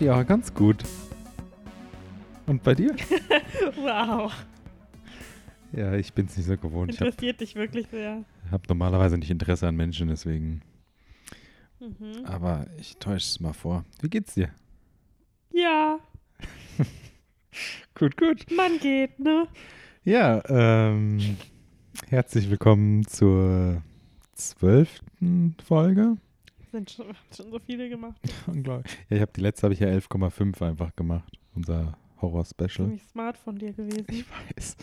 Ach ja, ganz gut. Und bei dir? Wow. ja, ich bin's nicht so gewohnt. Ich habe Interessiert dich wirklich sehr. hab normalerweise nicht Interesse an Menschen, deswegen. Mhm. Aber ich täusche es mal vor. Wie geht's dir? Ja, Gut, gut. man geht, ne? Ja, ähm, herzlich willkommen zur zwölften Folge. Sind schon, schon so viele gemacht. Unglaublich. Ja, ich habe die letzte habe ich ja 11,5 einfach gemacht. Unser Horror-Special. Ziemlich smart von dir gewesen. Ich weiß.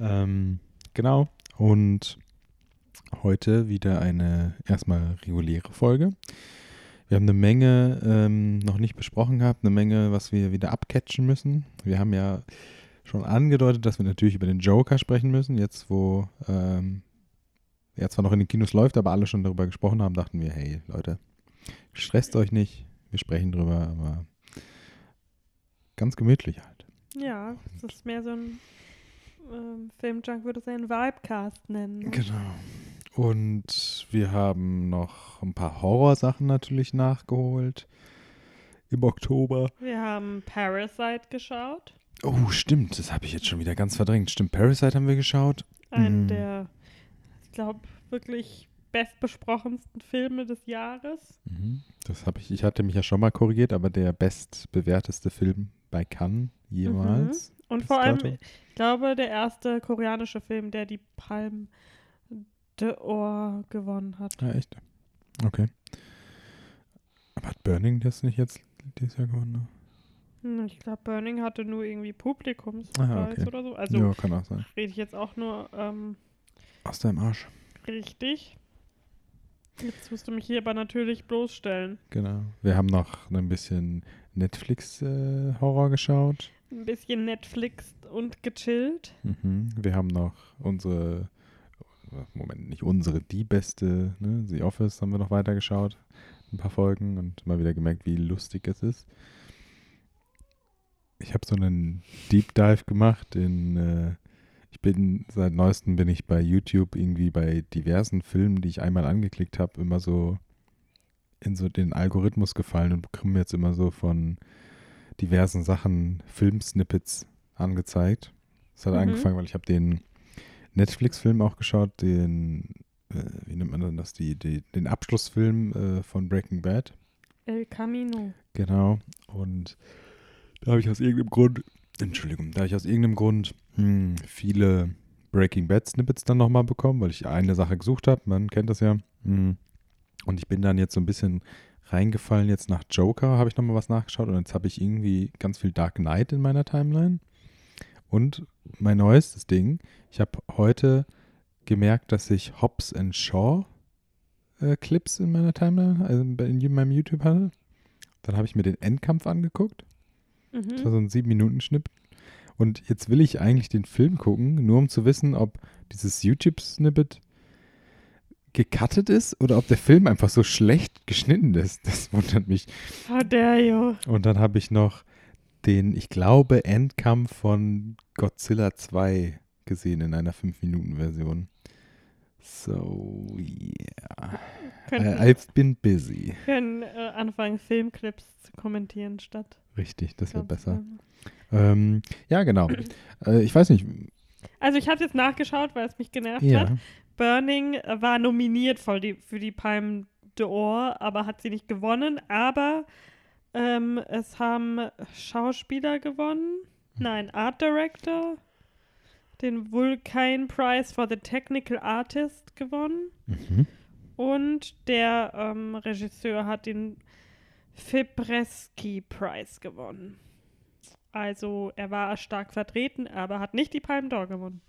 Ähm, genau. Und heute wieder eine erstmal reguläre Folge. Wir haben eine Menge ähm, noch nicht besprochen gehabt, eine Menge, was wir wieder abcatchen müssen. Wir haben ja schon angedeutet, dass wir natürlich über den Joker sprechen müssen. Jetzt, wo ähm, er zwar noch in den Kinos läuft, aber alle schon darüber gesprochen haben, dachten wir, hey Leute, stresst euch nicht. Wir sprechen drüber, aber ganz gemütlich halt. Ja, es ist mehr so ein ähm, Filmjunk würde es einen Vibecast nennen. ne? Genau. Und wir haben noch ein paar Horrorsachen natürlich nachgeholt im Oktober. Wir haben Parasite geschaut. Oh, stimmt, das habe ich jetzt schon wieder ganz verdrängt. Stimmt, Parasite haben wir geschaut. Einen Mhm. der, ich glaube, wirklich bestbesprochensten Filme des Jahres. Mhm. Das habe ich, ich hatte mich ja schon mal korrigiert, aber der bestbewerteste Film bei Cannes jemals. Und Bis vor allem, ich glaube, der erste koreanische Film, der die Palme d'Or gewonnen hat. Ja, echt. Okay. Aber hat Burning das nicht jetzt dieses Jahr gewonnen? Hm, Ich glaube, Burning hatte nur irgendwie Publikumspreis Ah, okay. oder so. Also ja, kann auch sein. rede ich jetzt auch nur ähm, Aus deinem Arsch. richtig. Jetzt musst du mich hier aber natürlich bloßstellen. Genau. Wir haben noch ein bisschen Netflix-Horror geschaut. Ein bisschen Netflix und gechillt. Mhm. Wir haben noch unsere, Moment, nicht unsere, die beste, ne? The Office haben wir noch weitergeschaut. Ein paar Folgen und mal wieder gemerkt, wie lustig es ist. Ich habe so einen Deep Dive gemacht in, äh, ich bin, seit neuestem bin ich bei YouTube irgendwie bei diversen Filmen, die ich einmal angeklickt habe, immer so in so den Algorithmus gefallen und bekomme jetzt immer so von diversen Sachen Filmsnippets angezeigt. Das hat Mhm. angefangen, weil ich habe den Netflix-Film auch geschaut, den, äh, wie nennt man denn das, die, die, den Abschlussfilm äh, von Breaking Bad. El Camino. Genau. Und da habe ich aus irgendeinem Grund, Entschuldigung, da ich aus irgendeinem Grund hm, viele Breaking Bad Snippets dann nochmal bekommen, weil ich eine Sache gesucht habe. Man kennt das ja. Hm. Und ich bin dann jetzt so ein bisschen reingefallen. Jetzt nach Joker habe ich nochmal was nachgeschaut und jetzt habe ich irgendwie ganz viel Dark Knight in meiner Timeline. Und mein neuestes Ding, ich habe heute gemerkt, dass ich Hobbs and Shaw äh, Clips in meiner Timeline, also in meinem YouTube hatte. Dann habe ich mir den Endkampf angeguckt. Das war Mhm. so ein sieben Minuten Schnitt. Und jetzt will ich eigentlich den Film gucken, nur um zu wissen, ob dieses YouTube-Snippet gecuttet ist oder ob der Film einfach so schlecht geschnitten ist. Das wundert mich. How dare you? Und dann habe ich noch den, ich glaube, Endkampf von Godzilla 2 gesehen in einer 5-Minuten-Version. So, yeah. Können, I, I've been busy. können äh, anfangen, Filmclips zu kommentieren statt. Richtig, das wäre besser. Ähm, ja, genau. äh, ich weiß nicht. Also ich habe jetzt nachgeschaut, weil es mich genervt Ja. hat. Burning äh, war nominiert für die, für die Palme d'Or, aber hat sie nicht gewonnen. Aber ähm, es haben Schauspieler gewonnen. Nein, Art Director. Den Vulcan Prize for the Technical Artist gewonnen. Mhm. Und der ähm, Regisseur hat den Fibreski Prize gewonnen. Also er war stark vertreten, aber hat nicht die Palme d'Or gewonnen.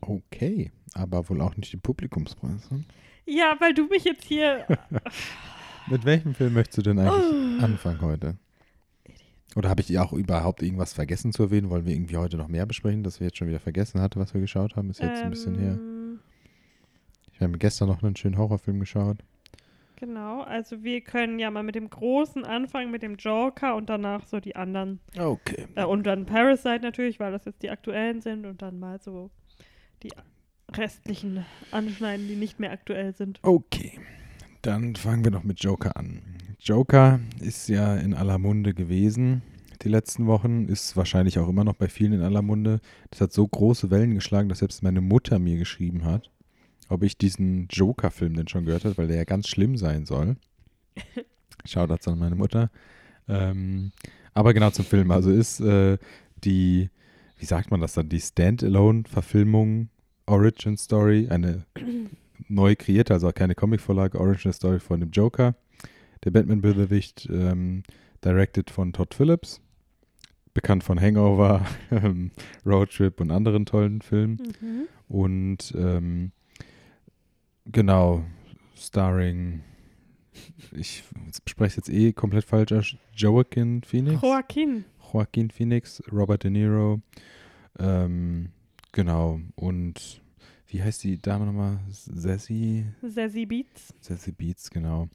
Okay, aber wohl auch nicht die Publikumspreise. Ja, weil du mich jetzt hier. Mit welchem Film möchtest du denn eigentlich Oh. anfangen heute? Oder habe ich auch überhaupt irgendwas vergessen zu erwähnen? Wollen wir irgendwie heute noch mehr besprechen, dass wir jetzt schon wieder vergessen hatten, was wir geschaut haben? Ist jetzt ein bisschen her. Ähm, Ich habe gestern noch einen schönen Horrorfilm geschaut. Genau, also wir können ja mal mit dem Großen anfangen, mit dem Joker und danach so die anderen. Okay. Äh, und dann Parasite natürlich, weil das jetzt die aktuellen sind und dann mal so die restlichen anschneiden, die nicht mehr aktuell sind. Okay. Dann fangen wir noch mit Joker an. Joker ist ja in aller Munde gewesen die letzten Wochen, ist wahrscheinlich auch immer noch bei vielen in aller Munde. Das hat so große Wellen geschlagen, dass selbst meine Mutter mir geschrieben hat, ob ich diesen Joker-Film denn schon gehört habe, weil der ja ganz schlimm sein soll. Shoutouts an meine Mutter. Ähm, aber genau zum Film. Also ist äh, die, wie sagt man das dann, die Standalone-Verfilmung Origin Story, eine neu kreierte, also keine Comicvorlage, Origin Story von dem Joker. Der Batman-Bösewicht, ähm, directed von Todd Phillips, bekannt von Hangover, ähm, Roadtrip und anderen tollen Filmen. Mhm. Und ähm, genau, starring, ich spreche jetzt eh komplett falsch aus, Joaquin Phoenix. Joaquin. Joaquin Phoenix, Robert De Niro, ähm, genau, und wie heißt die Dame nochmal? Sassy? Sassy Beats. Sassy Beats, genau.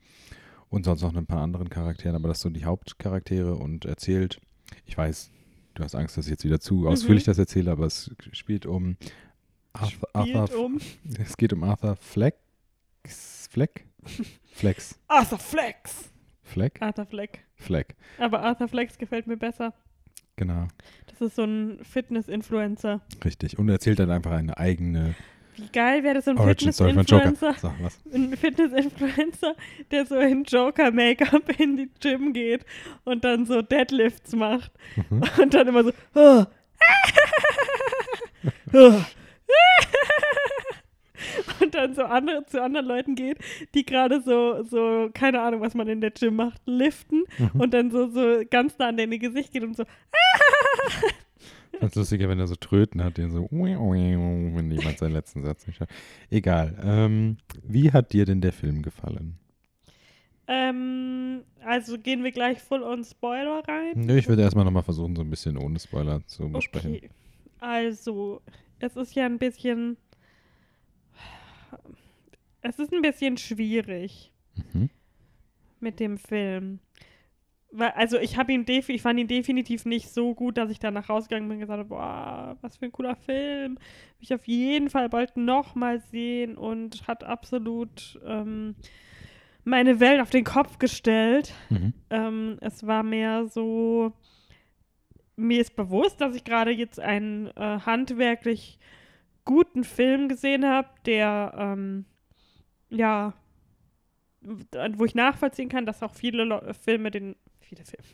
Und sonst noch ein paar anderen Charakteren, aber das sind so die Hauptcharaktere und erzählt, ich weiß, du hast Angst, dass ich jetzt wieder zu ausführlich das erzähle, aber es spielt um Arthur, Spielt Arthur um es geht um Arthur Fleck, Fleck, Flex, Arthur Flex. Fleck, Arthur Fleck. Fleck, Aber Arthur Flex gefällt mir besser. genau, Das ist so ein Fitness-Influencer. richtig. Und er erzählt dann einfach eine eigene Wie geil wäre das, so ein. Fitness-Influencer? So? Ein Fitness-Influencer, der so in Joker-Make-up in die Gym geht und dann so Deadlifts macht. Mhm. Und dann immer so. "Ah." Ah. und dann so andere, zu anderen Leuten geht, die gerade so, so, keine Ahnung, was man in der Gym macht, liften Mhm. und dann so, so ganz nah an dein Gesicht geht und so. Ganz lustiger, wenn er so Tröten hat, den so, wenn jemand seinen letzten Satz nicht hat. Egal. Ähm, wie hat dir denn der Film gefallen? Ähm, also gehen wir gleich full on Spoiler rein. Nö, ich würde erstmal nochmal versuchen, so ein bisschen ohne Spoiler zu besprechen. Okay. Also, es ist ja ein bisschen. Es ist ein bisschen schwierig Mhm. mit dem Film. Also ich habe ihn defi ich fand ihn definitiv nicht so gut, dass ich danach rausgegangen bin und gesagt habe, boah, was für ein cooler Film. Will ich auf jeden Fall bald nochmal sehen und hat absolut ähm, meine Welt auf den Kopf gestellt. Mhm. Ähm, es war mehr so, mir ist bewusst, dass ich gerade jetzt einen äh, handwerklich guten Film gesehen habe, der, ähm, ja, wo ich nachvollziehen kann, dass auch viele Leu Filme den, viele Filme,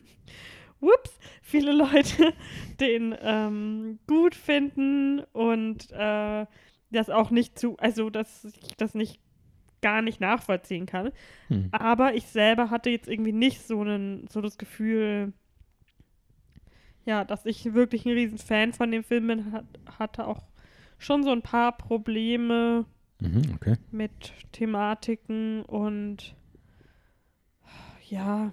ups, viele Leute den ähm, gut finden und äh, das auch nicht zu, also dass ich das nicht gar nicht nachvollziehen kann. Hm. Aber ich selber hatte jetzt irgendwie nicht so, einen, so das Gefühl, ja, dass ich wirklich ein riesen Fan von dem Film bin, hat, hatte auch schon so ein paar Probleme Mhm, okay. mit Thematiken und ja.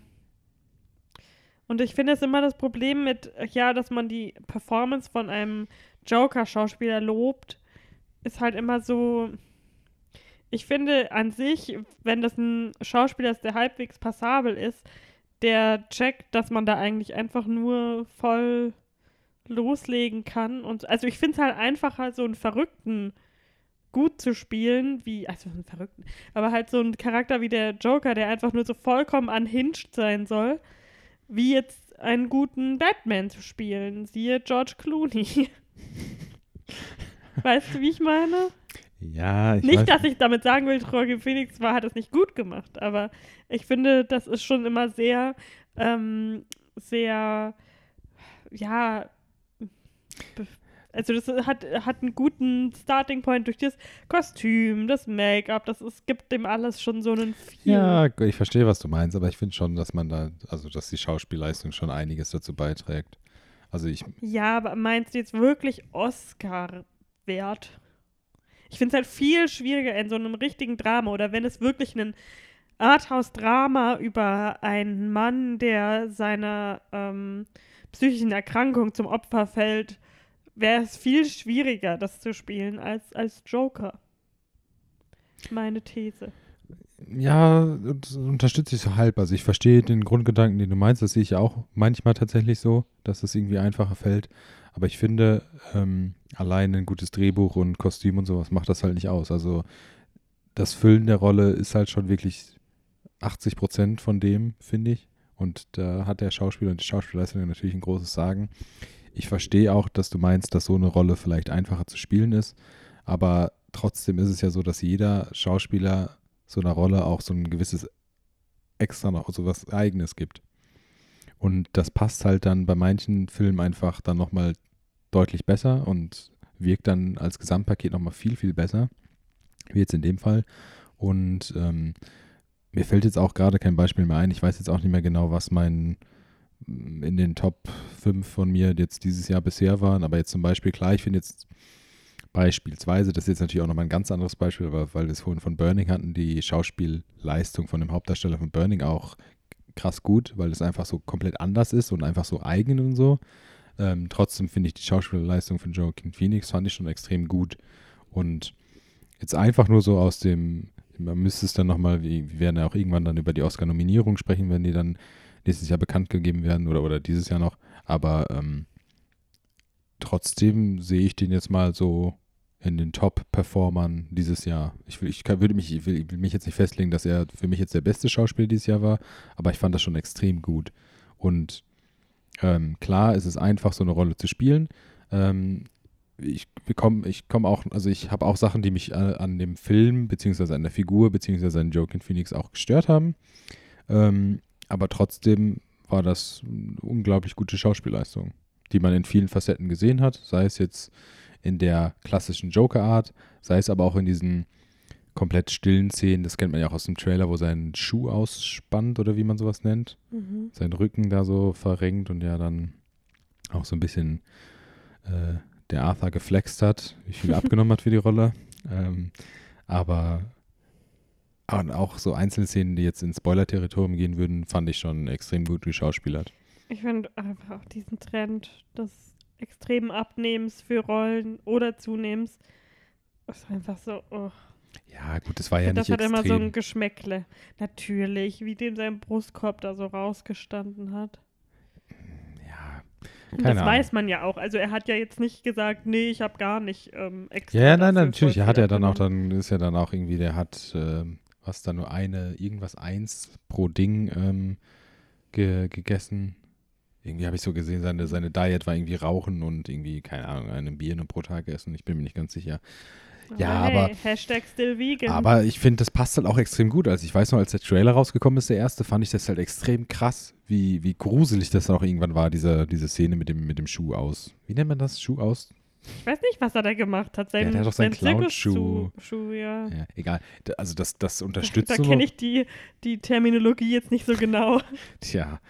Und ich finde es immer das Problem mit, ja, dass man die Performance von einem Joker-Schauspieler lobt, ist halt immer so. Ich finde an sich, wenn das ein Schauspieler ist, der halbwegs passabel ist, der checkt, dass man da eigentlich einfach nur voll loslegen kann. Und also ich finde es halt einfacher, so einen Verrückten gut zu spielen, wie, also einen Verrückten, aber halt so ein Charakter wie der Joker, der einfach nur so vollkommen unhinged sein soll, wie jetzt einen guten Batman zu spielen. Siehe George Clooney. weißt du, wie ich meine? Ja, ich nicht, weiß. dass ich damit sagen will, Joaquin Phoenix war, hat es nicht gut gemacht, aber ich finde, das ist schon immer sehr, ähm, sehr, ja, also das hat, hat einen guten Starting Point durch das Kostüm, das Make-up, das ist, gibt dem alles schon so einen Feel. Ja, ich verstehe, was du meinst, aber ich finde schon, dass man da, also dass die Schauspielleistung schon einiges dazu beiträgt. Also ich, Ja, aber meinst du jetzt wirklich Oscar wert? Ich finde es halt viel schwieriger in so einem richtigen Drama oder wenn es wirklich ein Arthouse-Drama über einen Mann, der seiner ähm, psychischen Erkrankung zum Opfer fällt, wäre es viel schwieriger, das zu spielen, als als Joker. Meine These. Ja, das unterstütze ich so halb. Also ich verstehe den Grundgedanken, den du meinst. Das sehe ich auch manchmal tatsächlich so, dass es irgendwie einfacher fällt. Aber ich finde, ähm, allein ein gutes Drehbuch und Kostüm und sowas macht das halt nicht aus. Also das Füllen der Rolle ist halt schon wirklich 80 Prozent von dem, finde ich. Und da hat der Schauspieler und die Schauspielleistung natürlich ein großes Sagen. Ich verstehe auch, dass du meinst, dass so eine Rolle vielleicht einfacher zu spielen ist. Aber trotzdem ist es ja so, dass jeder Schauspieler so einer Rolle auch so ein gewisses extra noch, so was Eigenes gibt. Und das passt halt dann bei manchen Filmen einfach dann nochmal deutlich besser und wirkt dann als Gesamtpaket nochmal viel, viel besser, wie jetzt in dem Fall. Und ähm, mir fällt jetzt auch gerade kein Beispiel mehr ein. Ich weiß jetzt auch nicht mehr genau, was mein in den Top 5 von mir jetzt dieses Jahr bisher waren. Aber jetzt zum Beispiel, klar, ich finde jetzt beispielsweise, das ist jetzt natürlich auch nochmal ein ganz anderes Beispiel, aber weil wir es vorhin von Burning hatten, die Schauspielleistung von dem Hauptdarsteller von Burning auch krass gut, weil es einfach so komplett anders ist und einfach so eigen und so. Ähm, trotzdem finde ich die Schauspielleistung von Joaquin Phoenix fand ich schon extrem gut. Und jetzt einfach nur so aus dem, man müsste es dann nochmal, wir werden ja auch irgendwann dann über die Oscar-Nominierung sprechen, wenn die dann nächstes Jahr bekannt gegeben werden oder, oder dieses Jahr noch. Aber ähm, trotzdem sehe ich den jetzt mal so in den Top-Performern dieses Jahr. Ich, will, ich kann, würde mich, ich will, will, mich jetzt nicht festlegen, dass er für mich jetzt der beste Schauspieler dieses Jahr war, aber ich fand das schon extrem gut. Und ähm, klar ist es einfach, so eine Rolle zu spielen. Ähm, ich komme ich komm auch, also ich habe auch Sachen, die mich an, an, dem Film, beziehungsweise an der Figur, beziehungsweise an Joaquin Phoenix auch gestört haben. Ähm, aber trotzdem war das eine unglaublich gute Schauspielleistung, die man in vielen Facetten gesehen hat, sei es jetzt in der klassischen Joker-Art, sei es aber auch in diesen komplett stillen Szenen, das kennt man ja auch aus dem Trailer, wo sein Schuh ausspannt oder wie man sowas nennt, mhm. sein Rücken da so verrenkt und ja dann auch so ein bisschen äh, der Arthur geflext hat, wie viel er abgenommen hat für die Rolle. Ähm, aber und auch so Einzelszenen, die jetzt ins Spoiler-Territorium gehen würden, fand ich schon extrem gut geschauspielert. Ich finde einfach auch diesen Trend des extremen Abnehmens für Rollen oder Zunehmens ist einfach so, oh. Ja, gut, das war ja das nicht Das hat extrem. immer so ein Geschmäckle. Natürlich, wie dem sein Brustkorb da so rausgestanden hat. Ja, und das Ahnung. weiß man ja auch. Also er hat ja jetzt nicht gesagt, nee, ich habe gar nicht ähm, extra. Ja, ja nein, nein natürlich. Er hat ja dann auch, dann ist ja dann auch irgendwie, der hat ähm, was da nur eine, irgendwas eins pro Ding ähm, ge gegessen. Irgendwie habe ich so gesehen, seine, seine Diet war irgendwie Rauchen und irgendwie, keine Ahnung, ein Bier nur pro Tag essen. Ich bin mir nicht ganz sicher. Aber ja, hey, aber. Hashtag still vegan. Aber ich finde, das passt halt auch extrem gut. Also ich weiß noch, als der Trailer rausgekommen ist, der erste, fand ich das halt extrem krass, wie, wie gruselig das auch irgendwann war, diese, diese Szene mit dem, mit dem Schuh aus. Wie nennt man das? Schuh aus? Ich weiß nicht, was er da gemacht hat. Sein, ja, der hat doch seinen Clown-Schuh. Schuh, ja. ja. Egal. Also das, das unterstützt Da, da kenne ich die, die Terminologie jetzt nicht so genau. Tja.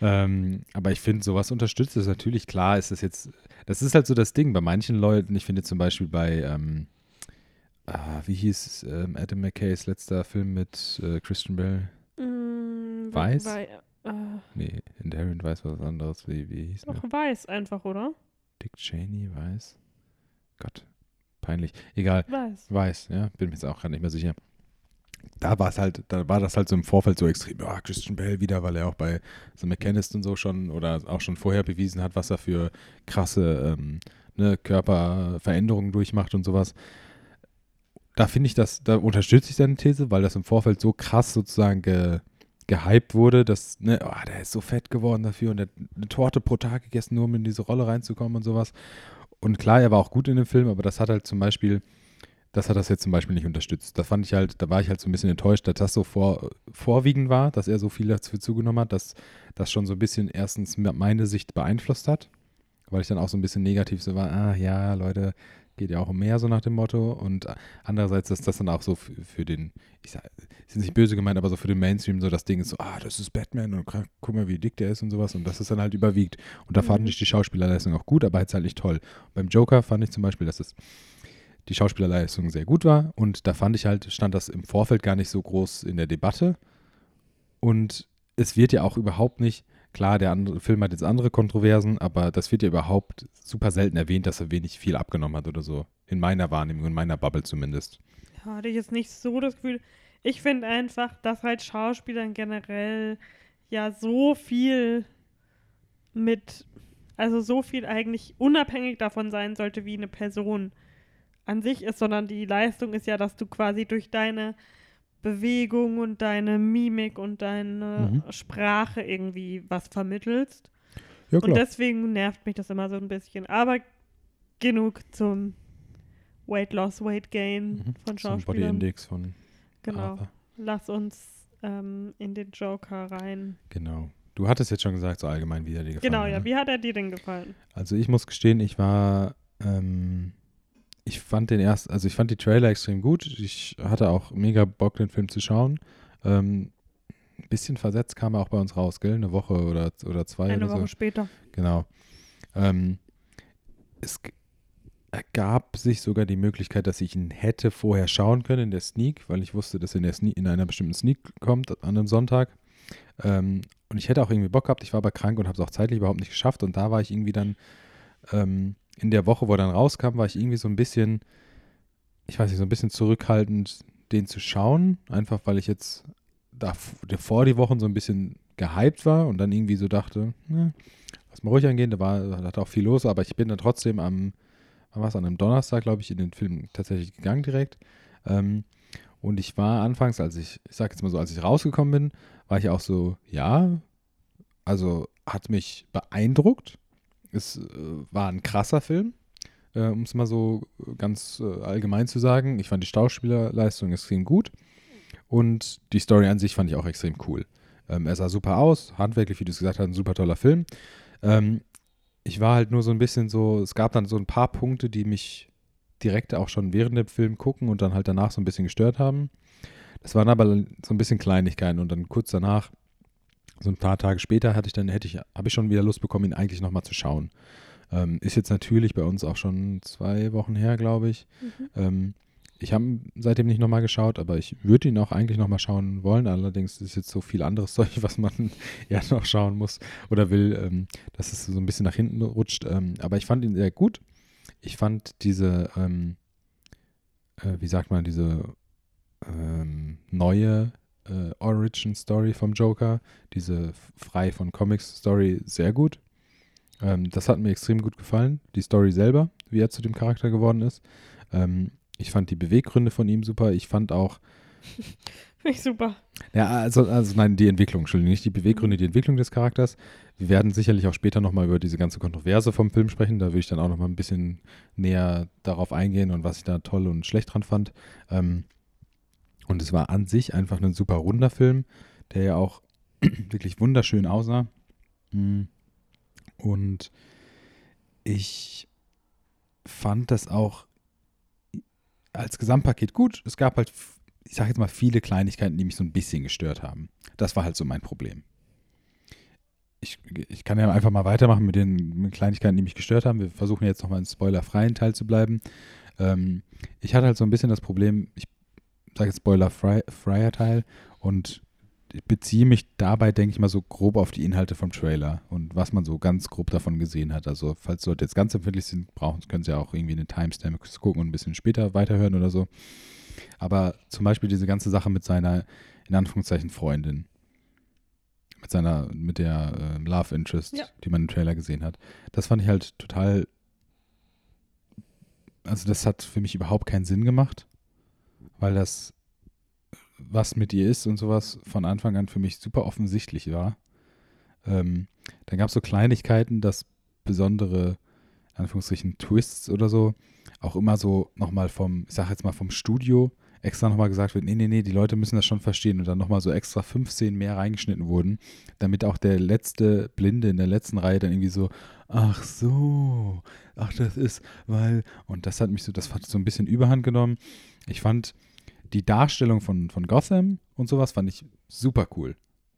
Ähm, aber ich finde, sowas unterstützt es natürlich. Klar ist es jetzt, das ist halt so das Ding bei manchen Leuten. Ich finde zum Beispiel bei, ähm, ah, wie hieß ähm, Adam McKays letzter Film mit äh, Christian Bell? Mm, Weiß? Bei, äh, nee, Inherent Weiß was anderes. Wie, wie hieß Doch, Weiß einfach, oder? Dick Cheney, weiß. Gott, peinlich. Egal. Weiß. Weiß, ja, bin mir jetzt auch gerade nicht mehr sicher. Da war es halt, da war das halt so im Vorfeld so extrem, ja, Christian Bell wieder, weil er auch bei so McKennis und so schon oder auch schon vorher bewiesen hat, was er für krasse ähm, ne, Körperveränderungen durchmacht und sowas. Da finde ich das, da unterstütze ich seine These, weil das im Vorfeld so krass sozusagen ge, gehypt wurde, dass, ne, oh, der ist so fett geworden dafür und hat eine Torte pro Tag gegessen, nur um in diese Rolle reinzukommen und sowas. Und klar, er war auch gut in dem Film, aber das hat halt zum Beispiel, das hat das jetzt zum Beispiel nicht unterstützt. Da fand ich halt, da war ich halt so ein bisschen enttäuscht, dass das so vor, vorwiegend war, dass er so viel dafür zugenommen hat, dass das schon so ein bisschen erstens meine Sicht beeinflusst hat, weil ich dann auch so ein bisschen negativ so war, ah ja, Leute, geht ja auch um mehr, so nach dem Motto. Und andererseits, dass das dann auch so für, für den, ich sag, ist nicht böse gemeint, aber so für den Mainstream so das Ding ist so, ah, das ist Batman und guck mal, wie dick der ist und sowas. Und das ist dann halt überwiegt. Und da mhm. fand ich die Schauspielerleistung auch gut, aber jetzt halt nicht toll. Und beim Joker fand ich zum Beispiel, dass es die Schauspielerleistung sehr gut war. Und da fand ich halt, stand das im Vorfeld gar nicht so groß in der Debatte. Und es wird ja auch überhaupt nicht, klar, der andere Film hat jetzt andere Kontroversen, aber das wird ja überhaupt super selten erwähnt, dass er wenig viel abgenommen hat oder so. In meiner Wahrnehmung, in meiner Bubble zumindest. Ja, hatte ich jetzt nicht so das Gefühl. Ich finde einfach, dass halt Schauspielern generell ja so viel mit, also so viel eigentlich unabhängig davon sein sollte, wie eine Person an sich ist, sondern die Leistung ist ja, dass du quasi durch deine Bewegung und deine Mimik und deine mhm. Sprache irgendwie was vermittelst. Ja, und deswegen nervt mich das immer so ein bisschen. Aber genug zum Weight Loss, Weight Gain mhm. von Schauspielern. Zum Body Index von Genau. Arthur. Lass uns ähm, in den Joker rein. Genau. Du hattest jetzt schon gesagt, so allgemein, wie er dir gefallen Genau, ja. Ne? Wie hat er dir denn gefallen? Also ich muss gestehen, ich war ähm, ich fand den erst, also ich fand die Trailer extrem gut. Ich hatte auch mega Bock, den Film zu schauen. Ähm, ein bisschen versetzt kam er auch bei uns raus, gell? Eine Woche oder, oder zwei. Eine oder Woche so. später. Genau. Ähm, es ergab sich sogar die Möglichkeit, dass ich ihn hätte vorher schauen können in der Sneak, weil ich wusste, dass er in, der Sneak, in einer bestimmten Sneak kommt an einem Sonntag. Ähm, und ich hätte auch irgendwie Bock gehabt. Ich war aber krank und habe es auch zeitlich überhaupt nicht geschafft. Und da war ich irgendwie dann ähm, in der Woche, wo er dann rauskam, war ich irgendwie so ein bisschen, ich weiß nicht, so ein bisschen zurückhaltend, den zu schauen. Einfach weil ich jetzt davor die Wochen so ein bisschen gehypt war und dann irgendwie so dachte, ne, lass mal ruhig angehen, da war, da hat auch viel los, aber ich bin dann trotzdem am, es, an einem Donnerstag, glaube ich, in den Film tatsächlich gegangen direkt. Ähm, und ich war anfangs, als ich, ich sag jetzt mal so, als ich rausgekommen bin, war ich auch so, ja, also hat mich beeindruckt, es äh, war ein krasser Film, äh, um es mal so ganz äh, allgemein zu sagen. Ich fand die Schauspielerleistung extrem gut und die Story an sich fand ich auch extrem cool. Ähm, er sah super aus, handwerklich, wie du es gesagt hast, ein super toller Film. Ähm, ich war halt nur so ein bisschen so, es gab dann so ein paar Punkte, die mich direkt auch schon während dem Film gucken und dann halt danach so ein bisschen gestört haben. Das waren aber so ein bisschen Kleinigkeiten und dann kurz danach so ein paar Tage später hatte ich dann, hätte ich, habe ich schon wieder Lust bekommen, ihn eigentlich nochmal zu schauen. Ähm, ist jetzt natürlich bei uns auch schon zwei Wochen her, glaube ich. Mhm. Ähm, ich habe seitdem nicht nochmal geschaut, aber ich würde ihn auch eigentlich nochmal schauen wollen. Allerdings ist jetzt so viel anderes Zeug, was man eher noch schauen muss oder will, ähm, dass es so ein bisschen nach hinten rutscht. Ähm, aber ich fand ihn sehr gut. Ich fand diese, ähm, äh, wie sagt man, diese ähm, neue äh, Origin Story vom Joker, diese frei von Comics Story, sehr gut. Ähm, das hat mir extrem gut gefallen. Die Story selber, wie er zu dem Charakter geworden ist. Ähm, ich fand die Beweggründe von ihm super. Ich fand auch. Finde ich super. Ja, also, also nein, die Entwicklung, Entschuldigung, nicht die Beweggründe, die Entwicklung des Charakters. Wir werden sicherlich auch später nochmal über diese ganze Kontroverse vom Film sprechen. Da würde ich dann auch nochmal ein bisschen näher darauf eingehen und was ich da toll und schlecht dran fand. Ähm, und es war an sich einfach ein super runder Film, der ja auch wirklich wunderschön aussah. Hm. Und ich fand das auch als Gesamtpaket gut. Es gab halt, ich sage jetzt mal, viele Kleinigkeiten, die mich so ein bisschen gestört haben. Das war halt so mein Problem. Ich, ich kann ja einfach mal weitermachen mit den Kleinigkeiten, die mich gestört haben. Wir versuchen jetzt nochmal einen spoilerfreien Teil zu bleiben. Ähm, ich hatte halt so ein bisschen das Problem, ich sage jetzt spoiler-freier Teil und ich beziehe mich dabei, denke ich mal, so grob auf die Inhalte vom Trailer und was man so ganz grob davon gesehen hat. Also, falls Leute jetzt ganz empfindlich sind, brauchen, können sie ja auch irgendwie eine Timestamp gucken und ein bisschen später weiterhören oder so. Aber zum Beispiel diese ganze Sache mit seiner, in Anführungszeichen, Freundin. Mit seiner, mit der äh, Love Interest, ja. die man im Trailer gesehen hat. Das fand ich halt total. Also, das hat für mich überhaupt keinen Sinn gemacht weil das, was mit ihr ist und sowas, von Anfang an für mich super offensichtlich war. Ähm, dann gab es so Kleinigkeiten, dass besondere, in Anführungsstrichen, Twists oder so, auch immer so nochmal vom, ich sag jetzt mal vom Studio extra nochmal gesagt wird, nee, nee, nee, die Leute müssen das schon verstehen und dann nochmal so extra fünf Szenen mehr reingeschnitten wurden, damit auch der letzte Blinde in der letzten Reihe dann irgendwie so, ach so, ach das ist, weil, und das hat mich so, das hat so ein bisschen überhand genommen. Ich fand die Darstellung von, von Gotham und sowas fand ich super cool.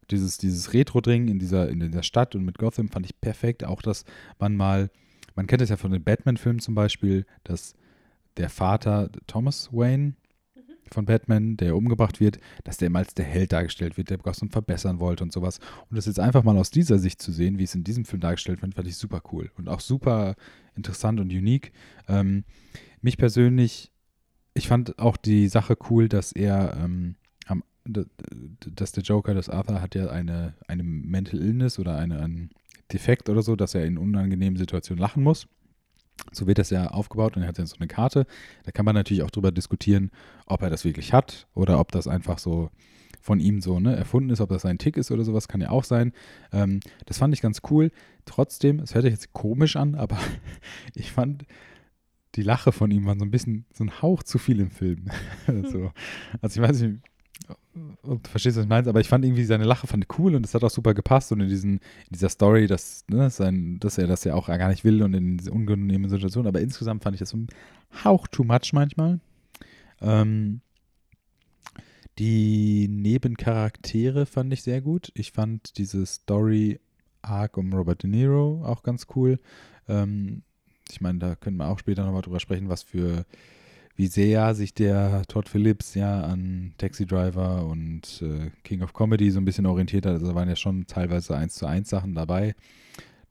Dieses, dieses Retro-Ding in dieser, in dieser Stadt und mit Gotham fand ich perfekt. Auch, dass man mal, man kennt es ja von den Batman-Filmen zum Beispiel, dass der Vater Thomas Wayne von Batman, der umgebracht wird, dass der immer als der Held dargestellt wird, der Gotham verbessern wollte und sowas. Und das jetzt einfach mal aus dieser Sicht zu sehen, wie es in diesem Film dargestellt wird, fand ich super cool und auch super interessant und unique. Ähm, mich persönlich, ich fand auch die Sache cool, dass er ähm, dass der Joker, das Arthur, hat ja eine, eine Mental Illness oder eine, einen Defekt oder so, dass er in unangenehmen Situationen lachen muss. So wird das ja aufgebaut und er hat ja so eine Karte. Da kann man natürlich auch drüber diskutieren, ob er das wirklich hat oder ob das einfach so von ihm so ne, erfunden ist, ob das ein Tick ist oder sowas, kann ja auch sein. Ähm, das fand ich ganz cool. Trotzdem, es hört sich jetzt komisch an, aber ich fand die Lache von ihm war so ein bisschen, so ein Hauch zu viel im Film. so. Also ich weiß nicht, ob du verstehst, was ich meine, aber ich fand irgendwie seine Lache fand cool und es hat auch super gepasst und in, diesen, in dieser Story, dass, ne, sein, dass er das ja auch gar nicht will und in diese unangenehmen Situationen, aber insgesamt fand ich das so ein Hauch too much manchmal. Ähm, die Nebencharaktere fand ich sehr gut. Ich fand diese Story Arc um Robert De Niro auch ganz cool. Ähm, ich meine, da können wir auch später nochmal drüber sprechen, was für wie sehr sich der Todd Phillips ja an Taxi Driver und äh, King of Comedy so ein bisschen orientiert hat. Also da waren ja schon teilweise 1 zu 1 Sachen dabei.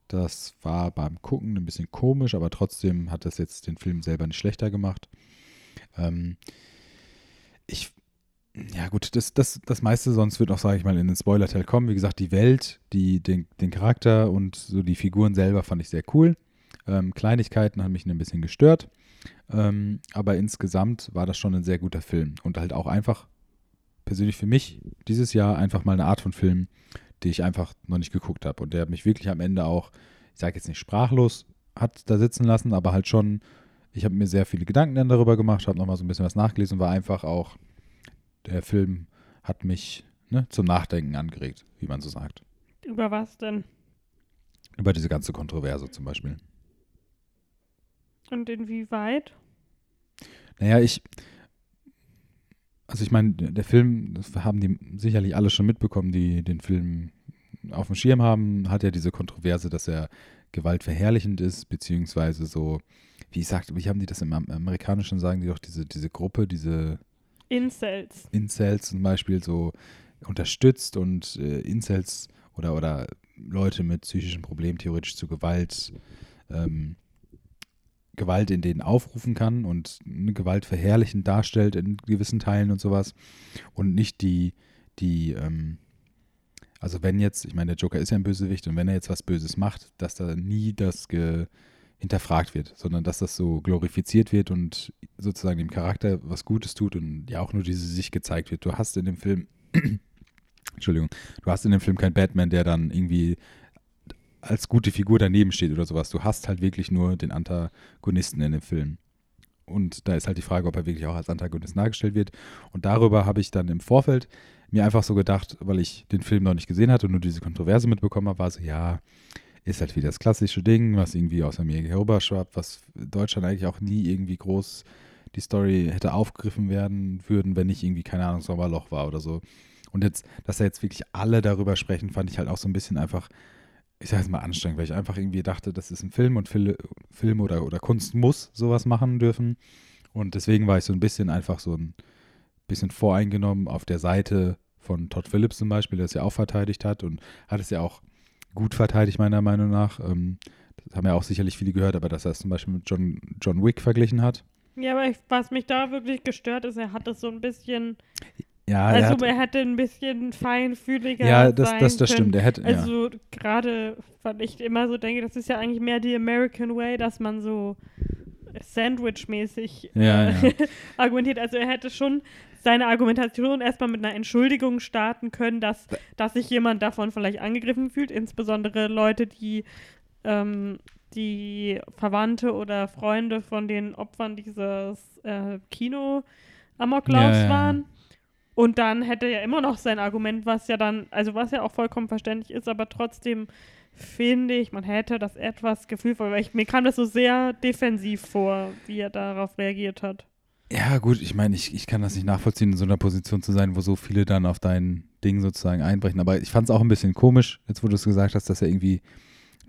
Das war beim Gucken ein bisschen komisch, aber trotzdem hat das jetzt den Film selber nicht schlechter gemacht. Ähm, ich, ja gut, das, das, das meiste sonst wird auch, sage ich mal, in den Spoiler-Teil kommen. Wie gesagt, die Welt, die, den, den Charakter und so die Figuren selber fand ich sehr cool. Ähm, Kleinigkeiten haben mich ein bisschen gestört. Ähm, aber insgesamt war das schon ein sehr guter Film und halt auch einfach persönlich für mich dieses Jahr einfach mal eine Art von Film, die ich einfach noch nicht geguckt habe und der mich wirklich am Ende auch, ich sage jetzt nicht sprachlos, hat da sitzen lassen, aber halt schon, ich habe mir sehr viele Gedanken dann darüber gemacht, habe nochmal so ein bisschen was nachgelesen und war einfach auch, der Film hat mich ne, zum Nachdenken angeregt, wie man so sagt. Über was denn? Über diese ganze Kontroverse zum Beispiel. Und inwieweit? Naja, ich. Also ich meine, der Film, das haben die sicherlich alle schon mitbekommen, die den Film auf dem Schirm haben, hat ja diese Kontroverse, dass er gewaltverherrlichend ist, beziehungsweise so, wie sagt, wie haben die das im Amerikanischen sagen, die doch diese, diese Gruppe, diese Incels. Incels zum Beispiel so unterstützt und äh, Incels oder, oder Leute mit psychischen Problemen theoretisch zu Gewalt ähm, Gewalt in denen aufrufen kann und eine Gewalt verherrlichend darstellt in gewissen Teilen und sowas. Und nicht die, die, ähm, also wenn jetzt, ich meine, der Joker ist ja ein Bösewicht und wenn er jetzt was Böses macht, dass da nie das hinterfragt wird, sondern dass das so glorifiziert wird und sozusagen dem Charakter was Gutes tut und ja auch nur diese Sicht gezeigt wird. Du hast in dem Film, Entschuldigung, du hast in dem Film keinen Batman, der dann irgendwie als gute Figur daneben steht oder sowas. Du hast halt wirklich nur den Antagonisten in dem Film. Und da ist halt die Frage, ob er wirklich auch als Antagonist dargestellt wird. Und darüber habe ich dann im Vorfeld mir einfach so gedacht, weil ich den Film noch nicht gesehen hatte und nur diese Kontroverse mitbekommen habe, war so, ja, ist halt wieder das klassische Ding, was irgendwie aus Amerika herüberschwappt, was Deutschland eigentlich auch nie irgendwie groß die Story hätte aufgegriffen werden würden, wenn nicht irgendwie, keine Ahnung, Sommerloch war oder so. Und jetzt, dass da jetzt wirklich alle darüber sprechen, fand ich halt auch so ein bisschen einfach ich sage jetzt mal anstrengend, weil ich einfach irgendwie dachte, das ist ein Film und Fil Film oder, oder Kunst muss sowas machen dürfen. Und deswegen war ich so ein bisschen einfach so ein bisschen voreingenommen auf der Seite von Todd Phillips zum Beispiel, der es ja auch verteidigt hat und hat es ja auch gut verteidigt, meiner Meinung nach. Ähm, das haben ja auch sicherlich viele gehört, aber dass er es zum Beispiel mit John, John Wick verglichen hat. Ja, aber ich, was mich da wirklich gestört ist, er hat es so ein bisschen ja, also er, hat, er hätte ein bisschen feinfühliger ja, das, sein das, das können. stimmt. Er hätte, also ja. gerade, weil ich immer so denke, das ist ja eigentlich mehr die American Way, dass man so Sandwich-mäßig ja, äh, ja. argumentiert. Also er hätte schon seine Argumentation erstmal mit einer Entschuldigung starten können, dass, dass sich jemand davon vielleicht angegriffen fühlt, insbesondere Leute, die ähm, die Verwandte oder Freunde von den Opfern dieses äh, Kino-Amoklaufs ja. waren. Und dann hätte er immer noch sein Argument, was ja dann, also was ja auch vollkommen verständlich ist, aber trotzdem finde ich, man hätte das etwas gefühlvoll, weil ich, mir kam das so sehr defensiv vor, wie er darauf reagiert hat. Ja, gut, ich meine, ich, ich kann das nicht nachvollziehen, in so einer Position zu sein, wo so viele dann auf dein Ding sozusagen einbrechen. Aber ich fand es auch ein bisschen komisch, jetzt wo du es gesagt hast, dass er irgendwie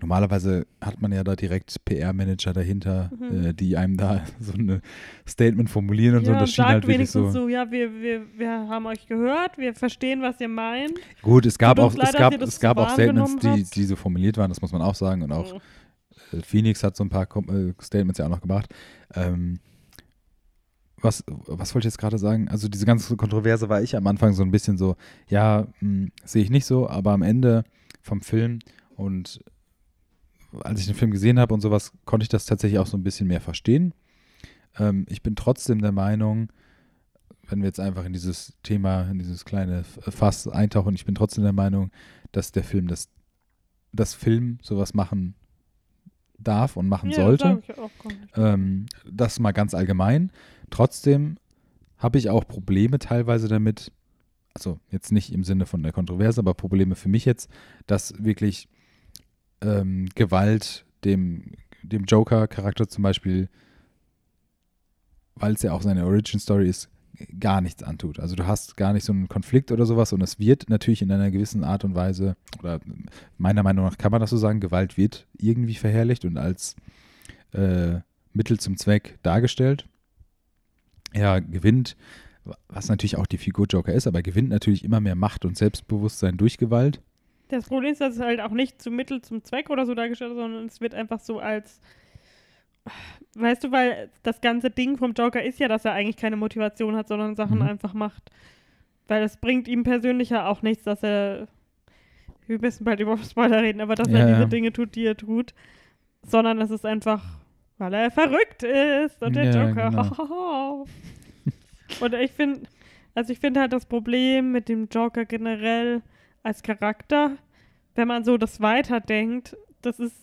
normalerweise hat man ja da direkt PR-Manager dahinter, Mhm. äh, die einem da so ein Statement formulieren und so. Und ja, das schien sagt halt wirklich wenigstens so. so, ja, wir, wir, wir haben euch gehört, wir verstehen, was ihr meint. Gut, es gab auch, uns es gab, es gab auch Statements, die, die so formuliert waren, das muss man auch sagen. Und auch Mhm. Phoenix hat so ein paar äh, Statements ja auch noch gemacht. Ähm, was, was wollte ich jetzt gerade sagen? Also diese ganze Kontroverse war ich am Anfang so ein bisschen so, ja, mh, sehe ich nicht so, aber am Ende vom Film und als ich den Film gesehen habe und sowas, konnte ich das tatsächlich auch so ein bisschen mehr verstehen. Ähm, ich bin trotzdem der Meinung, wenn wir jetzt einfach in dieses Thema, in dieses kleine Fass eintauchen, ich bin trotzdem der Meinung, dass der Film das, das Film sowas machen darf und machen ja, sollte. auch. Ähm, das mal ganz allgemein. Trotzdem habe ich auch Probleme teilweise damit, also jetzt nicht im Sinne von der Kontroverse, aber Probleme für mich jetzt, dass wirklich ähm, Gewalt dem, dem Joker-Charakter zum Beispiel, weil es ja auch seine Origin-Story ist, gar nichts antut. Also du hast gar nicht so einen Konflikt oder sowas und es wird natürlich in einer gewissen Art und Weise, oder meiner Meinung nach kann man das so sagen, Gewalt wird irgendwie verherrlicht und als äh, Mittel zum Zweck dargestellt. Er gewinnt, was natürlich auch die Figur Joker ist, aber gewinnt natürlich immer mehr Macht und Selbstbewusstsein durch Gewalt. Das Problem ist, dass es halt auch nicht zum Mittel zum Zweck oder so dargestellt wird, sondern es wird einfach so als. Weißt du, weil das ganze Ding vom Joker ist ja, dass er eigentlich keine Motivation hat, sondern Sachen Mhm. einfach macht. Weil es bringt ihm persönlich ja auch nichts, dass er. Wir müssen bald über Spoiler reden, aber dass Ja, er diese ja. Dinge tut, die er tut. Sondern es ist einfach, weil er verrückt ist und der Ja, Joker. genau. und ich finde, also ich finde halt das Problem mit dem Joker generell als Charakter, wenn man so das weiterdenkt, das ist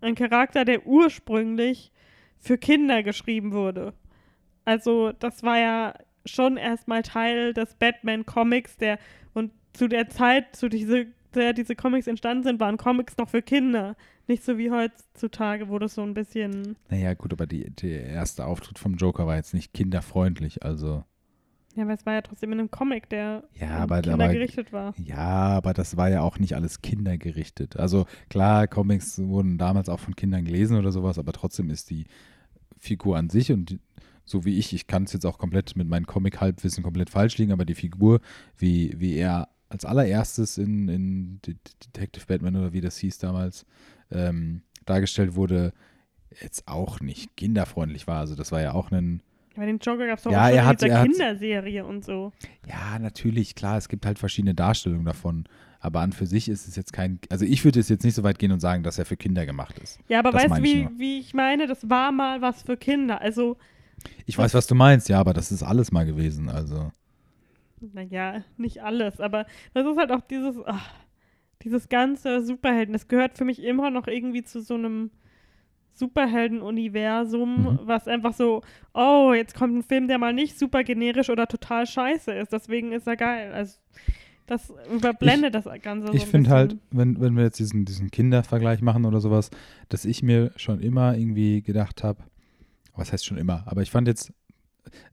ein Charakter, der ursprünglich für Kinder geschrieben wurde. Also das war ja schon erstmal Teil des Batman-Comics, der und zu der Zeit, zu diese, der diese Comics entstanden sind, waren Comics noch für Kinder. Nicht so wie heutzutage, wo das so ein bisschen, Naja, gut, aber die, der erste Auftritt vom Joker war jetzt nicht kinderfreundlich, also. Ja, aber es war ja trotzdem in einem Comic, der Ja, aber- Kinder aber- gerichtet war. Ja, aber das war ja auch nicht alles kindergerichtet. Also klar, Comics wurden damals auch von Kindern gelesen oder sowas, aber trotzdem ist die Figur an sich und die, so wie ich, ich kann es jetzt auch komplett mit meinem Comic-Halbwissen komplett falsch liegen, aber die Figur, wie, wie er als allererstes in, in De- Detective Batman oder wie das hieß damals, ähm, dargestellt wurde, jetzt auch nicht kinderfreundlich war. Also das war ja auch ein, bei den Joker gab es doch Ja, auch schon er in hat- dieser er hat- Kinderserie und so. Ja, natürlich, klar, es gibt halt verschiedene Darstellungen davon. Aber an für sich ist es jetzt kein. Also ich würde es jetzt nicht so weit gehen und sagen, dass er für Kinder gemacht ist. Ja, aber Das weißt du, wie, wie ich meine? Das war mal was für Kinder. Also, Ich weiß, was du meinst, ja, aber das ist alles mal gewesen. Also. naja, nicht alles, aber das ist halt auch dieses, ach, dieses ganze Superhelden. Das gehört für mich immer noch irgendwie zu so einem Superhelden-Universum, Mhm. was einfach so, oh, jetzt kommt ein Film, der mal nicht super generisch oder total scheiße ist. Deswegen ist er geil. Also, das überblendet das Ganze so Ich finde halt, wenn, wenn wir jetzt diesen, diesen Kindervergleich machen oder sowas, dass ich mir schon immer irgendwie gedacht habe, was heißt schon immer, aber ich fand jetzt,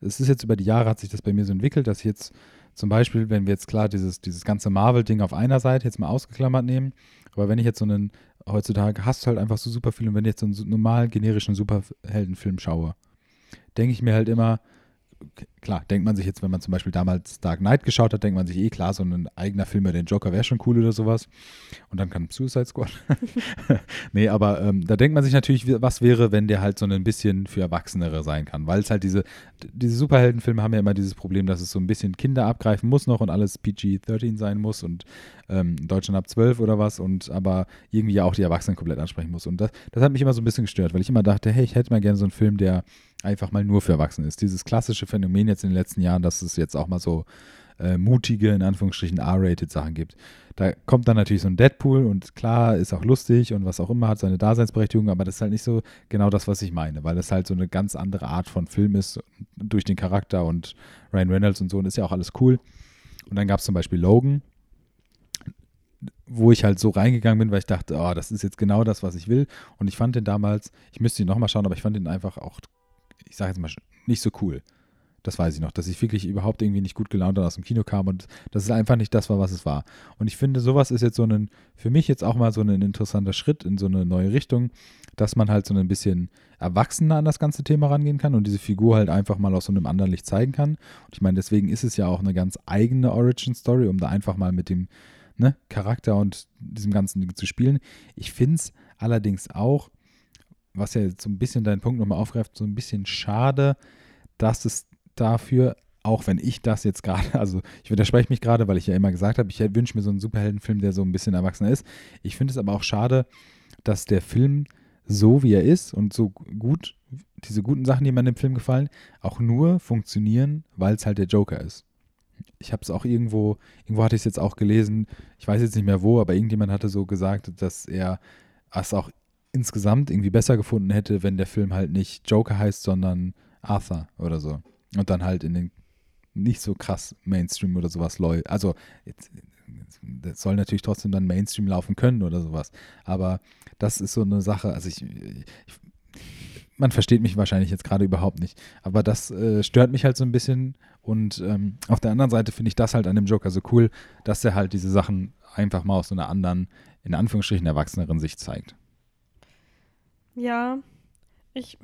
es ist jetzt über die Jahre hat sich das bei mir so entwickelt, dass ich jetzt zum Beispiel, wenn wir jetzt klar dieses, dieses ganze Marvel-Ding auf einer Seite jetzt mal ausgeklammert nehmen, aber wenn ich jetzt so einen, heutzutage hast du halt einfach so super viel. Und wenn ich jetzt so einen so normalen generischen Superheldenfilm schaue, denke ich mir halt immer, klar, denkt man sich jetzt, wenn man zum Beispiel damals Dark Knight geschaut hat, denkt man sich eh klar, so ein eigener Film über den Joker wäre schon cool oder sowas. Und dann kann Suicide Squad. nee, aber ähm, da denkt man sich natürlich, was wäre, wenn der halt so ein bisschen für Erwachsenere sein kann. Weil es halt diese, diese Superheldenfilme haben ja immer dieses Problem, dass es so ein bisschen Kinder abgreifen muss noch und alles PG-13 sein muss und ähm, Deutschland ab 12 oder was und aber irgendwie auch die Erwachsenen komplett ansprechen muss. Und das, das hat mich immer so ein bisschen gestört, weil ich immer dachte, hey, ich hätte mal gerne so einen Film, der einfach mal nur für Erwachsene ist. Dieses klassische Phänomen jetzt in den letzten Jahren, dass es jetzt auch mal so äh, mutige, in Anführungsstrichen R-rated Sachen gibt. Da kommt dann natürlich so ein Deadpool und klar, ist auch lustig und was auch immer, hat seine Daseinsberechtigung, aber das ist halt nicht so genau das, was ich meine, weil das halt so eine ganz andere Art von Film ist durch den Charakter und Ryan Reynolds und so und ist ja auch alles cool. Und dann gab es zum Beispiel Logan, wo ich halt so reingegangen bin, weil ich dachte, oh, das ist jetzt genau das, was ich will. Und ich fand den damals, ich müsste ihn nochmal schauen, aber ich fand ihn einfach auch, ich sage jetzt mal, nicht so cool. Das weiß ich noch, dass ich wirklich überhaupt irgendwie nicht gut gelaunt aus dem Kino kam und dass es einfach nicht das war, was es war. Und ich finde, sowas ist jetzt so ein, für mich jetzt auch mal so ein interessanter Schritt in so eine neue Richtung, dass man halt so ein bisschen erwachsener an das ganze Thema rangehen kann und diese Figur halt einfach mal aus so einem anderen Licht zeigen kann. Und ich meine, deswegen ist es ja auch eine ganz eigene Origin-Story, um da einfach mal mit dem ne, Charakter und diesem ganzen Ding zu spielen. Ich finde es allerdings auch, was ja so ein bisschen deinen Punkt nochmal aufgreift, so ein bisschen schade, dass es dafür, auch wenn ich das jetzt gerade, also ich widerspreche mich gerade, weil ich ja immer gesagt habe, ich wünsche mir so einen Superheldenfilm, der so ein bisschen erwachsener ist. Ich finde es aber auch schade, dass der Film so wie er ist und so gut, diese guten Sachen, die mir in dem Film gefallen, auch nur funktionieren, weil es halt der Joker ist. Ich habe es auch irgendwo, irgendwo hatte ich es jetzt auch gelesen, ich weiß jetzt nicht mehr wo, aber irgendjemand hatte so gesagt, dass er es auch insgesamt irgendwie besser gefunden hätte, wenn der Film halt nicht Joker heißt, sondern Arthur oder so. Und dann halt in den nicht so krass Mainstream oder sowas läuft. Also, jetzt, das soll natürlich trotzdem dann Mainstream laufen können oder sowas. Aber das ist so eine Sache, also ich, ich man versteht mich wahrscheinlich jetzt gerade überhaupt nicht. Aber das äh, stört mich halt so ein bisschen. Und ähm, auf der anderen Seite finde ich das halt an dem Joker so cool, dass er halt diese Sachen einfach mal aus so einer anderen, in Anführungsstrichen, erwachseneren Sicht zeigt. Ja, ich,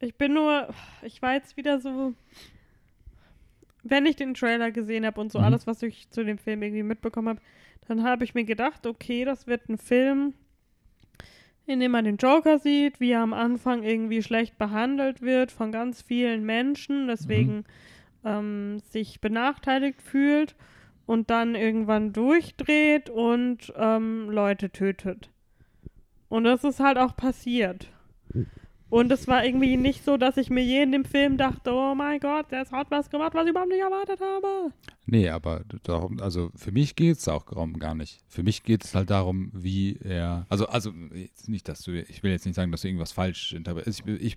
ich bin nur, ich war jetzt wieder so, wenn ich den Trailer gesehen habe und so mhm. alles, was ich zu dem Film irgendwie mitbekommen habe, dann habe ich mir gedacht, okay, das wird ein Film, in dem man den Joker sieht, wie er am Anfang irgendwie schlecht behandelt wird von ganz vielen Menschen, deswegen mhm. ähm, sich benachteiligt fühlt und dann irgendwann durchdreht und ähm, Leute tötet. Und das ist halt auch passiert. Und es war irgendwie nicht so, dass ich mir je in dem Film dachte, oh mein Gott, der hat was gemacht, was ich überhaupt nicht erwartet habe. Nee, aber darum, also für mich geht es auch darum gar nicht. Für mich geht es halt darum, wie er, also, also nicht, dass du, ich will jetzt nicht sagen, dass du irgendwas falsch interpretierst. Ich, ich,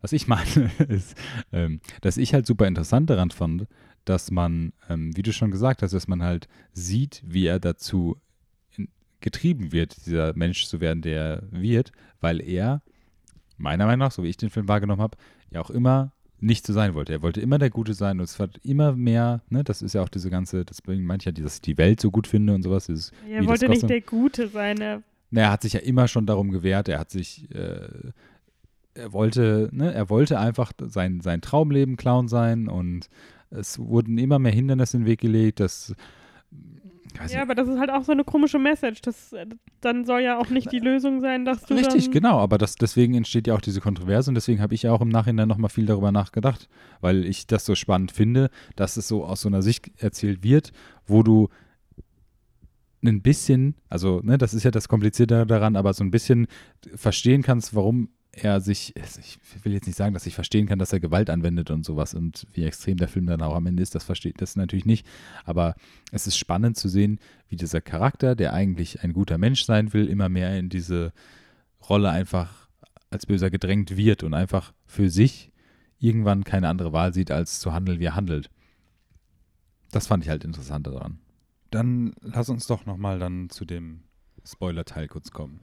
was ich meine, ist, ähm, dass ich halt super interessant daran fand, dass man, ähm, wie du schon gesagt hast, dass man halt sieht, wie er dazu getrieben wird, dieser Mensch zu werden, der wird, weil er, meiner Meinung nach, so wie ich den Film wahrgenommen habe, ja auch immer nicht so sein wollte. Er wollte immer der Gute sein und es wird immer mehr, ne, das ist ja auch diese ganze, deswegen meinte ich ja, dass ich die Welt so gut finde und sowas. Dieses, er wollte nicht der Gute sein. Er, na, er hat sich ja immer schon darum gewehrt, er hat sich, äh, er wollte, ne, er wollte einfach sein, sein Traumleben Clown sein und es wurden immer mehr Hindernisse in den Weg gelegt, dass ja, aber das ist halt auch so eine komische Message. Das, äh, dann soll ja auch nicht die Lösung sein, dass du. Richtig, genau, aber das, deswegen entsteht ja auch diese Kontroverse und deswegen habe ich ja auch im Nachhinein nochmal viel darüber nachgedacht, weil ich das so spannend finde, dass es so aus so einer Sicht erzählt wird, wo du ein bisschen, also ne, das ist ja das Komplizierte daran, aber so ein bisschen verstehen kannst, warum er sich, ich will jetzt nicht sagen, dass ich verstehen kann, dass er Gewalt anwendet und sowas und wie extrem der Film dann auch am Ende ist, das versteht das natürlich nicht. Aber es ist spannend zu sehen, wie dieser Charakter, der eigentlich ein guter Mensch sein will, immer mehr in diese Rolle einfach als Böser gedrängt wird und einfach für sich irgendwann keine andere Wahl sieht, als zu handeln, wie er handelt. Das fand ich halt interessant daran. Dann lass uns doch nochmal dann zu dem Spoiler-Teil kurz kommen.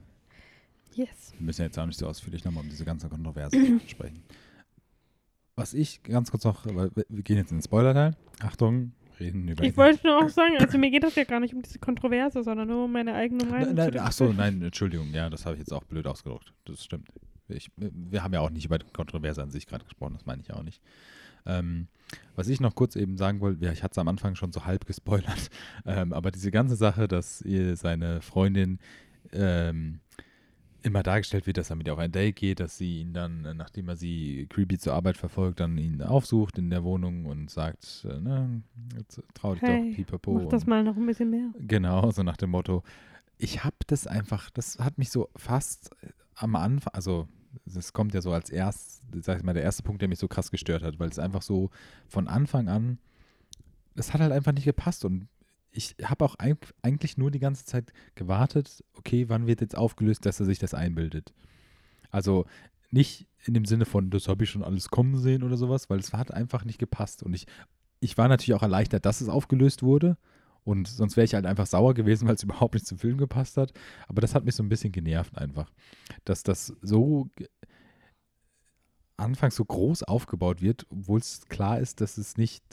Yes. Wir müssen jetzt auch nicht so ausführlich nochmal um diese ganze Kontroverse sprechen. Was ich ganz kurz noch, weil wir gehen jetzt in den Spoiler-Teil. Achtung, reden über. Ich wollte nur auch sagen, also mir geht das ja gar nicht um diese Kontroverse, sondern nur um meine eigene Meinung. Nein, nein, ach so, nein, Entschuldigung, ja, das habe ich jetzt auch blöd ausgedrückt. Das stimmt. Ich, wir haben ja auch nicht über die Kontroverse an sich gerade gesprochen, das meine ich auch nicht. Ähm, was ich noch kurz eben sagen wollte, ja, ich hatte es am Anfang schon so halb gespoilert, ähm, aber diese ganze Sache, dass ihr seine Freundin ähm, immer dargestellt wird, dass er mit ihr auf ein Date geht, dass sie ihn dann, äh, nachdem er sie creepy zur Arbeit verfolgt, dann ihn aufsucht in der Wohnung und sagt, äh, ne, jetzt trau dich hey, doch, pipapo. Mach das mal noch ein bisschen mehr. Genau, so nach dem Motto. Ich habe das einfach, das hat mich so fast äh, am Anfang, also das kommt ja so als erst, sag ich mal, der erste Punkt, der mich so krass gestört hat, weil es einfach so von Anfang an, es hat halt einfach nicht gepasst und ich habe auch eigentlich nur die ganze Zeit gewartet, okay, wann wird jetzt aufgelöst, dass er sich das einbildet. Also nicht in dem Sinne von, das habe ich schon alles kommen sehen oder sowas, weil es hat einfach nicht gepasst. Und ich, ich war natürlich auch erleichtert, dass es aufgelöst wurde. Und sonst wäre ich halt einfach sauer gewesen, weil es überhaupt nicht zum Film gepasst hat. Aber das hat mich so ein bisschen genervt einfach. Dass das so anfangs so groß aufgebaut wird, obwohl es klar ist, dass es nicht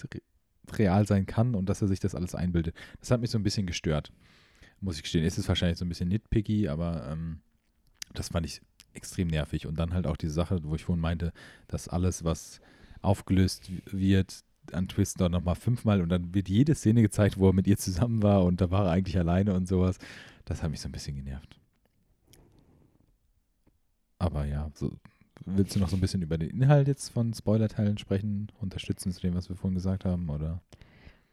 real sein kann und dass er sich das alles einbildet. Das hat mich so ein bisschen gestört, muss ich gestehen. Es ist wahrscheinlich so ein bisschen nitpicky, aber ähm, das fand ich extrem nervig. Und dann halt auch diese Sache, wo ich vorhin meinte, dass alles, was aufgelöst wird, an Twist noch nochmal fünfmal und dann wird jede Szene gezeigt, wo er mit ihr zusammen war und da war er eigentlich alleine und sowas. Das hat mich so ein bisschen genervt. Aber ja, so, willst du noch so ein bisschen über den Inhalt jetzt von Spoilerteilen sprechen, unterstützen zu dem, was wir vorhin gesagt haben, oder?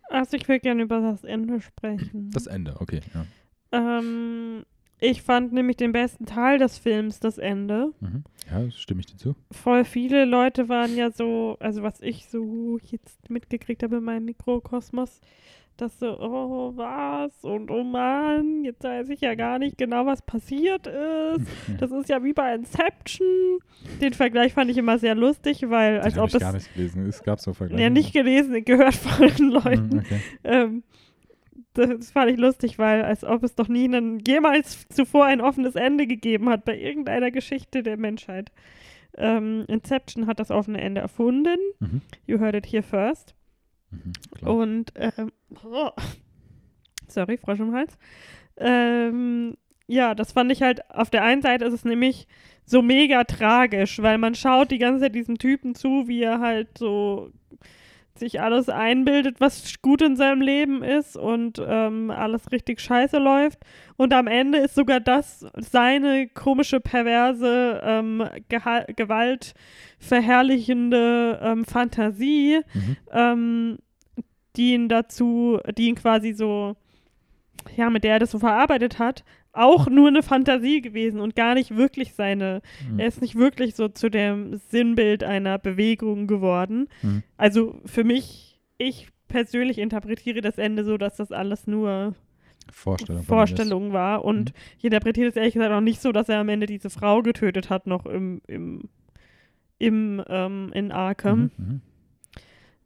Also ich will gerne über das Ende sprechen. Das Ende, okay. Ja. Ähm, ich fand nämlich den besten Teil des Films das Ende. Mhm. Ja, stimme ich dir zu. Voll viele Leute waren ja so, also was ich so jetzt mitgekriegt habe in meinem Mikrokosmos, dass so, oh, was? Und oh Mann, jetzt weiß ich ja gar nicht genau, was passiert ist. Das ist ja wie bei Inception. Den Vergleich fand ich immer sehr lustig, weil als Den hab ob ich es. gar nicht gelesen. Es gab so Vergleiche. Ja, nicht gelesen, gehört von den Leuten. Mhm, okay. Ähm, das fand ich lustig, weil als ob es doch nie einen, jemals zuvor ein offenes Ende gegeben hat bei irgendeiner Geschichte der Menschheit. Ähm, Inception hat das offene Ende erfunden. Mhm. You heard it here first. Mhm. Und, ähm, oh. sorry, Frosch im Hals. Ähm, ja, das fand ich halt, auf der einen Seite ist es nämlich so mega tragisch, weil man schaut die ganze Zeit diesem Typen zu, wie er halt so sich alles einbildet, was gut in seinem Leben ist und ähm, alles richtig scheiße läuft. Und am Ende ist sogar das seine komische, perverse, ähm, gewaltverherrlichende ähm, Fantasie, Mhm. ähm, die ihn dazu, die ihn quasi so, ja, mit der er das so verarbeitet hat, auch nur eine Fantasie gewesen und gar nicht wirklich seine, Mhm. er ist nicht wirklich so zu dem Sinnbild einer Bewegung geworden. Mhm. Also für mich, ich persönlich interpretiere das Ende so, dass das alles nur Vorstellung. Vorstellung war und Mhm. ich interpretiere es ehrlich gesagt auch nicht so, dass er am Ende diese Frau getötet hat, noch im, im, im ähm, in Arkham. Mhm. Mhm.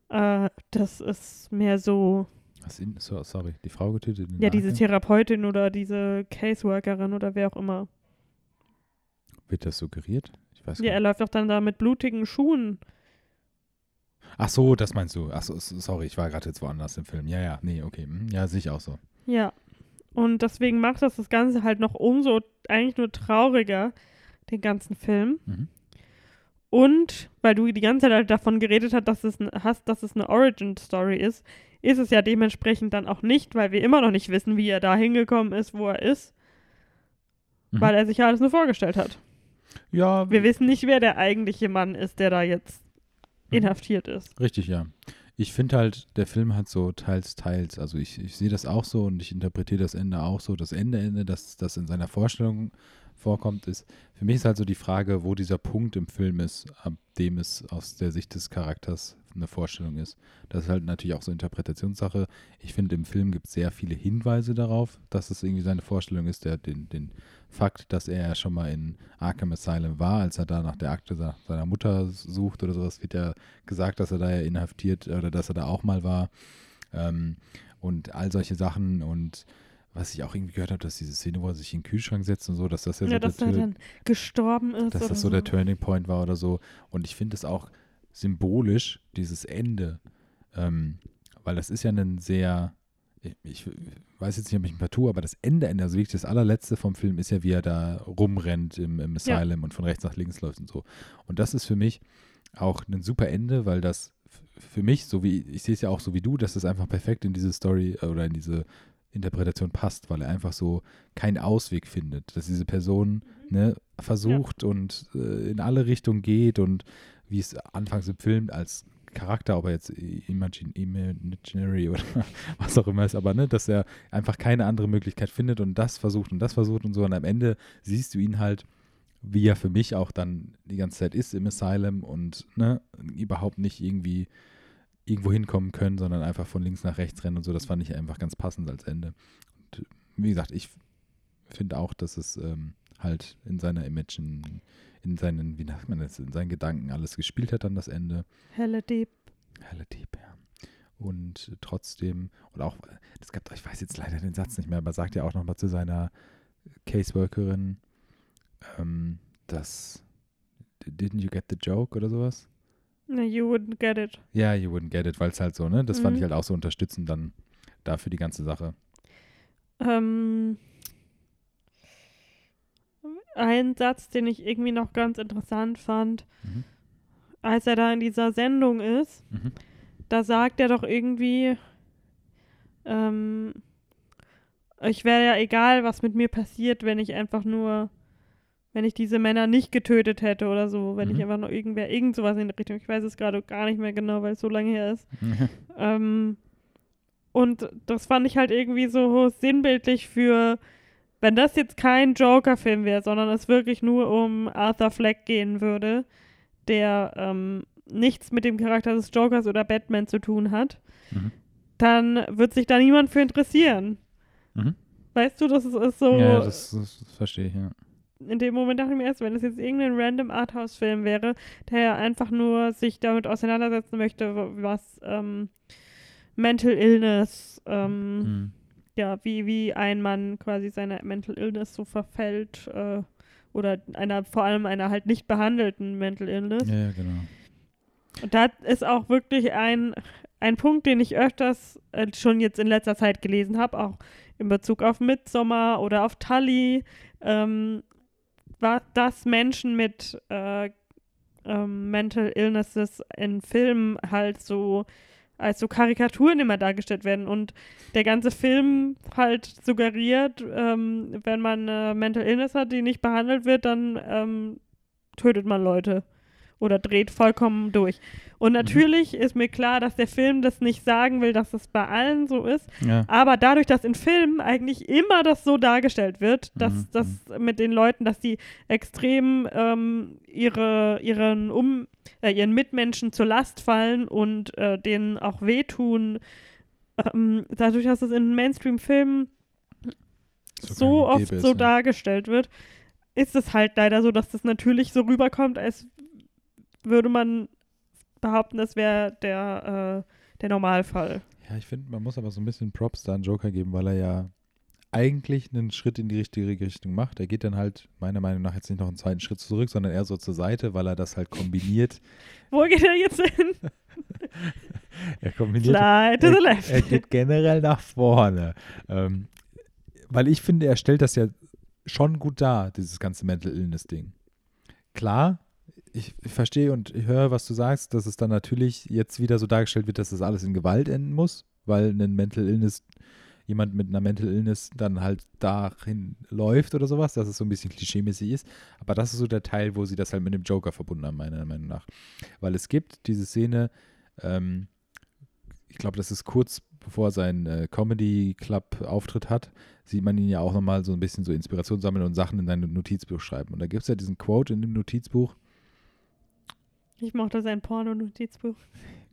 Äh, das ist mehr so, Was in, so, sorry, die Frau getötet? ja, diese? Therapeutin oder diese Caseworkerin oder wer auch immer. Wird das suggeriert? Ich weiß Ja, gar er nicht. läuft doch dann da mit blutigen Schuhen. Ach so, das meinst du. Ach so, sorry, ich war gerade jetzt woanders im Film. Ja, ja, nee, okay. Mhm. Ja, sehe ich auch so. Ja. Und deswegen macht das das Ganze halt noch umso eigentlich nur trauriger, den ganzen Film. Mhm. Und weil du die ganze Zeit halt davon geredet hast, dass es, hast, dass es eine Origin-Story ist, ist es ja dementsprechend dann auch nicht, weil wir immer noch nicht wissen, wie er da hingekommen ist, wo er ist, Mhm. weil er sich ja alles nur vorgestellt hat. Ja, Wir wissen nicht, wer der eigentliche Mann ist, der da jetzt Mhm. inhaftiert ist. Richtig, ja. Ich finde halt, der Film hat so teils, teils. Also ich, ich sehe das auch so und ich interpretiere das Ende auch so. Das Ende, Ende, das, das in seiner Vorstellung vorkommt, ist, für mich ist halt so die Frage, wo dieser Punkt im Film ist, ab dem es aus der Sicht des Charakters eine Vorstellung ist. Das ist halt natürlich auch so Interpretationssache. Ich finde, im Film gibt es sehr viele Hinweise darauf, dass es irgendwie seine Vorstellung ist. Der, den, den Fakt, dass er ja schon mal in Arkham Asylum war, als er da nach der Akte seiner Mutter sucht oder sowas, wird ja gesagt, dass er da ja inhaftiert oder dass er da auch mal war. Ähm, und all solche Sachen und was ich auch irgendwie gehört habe, dass diese Szene, wo er sich in den Kühlschrank setzt und so, dass das ja, Ja, so dass der, er dann gestorben ist. dass das so der Turning Point war oder so. Und ich finde es auch symbolisch, dieses Ende, ähm, weil das ist ja ein sehr, ich, weiß jetzt nicht, ob ich ein paar tue, aber das Ende, Ende, also wirklich das allerletzte vom Film ist ja, wie er da rumrennt im, im Asylum und von rechts nach links läuft und so. Und das ist für mich auch ein super Ende, weil das für mich, so wie, ich sehe es ja auch so wie du, dass das einfach perfekt in diese Story äh, oder in diese Interpretation passt, weil er einfach so keinen Ausweg findet, dass diese Person ne, versucht und äh, in alle Richtungen geht und wie es anfangs im Film als Charakter, ob er jetzt imagine, imaginary oder was auch immer ist, aber ne, dass er einfach keine andere Möglichkeit findet und das versucht und das versucht und so und am Ende siehst du ihn halt, wie er für mich auch dann die ganze Zeit ist im Asylum und ne, überhaupt nicht irgendwie irgendwo hinkommen können, sondern einfach von links nach rechts rennen und so. Das fand ich einfach ganz passend als Ende. Und wie gesagt, ich finde auch, dass es ähm, halt in seiner Imagine, in seinen, wie nennt man das, in seinen Gedanken alles gespielt hat dann das Ende. Helle Deep. Helle Deep, ja. Und trotzdem, und auch, das gab, ich weiß jetzt leider den Satz nicht mehr, aber sagt ja auch nochmal zu seiner Caseworkerin, ähm, dass Didn't you get the joke oder sowas? No, you wouldn't get it. Ja, you wouldn't get it, weil es halt so, ne? Das fand Mhm. ich halt auch so unterstützend dann dafür die ganze Sache. Ähm, ein Satz, den ich irgendwie noch ganz interessant fand, Mhm. als er da in dieser Sendung ist, Mhm. da sagt er doch irgendwie, ähm, ich wäre ja egal, was mit mir passiert, wenn ich einfach nur, wenn ich diese Männer nicht getötet hätte oder so, wenn ich Mhm. einfach nur irgendwer, irgend sowas in die Richtung, ich weiß es gerade gar nicht mehr genau, weil es so lange her ist. Ähm, und das fand ich halt irgendwie so sinnbildlich für, wenn das jetzt kein Joker-Film wäre, sondern es wirklich nur um Arthur Fleck gehen würde, der ähm, nichts mit dem Charakter des Jokers oder Batman zu tun hat, Mhm. dann wird sich da niemand für interessieren. Mhm. Weißt du, das ist, ist so, Ja, das, das verstehe ich, ja. in dem Moment dachte ich mir erst, wenn es jetzt irgendein random Arthouse-Film wäre, der einfach nur sich damit auseinandersetzen möchte, was ähm, Mental Illness, ähm, Mhm. Ja, wie, wie ein Mann quasi seiner Mental Illness so verfällt, äh, oder einer, vor allem einer halt nicht behandelten Mental Illness. Ja, genau. Und da ist auch wirklich ein, ein Punkt, den ich öfters äh, schon jetzt in letzter Zeit gelesen habe, auch in Bezug auf Midsommar oder auf Tully, ähm, war, dass Menschen mit äh, ähm, Mental Illnesses in Filmen halt so als so Karikaturen immer dargestellt werden und der ganze Film halt suggeriert, ähm, wenn man äh, Mental Illness hat, die nicht behandelt wird, dann ähm, tötet man Leute oder dreht vollkommen durch. Und natürlich ist mir klar, dass der Film das nicht sagen will, dass das bei allen so ist, Ja. aber dadurch, dass in Filmen eigentlich immer das so dargestellt wird, dass Mhm, das mit den Leuten, dass die extrem ähm, ihre, ihren, um, äh, ihren Mitmenschen zur Last fallen und äh, denen auch wehtun, ähm, dadurch, dass es in Mainstream-Filmen So so oft gäbe so ist, ja. dargestellt wird, ist es halt leider so, dass das natürlich so rüberkommt, als würde man behaupten, das wäre der, äh, der Normalfall. Ja, ich finde, man muss aber so ein bisschen Props da an Joker geben, weil er ja eigentlich einen Schritt in die richtige Richtung macht. Er geht dann halt meiner Meinung nach jetzt nicht noch einen zweiten Schritt zurück, sondern eher so zur Seite, weil er das halt kombiniert. Wo geht er jetzt hin? Er kombiniert Slide to the er, left. er geht generell nach vorne. Ähm, weil ich finde, er stellt das ja schon gut dar, dieses ganze Mental Illness-Ding. Klar, ich, ich verstehe und ich höre, was du sagst, dass es dann natürlich jetzt wieder so dargestellt wird, dass das alles in Gewalt enden muss, weil ein Mental Illness, jemand mit einer Mental Illness dann halt dahin läuft oder sowas, dass es so ein bisschen klischeemäßig ist. Aber das ist so der Teil, wo sie das halt mit dem Joker verbunden haben, meiner Meinung nach. Weil es gibt diese Szene, ähm, ich glaube, das ist kurz bevor er seinen äh, Comedy-Club-Auftritt hat, sieht man ihn ja auch nochmal so ein bisschen so Inspiration sammeln und Sachen in sein Notizbuch schreiben. Und da gibt es ja diesen Quote in dem Notizbuch, Ich mochte sein Porno-Notizbuch.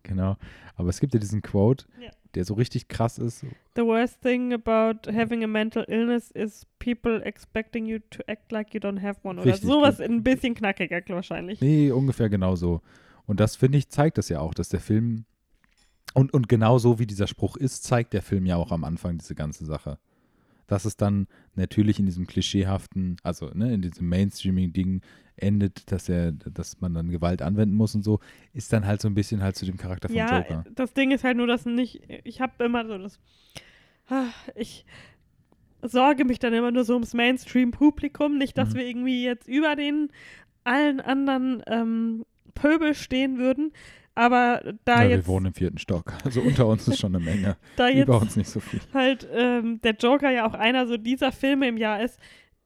genau, aber es gibt ja diesen Quote, Ja. der so richtig krass ist. The worst thing about having a mental illness is people expecting you to act like you don't have one. Oder Richtig, sowas ein bisschen knackiger wahrscheinlich. Nee, ungefähr genau so. Und das, finde ich, zeigt das ja auch, dass der Film, und, und genau so wie dieser Spruch ist, zeigt der Film ja auch am Anfang diese ganze Sache. Dass es dann natürlich in diesem klischeehaften, also ne, in diesem Mainstreaming-Ding endet, dass er, dass man dann Gewalt anwenden muss und so, ist dann halt so ein bisschen halt zu dem Charakter von Ja, Joker. das Ding ist halt nur, dass nicht, ich habe immer so das, ah, ich sorge mich dann immer nur so ums Mainstream-Publikum, nicht, dass Mhm. wir irgendwie jetzt über den allen anderen ähm, Pöbel stehen würden, aber da Ja, wir jetzt, wohnen im vierten Stock. Also unter uns ist schon eine Menge. da jetzt Über uns nicht so viel. halt ähm, der Joker ja auch einer so dieser Filme im Jahr ist,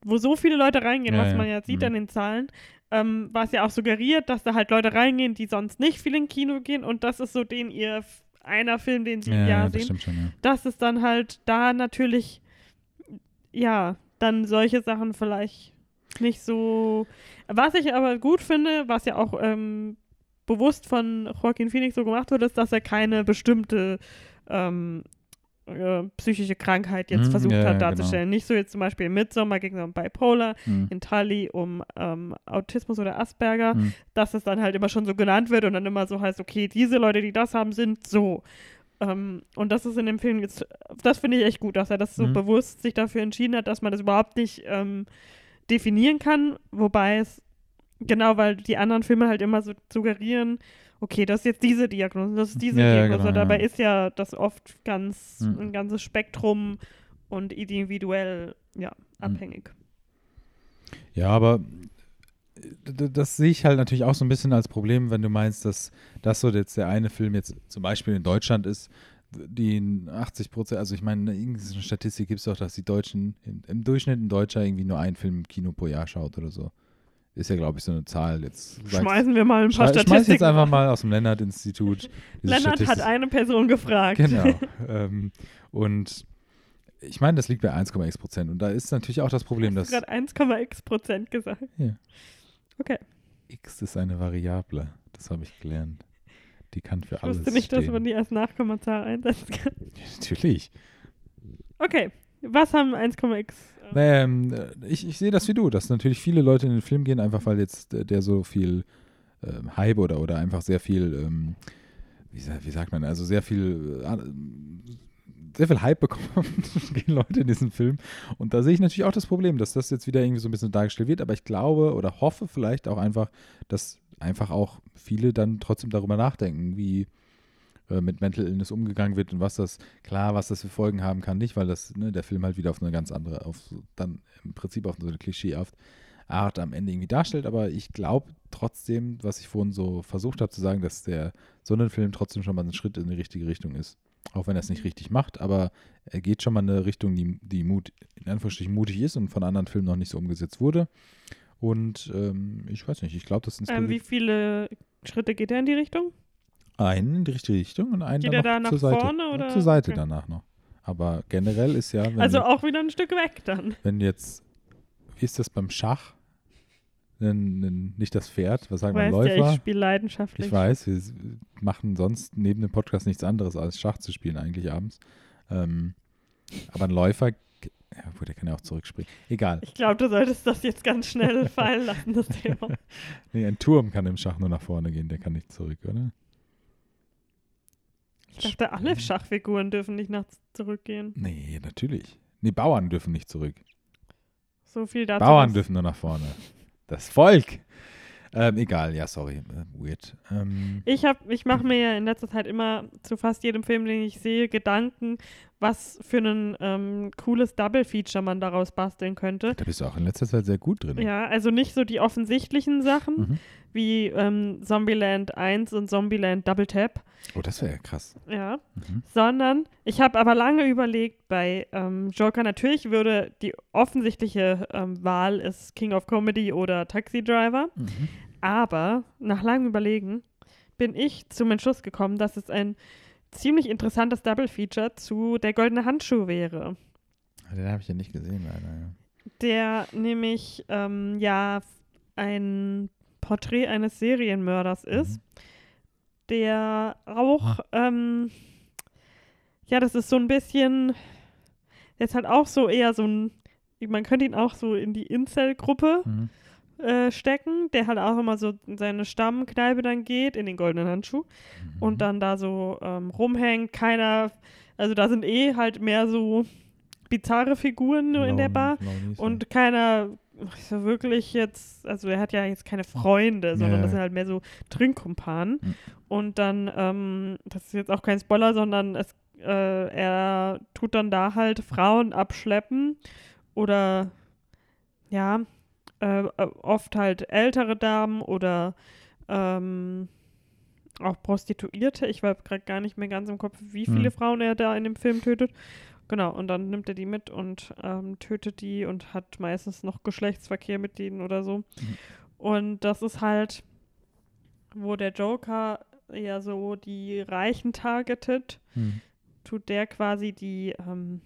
wo so viele Leute reingehen, Ja, was ja. man ja sieht Mhm. an den Zahlen, ähm, war es ja auch suggeriert, dass da halt Leute reingehen, die sonst nicht viel in Kino gehen und das ist so den ihr einer Film, den sie im Ja, Jahr ja, das sehen. stimmt schon, ja. Das ist dann halt da natürlich, ja, dann solche Sachen vielleicht nicht so. Was ich aber gut finde, was ja auch ähm, bewusst von Joaquin Phoenix so gemacht wurde, ist, dass er keine bestimmte ähm, äh, psychische Krankheit jetzt Mhm, versucht ja, hat genau. darzustellen. Nicht so jetzt zum Beispiel in Midsommar ging es um Bipolar, Hm. in Tully um ähm, Autismus oder Asperger, Hm. dass es dann halt immer schon so genannt wird und dann immer so heißt, okay, diese Leute, die das haben, sind so. Ähm, und das ist in dem Film jetzt, das finde ich echt gut, dass er das so Mhm. bewusst sich dafür entschieden hat, dass man das überhaupt nicht ähm, definieren kann, wobei es Genau, weil die anderen Filme halt immer so suggerieren, okay, das ist jetzt diese Diagnose, das ist diese Ja, Diagnose. genau, Dabei ja. ist ja das oft ganz Mhm. ein ganzes Spektrum und individuell ja Mhm. abhängig. Ja, aber äh, das sehe ich halt natürlich auch so ein bisschen als Problem, wenn du meinst, dass das so jetzt der eine Film jetzt zum Beispiel in Deutschland ist, die in 80 Prozent, also ich meine, irgendeine Statistik gibt es doch, dass die Deutschen im, im Durchschnitt ein Deutscher irgendwie nur einen Film im Kino pro Jahr schaut oder so. Ist ja, glaube ich, so eine Zahl. Jetzt sag's- Schmeißen wir mal ein paar Statistiken. Schmeiß jetzt einfach mal aus dem Lennart-Institut. Lennart hat eine Person gefragt. Genau. ähm, und ich meine, das liegt bei 1,x Prozent. Und da ist natürlich auch das Problem, Hast dass du gerade 1,x Prozent gesagt. Ja. Okay. x ist eine Variable. Das habe ich gelernt. Die kann für Ich alles wusste nicht, stehen. dass man die als Nachkommazahl einsetzen kann. Ja, natürlich. Okay. Was haben 1,x? Ähm, äh, ich, ich sehe das wie du, dass natürlich viele Leute in den Film gehen, einfach weil jetzt äh, der so viel ähm, Hype oder, oder einfach sehr viel, ähm, wie, wie sagt man, also sehr viel, äh, sehr viel Hype bekommt, gehen Leute in diesen Film. Und da sehe ich natürlich auch das Problem, dass das jetzt wieder irgendwie so ein bisschen dargestellt wird, aber ich glaube oder hoffe vielleicht auch einfach, dass einfach auch viele dann trotzdem darüber nachdenken, wie mit Mental Illness umgegangen wird und was das, klar, was das für Folgen haben kann, nicht, weil das, ne, der Film halt wieder auf eine ganz andere, auf so, dann im Prinzip auf so eine klischeehaft Art am Ende irgendwie darstellt, aber ich glaube trotzdem, was ich vorhin so versucht habe zu sagen, dass der so ein Film trotzdem schon mal ein Schritt in die richtige Richtung ist. Auch wenn er es nicht richtig macht, aber er geht schon mal in eine Richtung, die, die Mut, in Anführungsstrichen mutig ist und von anderen Filmen noch nicht so umgesetzt wurde. Und ähm, ich weiß nicht, ich glaube, das ist Ähm, wie viele Schritte geht er in die Richtung? Einen in die richtige Richtung und einen Geht dann da zur nach Seite. vorne, oder? Zur Seite Okay. danach noch. Aber generell ist ja, wenn, Also du, auch wieder ein Stück weg dann. wenn jetzt, wie ist das beim Schach? Nen- nen- nicht das Pferd, was sagen wir, Weißt ja, Läufer? ich spiele leidenschaftlich. Ich weiß, wir machen sonst neben dem Podcast nichts anderes als Schach zu spielen, eigentlich abends. Ähm, aber ein Läufer, ja, gut, der kann ja auch zurückspringen. Egal. Ich glaube, du solltest das jetzt ganz schnell fallen lassen, das Thema. Nee, ein Turm kann im Schach nur nach vorne gehen, der kann nicht zurück, oder? Ich dachte, alle Schachfiguren dürfen nicht nach zurückgehen. Nee, natürlich. Nee, Bauern dürfen nicht zurück. So viel dazu. Bauern dürfen nur nach vorne. Das Volk. Ähm, egal, ja, sorry. Äh, weird. Ähm, Ich, hab- ich mache mir ja in letzter Zeit immer zu fast jedem Film, den ich sehe, Gedanken, was für ein ähm, cooles Double-Feature man daraus basteln könnte. da bist du auch in letzter Zeit sehr gut drin. Ja, also nicht so die offensichtlichen Sachen Mhm. Wie ähm, Zombieland 1 und Zombieland Double Tap, Oh, das wäre ja krass. ja, Mhm. sondern ich habe aber lange überlegt, bei ähm, Joker natürlich würde die offensichtliche ähm, Wahl ist King of Comedy oder Taxi Driver, Mhm. aber nach langem Überlegen bin ich zum Entschluss gekommen, dass es ein ziemlich interessantes Double Feature zu Der Goldene Handschuh wäre. Den habe ich ja nicht gesehen, leider. Ja. der nämlich ähm, ja ein Porträt eines Serienmörders ist, der auch, ähm, ja, das ist so ein bisschen, der ist halt auch so eher so ein, man könnte ihn auch so in die Incel-Gruppe Mhm. äh, stecken, der halt auch immer so in seine Stammkneipe dann geht, in den goldenen Handschuh Mhm. und dann da so ähm, rumhängt, keiner, also da sind eh halt mehr so bizarre Figuren nur in der Bar Launis, ja. und keiner so wirklich jetzt, also er hat ja jetzt keine Freunde, sondern Ja. das sind halt mehr so Trinkkumpanen. Mhm. Und dann, ähm, das ist jetzt auch kein Spoiler, sondern es, äh, er tut dann da halt Frauen abschleppen oder ja, äh, äh, oft halt ältere Damen oder ähm, auch Prostituierte. Ich weiß gerade gar nicht mehr ganz im Kopf, wie viele Mhm. Frauen er da in dem Film tötet. Genau, und dann nimmt er die mit und ähm, tötet die und hat meistens noch Geschlechtsverkehr mit denen oder so. Mhm. Und das ist halt, wo der Joker ja so die Reichen targetet, Mhm. tut der quasi die, ähm,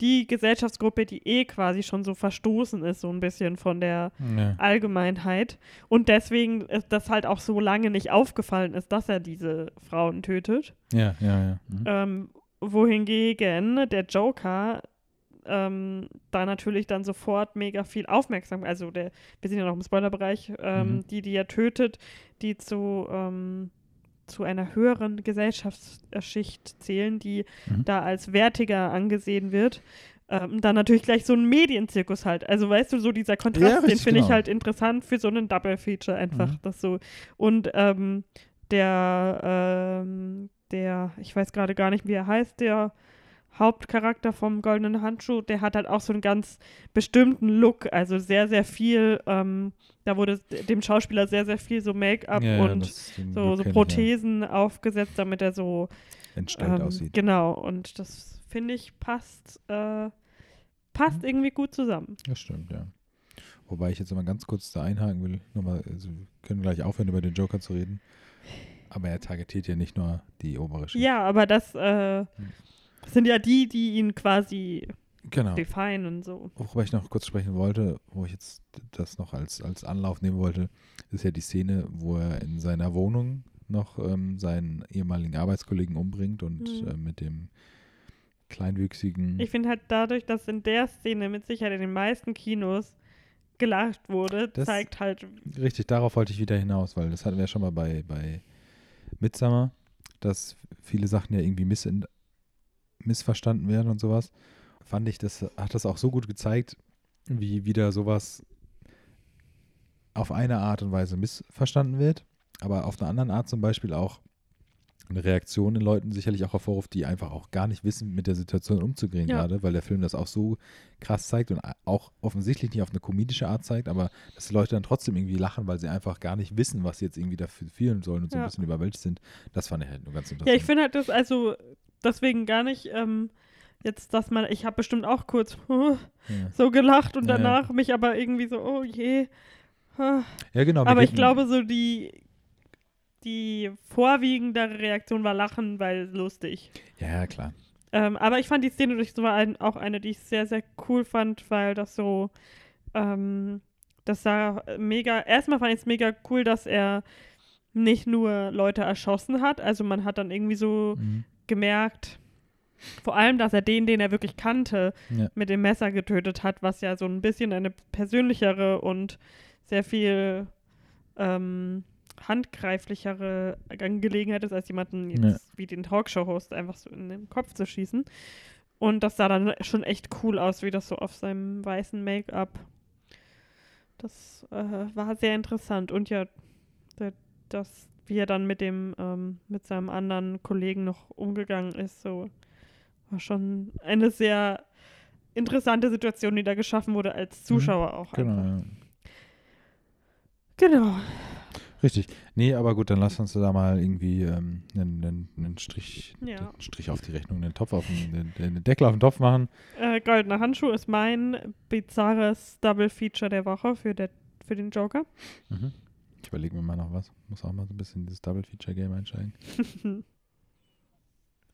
die Gesellschaftsgruppe, die eh quasi schon so verstoßen ist, so ein bisschen von der Ja. Allgemeinheit. Und deswegen ist das halt auch so lange nicht aufgefallen ist, dass er diese Frauen tötet. ja, ja, ja. Mhm. Ähm, wohingegen der Joker ähm, da natürlich dann sofort mega viel Aufmerksamkeit, also der, wir sind ja noch im Spoilerbereich, ähm, Mhm. die, die er tötet, die zu, ähm, zu einer höheren Gesellschaftsschicht zählen, die Mhm. da als wertiger angesehen wird, ähm, dann natürlich gleich so ein Medienzirkus halt. Also weißt du, so dieser Kontrast, Ja, den finde ich genau. halt interessant für so einen Double-Feature einfach. Mhm. Das so. Und ähm, der, ähm, der, ich weiß gerade gar nicht, wie er heißt, der Hauptcharakter vom Goldenen Handschuh, der hat halt auch so einen ganz bestimmten Look, also sehr, sehr viel, ähm, da wurde dem Schauspieler sehr, sehr viel so Make-up Ja, ja, und den so, so kenn ich, Prothesen aufgesetzt, damit er so Ja. Entstellt ähm, aussieht. Genau, und das finde ich passt, äh, passt Mhm. irgendwie gut zusammen. Das stimmt, ja. Wobei ich jetzt mal ganz kurz da einhaken will. Nochmal, also wir können gleich aufhören, über den Joker zu reden. Aber er targetiert ja nicht nur die obere Schicht. Ja, aber das äh, sind ja die, die ihn quasi Genau. definen und so. Worüber ich noch kurz sprechen wollte, wo ich jetzt das noch als, als Anlauf nehmen wollte, ist ja die Szene, wo er in seiner Wohnung noch ähm, seinen ehemaligen Arbeitskollegen umbringt und Mhm. äh, mit dem kleinwüchsigen. Ich finde halt dadurch, dass in der Szene mit Sicherheit in den meisten Kinos gelacht wurde, Das- zeigt halt, Richtig, darauf wollte ich wieder hinaus, weil das hatten wir ja schon mal bei, bei Midsummer, dass viele Sachen ja irgendwie miss missverstanden werden und sowas. Fand ich, das hat das auch so gut gezeigt, wie wieder sowas auf eine Art und Weise missverstanden wird, aber auf einer anderen Art zum Beispiel auch eine Reaktion in Leuten sicherlich auch hervorruft, die einfach auch gar nicht wissen, mit der Situation umzugehen Ja. gerade, weil der Film das auch so krass zeigt und auch offensichtlich nicht auf eine komedische Art zeigt, aber dass die Leute dann trotzdem irgendwie lachen, weil sie einfach gar nicht wissen, was sie jetzt irgendwie dafür fühlen sollen und so Ja. ein bisschen überwältigt sind. Das fand ich halt nur ganz interessant. ja, ich finde halt das also deswegen gar nicht ähm, jetzt, dass man, ich habe bestimmt auch kurz ja. so gelacht und danach mich aber irgendwie so, oh je. ja, genau. Aber ich glaube, so die, die vorwiegendere Reaktion war Lachen, weil lustig. Ja, klar. Ähm, aber ich fand die Szene durch so ein, auch eine, die ich sehr, sehr cool fand, weil das so, ähm, das sah mega, erstmal fand ich es mega cool, dass er nicht nur Leute erschossen hat, also man hat dann irgendwie so Mhm. gemerkt, vor allem, dass er den, den er wirklich kannte, Ja. mit dem Messer getötet hat, was ja so ein bisschen eine persönlichere und sehr viel ähm, handgreiflichere Angelegenheit ist, als jemanden jetzt Ja. wie den Talkshow-Host einfach so in den Kopf zu schießen. Und das sah dann schon echt cool aus, wie das so auf seinem weißen Make-up. Das äh, war sehr interessant. Und ja, da- das, wie er dann mit dem, ähm, mit seinem anderen Kollegen noch umgegangen ist, so war schon eine sehr interessante Situation, die da geschaffen wurde als Zuschauer auch. Genau, einfach. Genau. Richtig. Nee, aber gut, dann lass uns da mal irgendwie ähm, einen, einen, einen Strich, Ja. einen Strich auf die Rechnung, einen Topf auf den, den, Deckel auf den Topf machen. Äh, Goldener Handschuh ist mein bizarres Double Feature der Woche für, der, für den Joker. Mhm. Ich überlege mir mal noch was. Muss auch mal so ein bisschen dieses Double-Feature-Game einsteigen.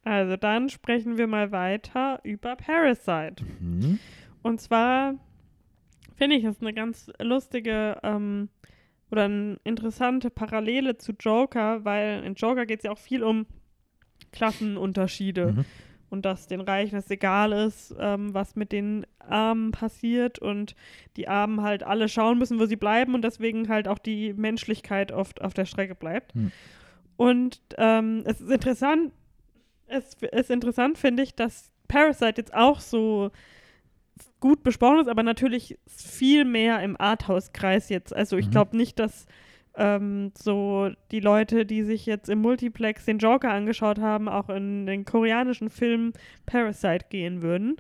Also dann sprechen wir mal weiter über Parasite. Mhm. Und zwar finde ich es eine ganz lustige ähm, oder eine interessante Parallele zu Joker, weil in Joker geht es ja auch viel um Klassenunterschiede Mhm. und dass den Reichen es egal ist, ähm, was mit den Armen passiert und die Armen halt alle schauen müssen, wo sie bleiben und deswegen halt auch die Menschlichkeit oft auf der Strecke bleibt. Mhm. Und ähm, es ist interessant, es ist interessant, finde ich, dass Parasite jetzt auch so gut besprochen ist, aber natürlich viel mehr im Arthouse-Kreis jetzt. Also ich Mhm. glaube nicht, dass ähm, so die Leute, die sich jetzt im Multiplex den Joker angeschaut haben, auch in den koreanischen Film Parasite gehen würden.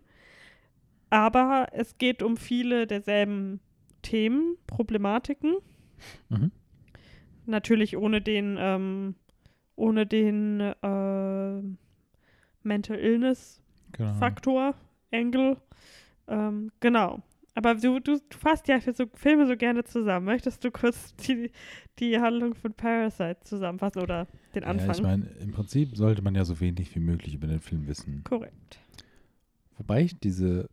Aber es geht um viele derselben Themen, Problematiken. Mhm. Natürlich ohne den, ähm, ohne den äh, Mental Illness Genau. Faktor, Angle. Ähm, genau. Aber du, du, du fasst ja für so Filme so gerne zusammen. Möchtest du kurz die, die Handlung von Parasite zusammenfassen oder den Anfang? Ja, ich meine, im Prinzip sollte man ja so wenig wie möglich über den Film wissen. Korrekt. Wobei ich diese,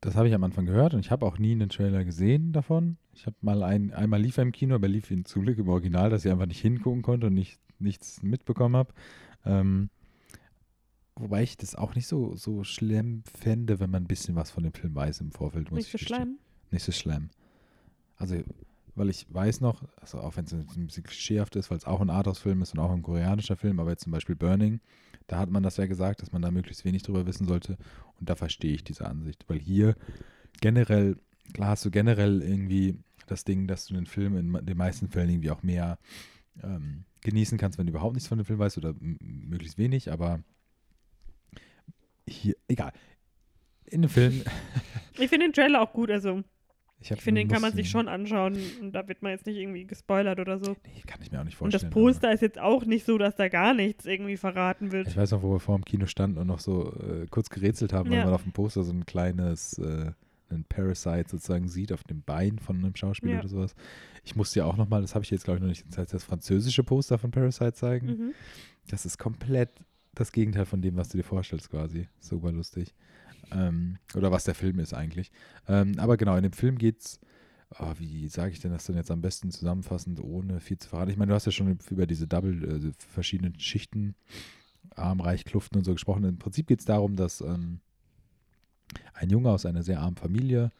das habe ich am Anfang gehört und ich habe auch nie einen Trailer gesehen davon. Ich habe mal ein, einmal lief er im Kino, aber lief ihn zum Glück im Original, dass ich einfach nicht hingucken konnte und nicht, nichts mitbekommen habe. Ähm, wobei ich das auch nicht so, so schlimm fände, wenn man ein bisschen was von dem Film weiß im Vorfeld. Muss Nicht so schlimm. Nicht so schlimm. Also, weil ich weiß noch, also auch wenn es ein bisschen klischeehaft ist, weil es auch ein Arthouse-Film ist und auch ein koreanischer Film, aber jetzt zum Beispiel Burning, da hat man das ja gesagt, dass man da möglichst wenig drüber wissen sollte und da verstehe ich diese Ansicht, weil hier generell, klar hast du generell irgendwie das Ding, dass du den Film in den meisten Fällen irgendwie auch mehr ähm, genießen kannst, wenn du überhaupt nichts von dem Film weißt oder möglichst wenig, aber hier, egal. In dem Film. ich finde den Trailer auch gut, also. Ich, ich finde, den kann man sich schon anschauen und da wird man jetzt nicht irgendwie gespoilert oder so. Nee, kann ich mir auch nicht vorstellen. Und das Poster ist jetzt auch nicht so, dass da gar nichts irgendwie verraten wird. Ich weiß noch, wo wir vor dem Kino standen und noch so äh, kurz gerätselt haben, ja. weil man auf dem Poster so ein kleines, äh, einen Parasite sozusagen sieht auf dem Bein von einem Schauspieler ja. oder sowas. Ich musste ja auch nochmal, das habe ich jetzt glaube ich noch nicht, das, heißt, das französische Poster von Parasite zeigen. Mhm. Das ist komplett das Gegenteil von dem, was du dir vorstellst quasi. Super lustig. Ähm, oder was der Film ist eigentlich. Ähm, aber genau, in dem Film geht's, oh, wie sage ich denn das denn jetzt am besten zusammenfassend, ohne viel zu verraten? Ich meine, du hast ja schon über diese Double, äh, verschiedenen Schichten, arm, reich, Kluften und so gesprochen. Im Prinzip geht es darum, dass ähm, ein Junge aus einer sehr armen Familie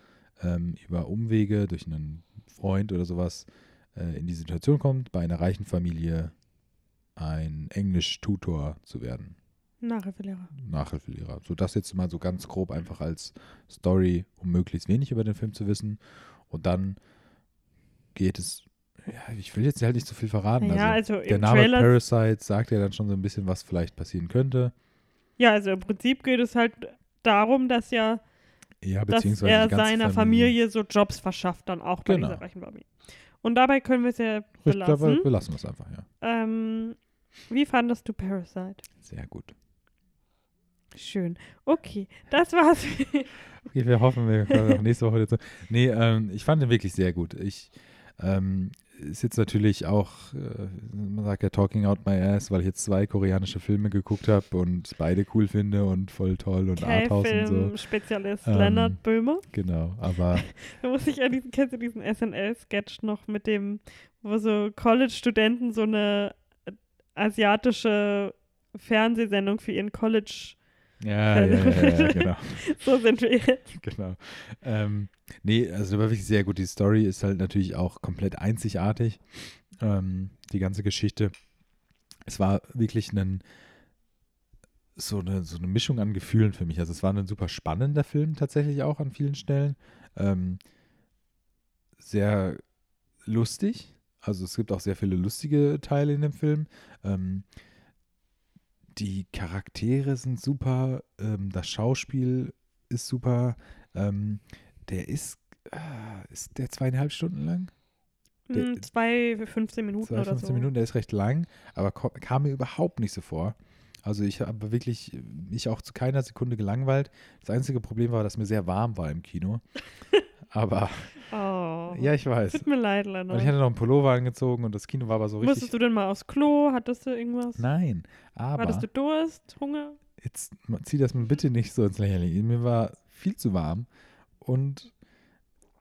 ähm, über Umwege durch einen Freund oder sowas äh, in die Situation kommt, bei einer reichen Familie ein Englisch-Tutor zu werden. Nachhilfelehrer. Nachhilfelehrer. So das jetzt mal so ganz grob einfach als Story, um möglichst wenig über den Film zu wissen. Und dann geht es, ja, ich will jetzt halt nicht so viel verraten. Ja, also, also der Name Trailer Parasite sagt ja dann schon so ein bisschen, was vielleicht passieren könnte. Ja, also im Prinzip geht es halt darum, dass ja, ja dass er seiner Familie. Familie. so Jobs verschafft, dann auch bei genau. dieser reichen Familie. Und dabei können wir es ja belassen. Dabei belassen wir es einfach, ja. Ähm, wie fandest du Parasite? Sehr gut. Schön. Okay, das war's. okay, wir hoffen, wir kommen auch nächste Woche dazu. Nee, ähm, ich fand ihn wirklich sehr gut. Ich ähm, ist jetzt natürlich auch, äh, man sagt ja Talking Out My Ass, weil ich jetzt zwei koreanische Filme geguckt habe und beide cool finde und voll toll und Arthouse und so. Spezialist ähm, Leonard Böhmer. Genau, aber. da muss ich an diesen, kennst du diesen SNL-Sketch noch mit dem, wo so College-Studenten so eine asiatische Fernsehsendung für ihren College ja, ja, ja, ja, genau. so sind wir jetzt. Genau. Ähm, nee, also war wirklich sehr gut. Die Story ist halt natürlich auch komplett einzigartig. Ähm, die ganze Geschichte. Es war wirklich ein, so, eine, so eine Mischung an Gefühlen für mich. Also es war ein super spannender Film tatsächlich auch an vielen Stellen. Ähm, sehr lustig. Also es gibt auch sehr viele lustige Teile in dem Film. Ähm, die Charaktere sind super, ähm, das Schauspiel ist super. Ähm, der ist, äh, ist der zweieinhalb Stunden lang? Der, hm, zwei, 15 Minuten zwei, 15 oder so. Minuten, der ist recht lang, aber kam mir überhaupt nicht so vor. Also ich habe wirklich mich auch zu keiner Sekunde gelangweilt. Das einzige Problem war, dass mir sehr warm war im Kino. aber Oh. Ja, ich weiß. Tut mir leid, Lennart. Und ich hatte noch einen Pullover angezogen und das Kino war aber so richtig. Musstest du denn mal aufs Klo? Hattest du irgendwas? Nein, aber. Hattest du Durst, Hunger? Jetzt zieh das mal bitte nicht so ins Lächerliche. Mir war viel zu warm und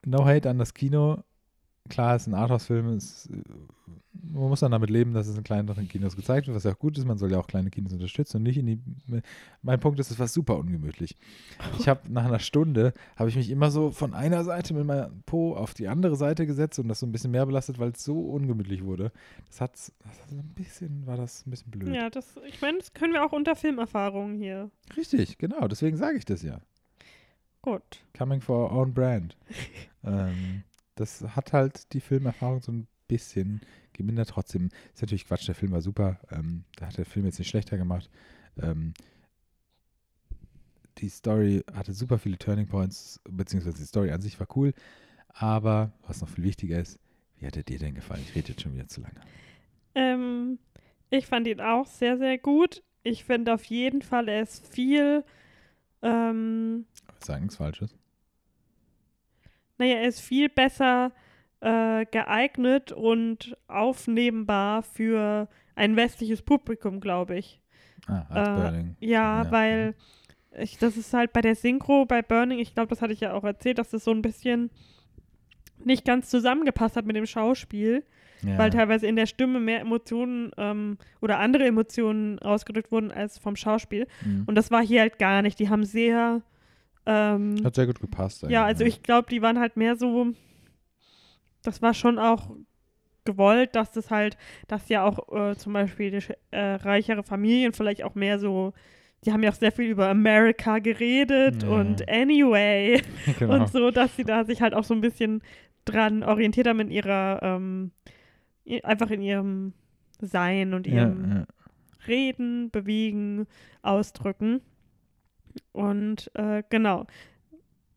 no hate an das Kino. Klar, es ist ein Arthouse-Film, es man muss dann damit leben, dass es in kleineren Kinos gezeigt wird, was ja auch gut ist. Man soll ja auch kleine Kinos unterstützen und nicht in die. Mein Punkt ist, es war super ungemütlich. Ich habe nach einer Stunde habe ich mich immer so von einer Seite mit meinem Po auf die andere Seite gesetzt und das so ein bisschen mehr belastet, weil es so ungemütlich wurde. Das hat das ein bisschen war das ein bisschen blöd. Ja, das. Ich meine, das können wir auch unter Filmerfahrungen hier. Richtig, genau. Deswegen sage ich das ja. Gut. Coming for our own brand. ähm, das hat halt die Filmerfahrung so ein bisschen gemindert. Trotzdem ist natürlich Quatsch, der Film war super. Ähm, da hat der Film jetzt nicht schlechter gemacht. Ähm, die Story hatte super viele Turning Points, beziehungsweise die Story an sich war cool. Aber was noch viel wichtiger ist, wie hat er dir denn gefallen? Ich rede jetzt schon wieder zu lange. Ähm, ich fand ihn auch sehr, sehr gut. Ich finde auf jeden Fall, er ist viel. Ähm, Sagen nichts Falsches. Naja, er ist viel besser äh, geeignet und aufnehmbar für ein westliches Publikum, glaube ich. Ah, als äh, Burning. Ja, ja, weil ich, das ist halt bei der Synchro, bei Burning, ich glaube, das hatte ich ja auch erzählt, dass das so ein bisschen nicht ganz zusammengepasst hat mit dem Schauspiel, ja. weil teilweise in der Stimme mehr Emotionen ähm, oder andere Emotionen ausgedrückt wurden als vom Schauspiel. Mhm. Und das war hier halt gar nicht. Die haben sehr. Ähm, hat sehr gut gepasst. Ja, also ich glaube, die waren halt mehr so das war schon auch gewollt, dass das halt, dass ja auch äh, zum Beispiel die, äh, reichere Familien vielleicht auch mehr so, die haben ja auch sehr viel über America geredet Ja. und Anyway genau. und so, dass sie da sich halt auch so ein bisschen dran orientiert haben in ihrer, ähm, einfach in ihrem Sein und ja, ihrem ja. Reden, Bewegen, Ausdrücken. Und äh, genau.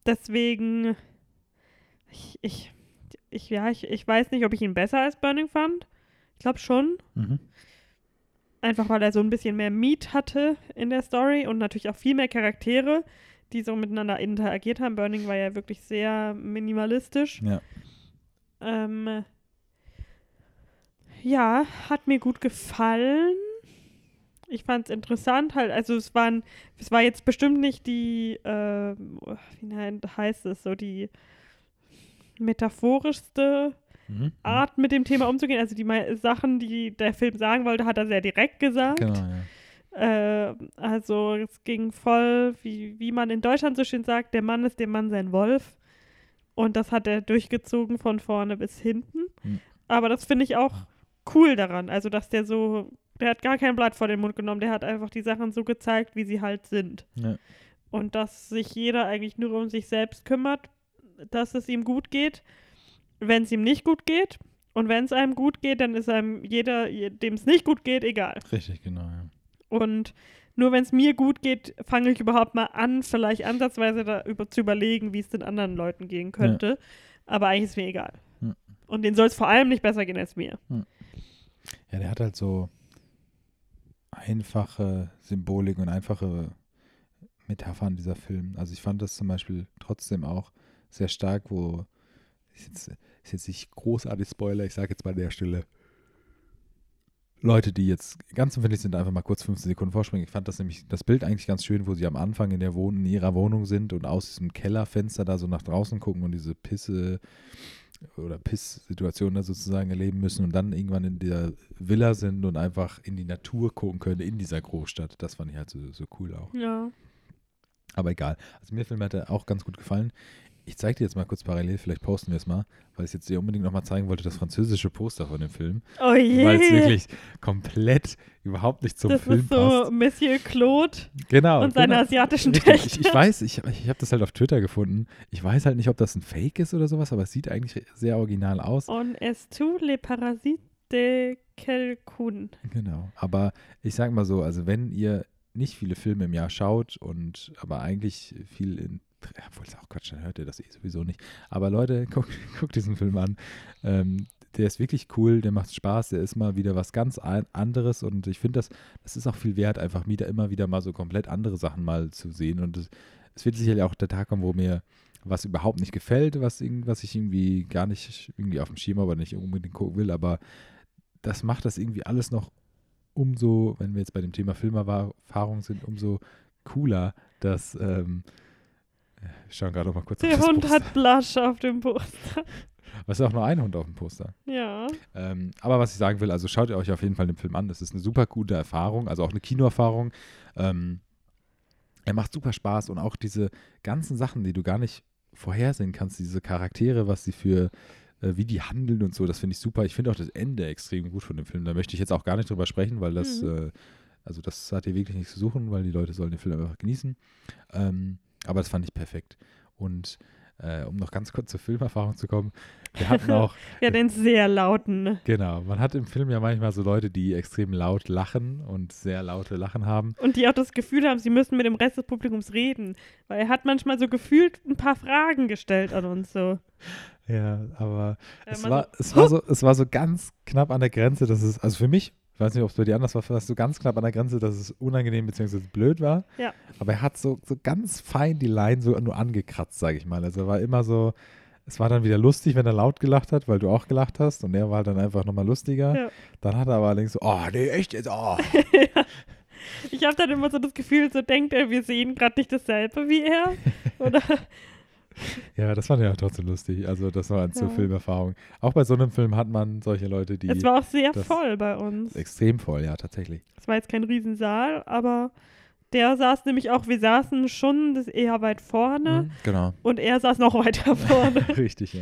Deswegen, ich, ich, ich, ja, ich, ich weiß nicht, ob ich ihn besser als Burning fand. Ich glaube schon. Mhm. Einfach weil er so ein bisschen mehr Meat hatte in der Story und natürlich auch viel mehr Charaktere, die so miteinander interagiert haben. Burning war ja wirklich sehr minimalistisch. Ja. Ähm, ja, hat mir gut gefallen. Ich fand es interessant halt. Also es waren, es war jetzt bestimmt nicht die, äh, wie heißt es, so die metaphorischste Mhm. Art mit dem Thema umzugehen. Also die Sachen, die der Film sagen wollte, hat er sehr direkt gesagt. Genau, ja. Äh, also es ging voll, wie, wie man in Deutschland so schön sagt, der Mann ist dem Mann sein Wolf. Und das hat er durchgezogen von vorne bis hinten. Hm. Aber das finde ich auch cool daran. Also, dass der so, der hat gar kein Blatt vor den Mund genommen, der hat einfach die Sachen so gezeigt, wie sie halt sind. Ja. Und dass sich jeder eigentlich nur um sich selbst kümmert, dass es ihm gut geht, wenn es ihm nicht gut geht. Und wenn es einem gut geht, dann ist einem jeder, dem es nicht gut geht, egal. Richtig, genau, ja. Und nur wenn es mir gut geht, fange ich überhaupt mal an, vielleicht ansatzweise darüber zu überlegen, wie es den anderen Leuten gehen könnte. Aber eigentlich ist mir egal. Ja. Und denen soll es vor allem nicht besser gehen als mir. Ja, der hat halt so einfache Symbolik und einfache Metaphern, dieser Film. Also ich fand das zum Beispiel trotzdem auch sehr stark, wo ist jetzt, ist jetzt nicht großartig Spoiler, ich sage jetzt mal an der Stelle. Leute, die jetzt ganz empfindlich sind, einfach mal kurz 15 Sekunden vorspringen. Ich fand das nämlich, das Bild eigentlich ganz schön, wo sie am Anfang in der Wohn in ihrer Wohnung sind und aus diesem Kellerfenster da so nach draußen gucken und diese Pisse oder Piss-Situation da sozusagen erleben müssen und dann irgendwann in der Villa sind und einfach in die Natur gucken können in dieser Großstadt. Das fand ich halt so, so cool auch. Ja. Aber egal. Also mir der Film hat er auch ganz gut gefallen. Ich zeige dir jetzt mal kurz parallel, vielleicht posten wir es mal, weil ich jetzt dir unbedingt nochmal zeigen wollte, das französische Poster von dem Film. Oh je. Weil es wirklich komplett überhaupt nicht zum das Film ist so passt. Monsieur Claude Genau. und seine genau. asiatischen Richtig. Töchter. Ich, ich weiß, ich, ich habe das halt auf Twitter gefunden. Ich weiß halt nicht, ob das ein Fake ist oder sowas, aber es sieht eigentlich sehr original aus. On est tous les parasites de quelqu'un. Genau. Aber ich sag mal so, also wenn ihr nicht viele Filme im Jahr schaut und aber eigentlich viel in obwohl es auch Quatsch, dann hört ihr das eh sowieso nicht. Aber Leute, guckt guckt diesen Film an. Ähm, der ist wirklich cool, der macht Spaß, der ist mal wieder was ganz anderes und ich finde, das, das ist auch viel wert, einfach wieder immer wieder mal so komplett andere Sachen mal zu sehen. Und es, wird sicherlich auch der Tag kommen, wo mir was überhaupt nicht gefällt, was, was ich irgendwie gar nicht irgendwie auf dem Schirm aber nicht unbedingt gucken will, aber das macht das irgendwie alles noch umso, wenn wir jetzt bei dem Thema Filmerfahrung sind, umso cooler, dass ähm, wir schauen gerade mal kurz Der auf das Hund Poster. hat Blush auf dem Poster. Es ist auch nur ein Hund auf dem Poster. Ja. Ähm, aber was ich sagen will, also schaut ihr euch auf jeden Fall den Film an. Das ist eine super gute Erfahrung, also auch eine Kinoerfahrung. Ähm, er macht super Spaß und auch diese ganzen Sachen, die du gar nicht vorhersehen kannst, diese Charaktere, was sie für, äh, wie die handeln und so, das finde ich super. Ich finde auch das Ende extrem gut von dem Film. Da möchte ich jetzt auch gar nicht drüber sprechen, weil das, Mhm. äh, also das hat hier wirklich nichts zu suchen, weil die Leute sollen den Film einfach genießen. Ähm, aber das fand ich perfekt. Und äh, um noch ganz kurz zur Filmerfahrung zu kommen, wir hatten auch Ja, den sehr lauten. Genau, man hat im Film ja manchmal so Leute, die extrem laut lachen und sehr laute Lachen haben. Und die auch das Gefühl haben, sie müssen mit dem Rest des Publikums reden. Weil er hat manchmal so gefühlt ein paar Fragen gestellt an uns so. Ja, aber Äh, es war, so, es, war so, es war so ganz knapp an der Grenze, dass es, also für mich, ich weiß nicht, ob es bei dir anders war, war es so ganz knapp an der Grenze, dass es unangenehm bzw. blöd war. Ja. Aber er hat so, so ganz fein die Line so nur angekratzt, sage ich mal. Also er war immer so, es war dann wieder lustig, wenn er laut gelacht hat, weil du auch gelacht hast und er war dann einfach nochmal lustiger. Ja. Dann hat er aber allerdings so, oh, nee, echt jetzt, oh. ja. Ich habe dann immer so das Gefühl, so denkt er, wir sehen gerade nicht dasselbe wie er. Oder Ja, das fand ich auch trotzdem lustig. Also das war zur Ja. Filmerfahrung. Auch bei so einem Film hat man solche Leute, die es war auch sehr voll bei uns. extrem voll, ja, tatsächlich. Es war jetzt kein Riesensaal, aber der saß nämlich auch, wir saßen schon das eher weit vorne Mhm, genau. und er saß noch weiter vorne. Richtig, ja.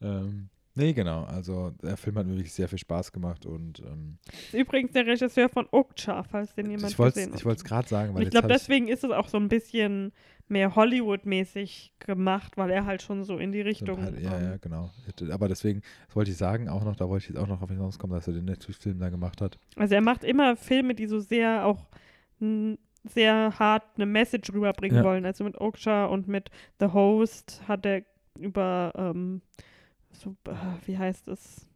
Ähm, Nee, genau. Also der Film hat mir wirklich sehr viel Spaß gemacht und ähm, Ist übrigens der Regisseur von Okja, falls den jemand ich gesehen hat. ich wollte es gerade sagen, weil ich glaube, hab ich, deswegen ist es auch so ein bisschen mehr Hollywood-mäßig gemacht, weil er halt schon so in die so Richtung. paar- ja, ja, genau. Aber deswegen, das wollte ich sagen, auch noch, da wollte ich jetzt auch noch auf hinauskommen, dass er den Netflix-Film da gemacht hat. Also er macht immer Filme, die so sehr auch sehr hart eine Message rüberbringen Ja. wollen. Also mit Okja und mit The Host hat er über ähm, so, äh, wie heißt es?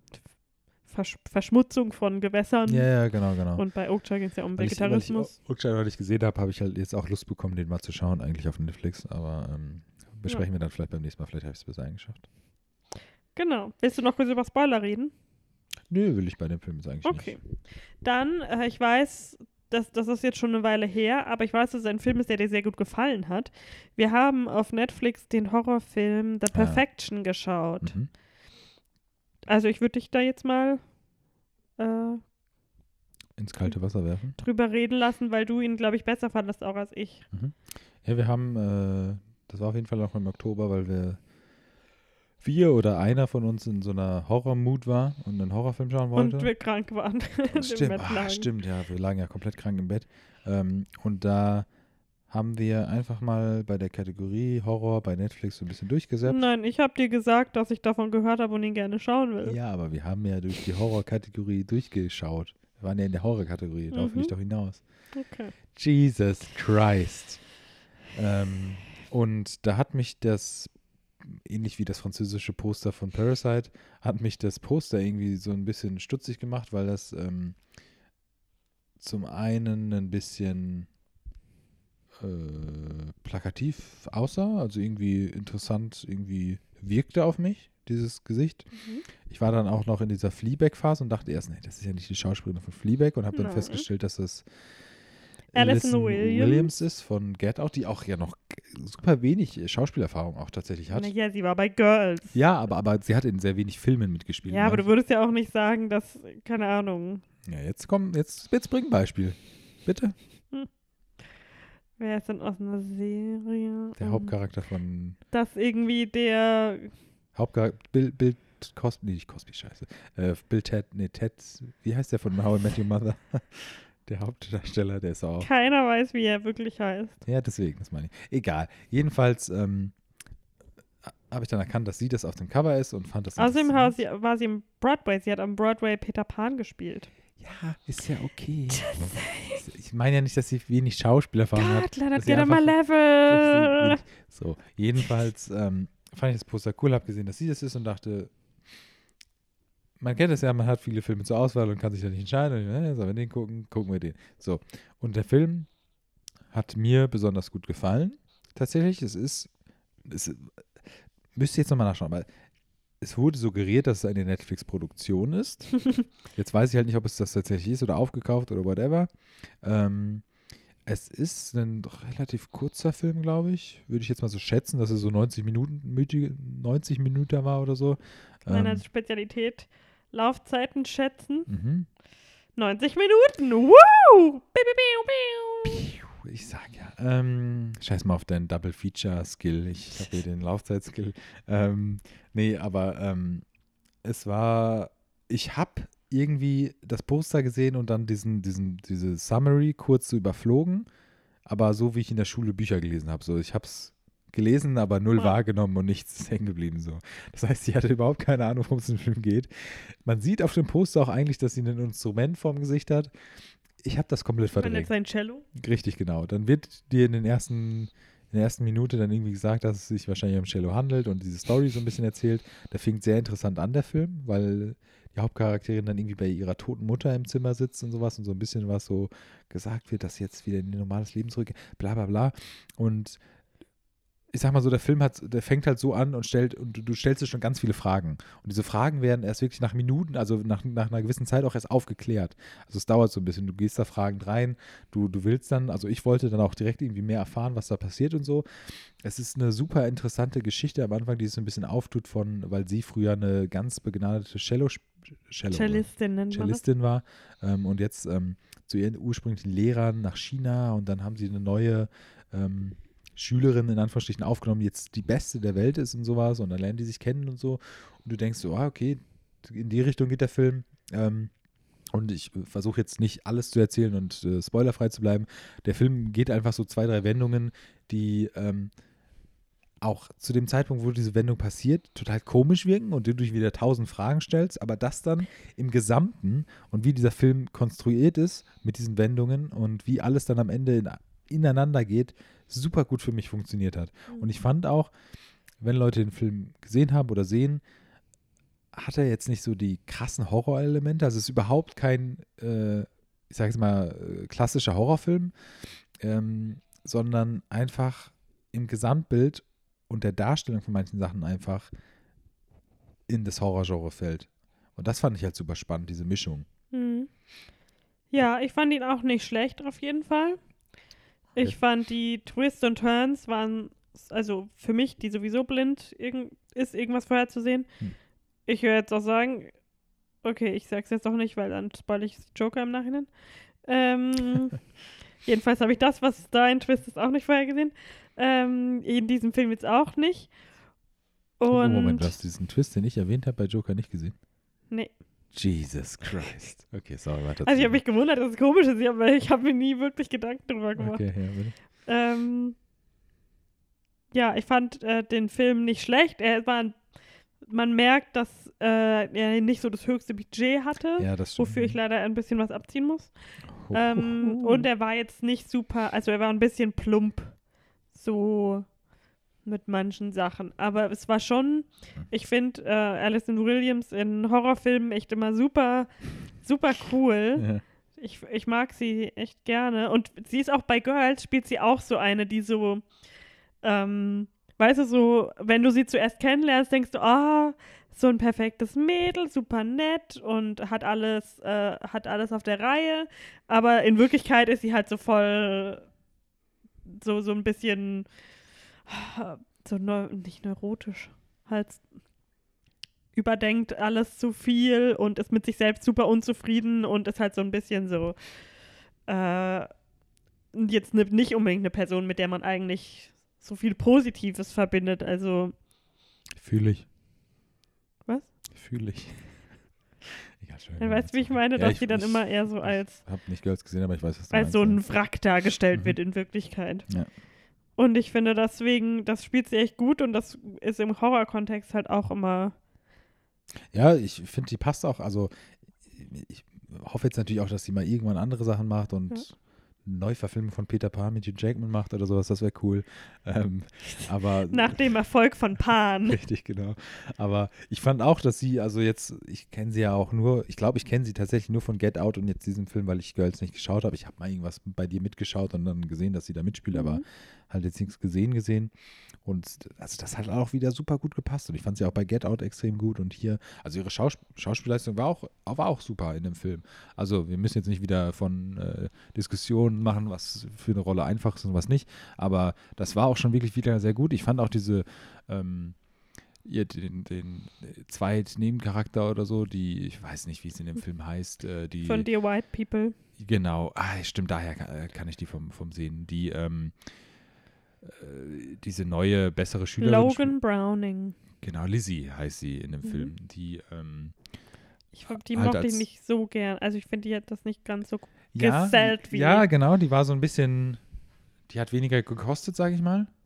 Versch Verschmutzung von Gewässern. Ja, ja, genau, genau. Und bei Okja geht es ja um Weil ich- Vegetarismus. Weil ich, weil ich gesehen habe, habe ich halt jetzt auch Lust bekommen, den mal zu schauen, eigentlich auf Netflix. Aber ähm, besprechen wir dann vielleicht beim nächsten Mal. Vielleicht habe ich es bis eingeschafft. Genau. Willst du noch kurz über Spoiler reden? Nö, will ich bei dem Film jetzt eigentlich Okay. nicht. Dann, äh, ich weiß, das, das ist jetzt schon eine Weile her, aber ich weiß, dass es ein Film ist, der dir sehr gut gefallen hat. Wir haben auf Netflix den Horrorfilm The Ah. Perfection geschaut. Mhm. Also ich würde dich da jetzt mal äh, Ins kalte Wasser werfen. drüber reden lassen, weil du ihn, glaube ich, besser fandest auch als ich. Ja, wir haben, äh, das war auf jeden Fall noch im Oktober, weil wir, wir oder einer von uns in so einer Horror-Mood war und einen Horrorfilm schauen wollte. Und wir krank waren. im Stimmt, lagen. stimmt, ja, wir lagen ja komplett krank im Bett. Ähm, und da haben wir einfach mal bei der Kategorie Horror bei Netflix so ein bisschen durchgesetzt. Nein, ich habe dir gesagt, dass ich davon gehört habe und ihn gerne schauen will. Ja, aber wir haben ja durch die Horror-Kategorie durchgeschaut. Wir waren ja in der Horror-Kategorie, darauf will ich Mhm. doch hinaus. Okay. Jesus Christ. Ähm, und da hat mich das, ähnlich wie das französische Poster von Parasite, hat mich das Poster irgendwie so ein bisschen stutzig gemacht, weil das ähm, zum einen ein bisschen äh, plakativ aussah, also irgendwie interessant, irgendwie wirkte auf mich, dieses Gesicht. Mhm. Ich war dann auch noch in dieser Fleabag-Phase und dachte erst, nee, das ist ja nicht die Schauspielerin von Fleabag und habe dann Nein. festgestellt, dass das Alison Williams. ist von Get Out, die auch ja noch super wenig Schauspielerfahrung auch tatsächlich hat. Ja, sie war bei Girls. Ja, aber, aber sie hat in sehr wenig Filmen mitgespielt. Ja, aber du ne? würdest ja auch nicht sagen, dass, keine Ahnung, Ja, jetzt komm, jetzt, jetzt bring ein Beispiel. Bitte. Wer ist denn aus einer Serie? Der Ähm, Hauptcharakter von Das irgendwie der, Hauptcharakter Bill, Bill Cosby, nee, nicht Cosby, scheiße. Äh, Bill Ted, nee, Ted, wie heißt der von How I Met Your Mother? der Hauptdarsteller, der ist auch. keiner weiß, wie er wirklich heißt. Ja, deswegen, das meine ich. Egal. Jedenfalls ähm, habe ich dann erkannt, dass sie das auf dem Cover ist und fand das Außerdem war sie, war sie im Broadway. Sie hat am Broadway Peter Pan gespielt. Ja, ist ja okay. Ich meine ja nicht, dass sie wenig Schauspielerfahrung hat. God, Leonard, get on my level. So, jedenfalls ähm, fand ich das Poster cool, habe gesehen, dass sie das ist und dachte, man kennt es ja, man hat viele Filme zur Auswahl und kann sich da nicht entscheiden. Und äh, sollen wir den gucken? Gucken wir den. So, und der Film hat mir besonders gut gefallen. Tatsächlich, es ist, es müsst ihr jetzt nochmal nachschauen, weil es wurde suggeriert, dass es eine Netflix-Produktion ist. Jetzt weiß ich halt nicht, ob es das tatsächlich ist oder aufgekauft oder whatever. Ähm, es ist ein relativ kurzer Film, glaube ich. Würde ich jetzt mal so schätzen, dass er so 90 Minuten, mütige- 90 Minuten war oder so. Meine Ähm, Spezialität, Laufzeiten schätzen. mhm. 90 Minuten. Woo! Ich sag ja, ähm, scheiß mal auf deinen Double Feature Skill. Ich habe hier den Laufzeitskill. Ähm, nee, aber ähm, es war, ich habe irgendwie das Poster gesehen und dann diesen, diesen, diese Summary kurz so überflogen, aber so wie ich in der Schule Bücher gelesen habe. So, ich habe es gelesen, aber null Ah. wahrgenommen und nichts ist hängen geblieben. So. Das heißt, sie hatte überhaupt keine Ahnung, worum es im Film geht. Man sieht auf dem Poster auch eigentlich, dass sie ein Instrument vorm Gesicht hat. Ich habe das komplett Man verdrängt. nennt sein Cello. Richtig, genau. Dann wird dir in, den ersten, in der ersten Minute dann irgendwie gesagt, dass es sich wahrscheinlich um Cello handelt und diese Story so ein bisschen erzählt. Der fängt sehr interessant an, der Film, weil die Hauptcharakterin dann irgendwie bei ihrer toten Mutter im Zimmer sitzt und sowas und so ein bisschen was so gesagt wird, dass jetzt wieder in ihr normales Leben zurück, bla bla bla. Und ich sag mal so, der Film hat, der fängt halt so an und stellt, und du, du stellst dir schon ganz viele Fragen. Und diese Fragen werden erst wirklich nach Minuten, also nach, nach einer gewissen Zeit auch erst aufgeklärt. Also es dauert so ein bisschen. Du gehst da fragend rein, du, du willst dann, also ich wollte dann auch direkt irgendwie mehr erfahren, was da passiert und so. Es ist eine super interessante Geschichte am Anfang, die es so ein bisschen auftut von, weil sie früher eine ganz begnadete Cello, Cello Cellistin. Cellistin war ähm, und jetzt ähm, zu ihren ursprünglichen Lehrern nach China und dann haben sie eine neue ähm, Schülerin in Anführungsstrichen aufgenommen, jetzt die beste der Welt ist und sowas und dann lernen die sich kennen und so und du denkst so, ah, okay, in die Richtung geht der Film. Ähm, und ich versuche jetzt nicht alles zu erzählen und äh, spoilerfrei zu bleiben. Der Film geht einfach so zwei, drei Wendungen, die ähm, auch zu dem Zeitpunkt, wo diese Wendung passiert, total komisch wirken und du dich wieder tausend Fragen stellst, aber das dann im Gesamten und wie dieser Film konstruiert ist mit diesen Wendungen und wie alles dann am Ende in, ineinander geht, super gut für mich funktioniert hat. Mhm. Und ich fand auch, wenn Leute den Film gesehen haben oder sehen, hat er jetzt nicht so die krassen Horrorelemente. Also es ist überhaupt kein, äh, ich sage jetzt mal, äh, klassischer Horrorfilm, ähm, sondern einfach im Gesamtbild und der Darstellung von manchen Sachen einfach in das Horrorgenre fällt. Und das fand ich halt super spannend, diese Mischung. Mhm. Ja, ich fand ihn auch nicht schlecht auf jeden Fall. Ich fand die Twists und Turns waren, also für mich, die sowieso blind ist, irgendwas vorherzusehen. Hm. Ich höre jetzt auch sagen, okay, ich sag's jetzt doch nicht, weil dann spoil ich Joker im Nachhinein. Ähm, jedenfalls habe ich das, was da ein Twist ist, auch nicht vorhergesehen. Ähm, in diesem Film jetzt auch nicht. Und Oh, Moment, du hast diesen Twist, den ich erwähnt habe, bei Joker nicht gesehen. Nee. Jesus Christ. Okay, sorry, weiter. Also ich habe mich gewundert, dass es komisch ist, aber ich habe mir nie wirklich Gedanken drüber gemacht. Okay, ja, bitte. Ähm, ja, ich fand äh, den Film nicht schlecht. Er war, man merkt, dass äh, er nicht so das höchste Budget hatte, Ja, wofür ich leider ein bisschen was abziehen muss. Ähm, und er war jetzt nicht super, also er war ein bisschen plump, so mit manchen Sachen. Aber es war schon, ich finde äh, Alison Williams in Horrorfilmen echt immer super, super cool. Ja. Ich, ich mag sie echt gerne. Und sie ist auch bei Girls, spielt sie auch so eine, die so, ähm, weißt du, so, wenn du sie zuerst kennenlernst, denkst du, ah, so ein perfektes Mädel, super nett und hat alles, äh, hat alles auf der Reihe. Aber in Wirklichkeit ist sie halt so voll, so, so ein bisschen, so neu, nicht neurotisch, halt überdenkt alles zu viel und ist mit sich selbst super unzufrieden und ist halt so ein bisschen so äh, jetzt ne, nicht unbedingt eine Person, mit der man eigentlich so viel Positives verbindet. Also, Fühle ich. Was? Fühle ich. Egal, schön. dann weißt du, wie ich meine, Ja, dass ich- sie dann ich- immer eher so als, Ich habe nicht Girls gesehen, aber ich weiß, was du als meinst. so ein ja. Wrack dargestellt Mhm. wird in Wirklichkeit. Ja. Und ich finde deswegen, das spielt sie echt gut und das ist im Horror-Kontext halt auch immer. Ja, ich finde, die passt auch. Also, ich hoffe jetzt natürlich auch, dass sie mal irgendwann andere Sachen macht und Ja. Neuverfilmung von Peter Pan mit Hugh Jackman macht oder sowas. Das wäre cool. Ähm, aber Nach dem Erfolg von Pan. Richtig, genau. Aber ich fand auch, dass sie, also jetzt, ich kenne sie ja auch nur, ich glaube, ich kenne sie tatsächlich nur von Get Out und jetzt diesen Film, weil ich Girls nicht geschaut habe. Ich habe mal irgendwas bei dir mitgeschaut und dann gesehen, dass sie da mitspielt, aber Mhm. Halt jetzt nichts gesehen gesehen. Und also das hat auch wieder super gut gepasst. Und ich fand sie auch bei Get Out extrem gut. Und hier, also ihre Schaus Schauspielleistung war auch, war auch super in dem Film. Also wir müssen jetzt nicht wieder von äh, Diskussionen machen, was für eine Rolle einfach ist und was nicht. Aber das war auch schon wirklich wieder sehr gut. Ich fand auch diese ähm, ihr den, den Zweit-Nebencharakter oder so, die, ich weiß nicht, wie es in dem Film heißt, äh, die Von Dear White People. Genau, ah, stimmt, daher kann, äh, kann ich die vom, vom Sehen. Die, ähm, äh, diese neue, bessere Schülerin. Logan Browning. Genau, Lizzie heißt sie in dem Mhm. Film. Die, ähm, Ich glaub, die Halt mochte ich nicht so gern. Also ich finde, die hat das nicht ganz so ja, gesellt wie. ja, genau, die war so ein bisschen, die hat weniger gekostet, sage ich mal.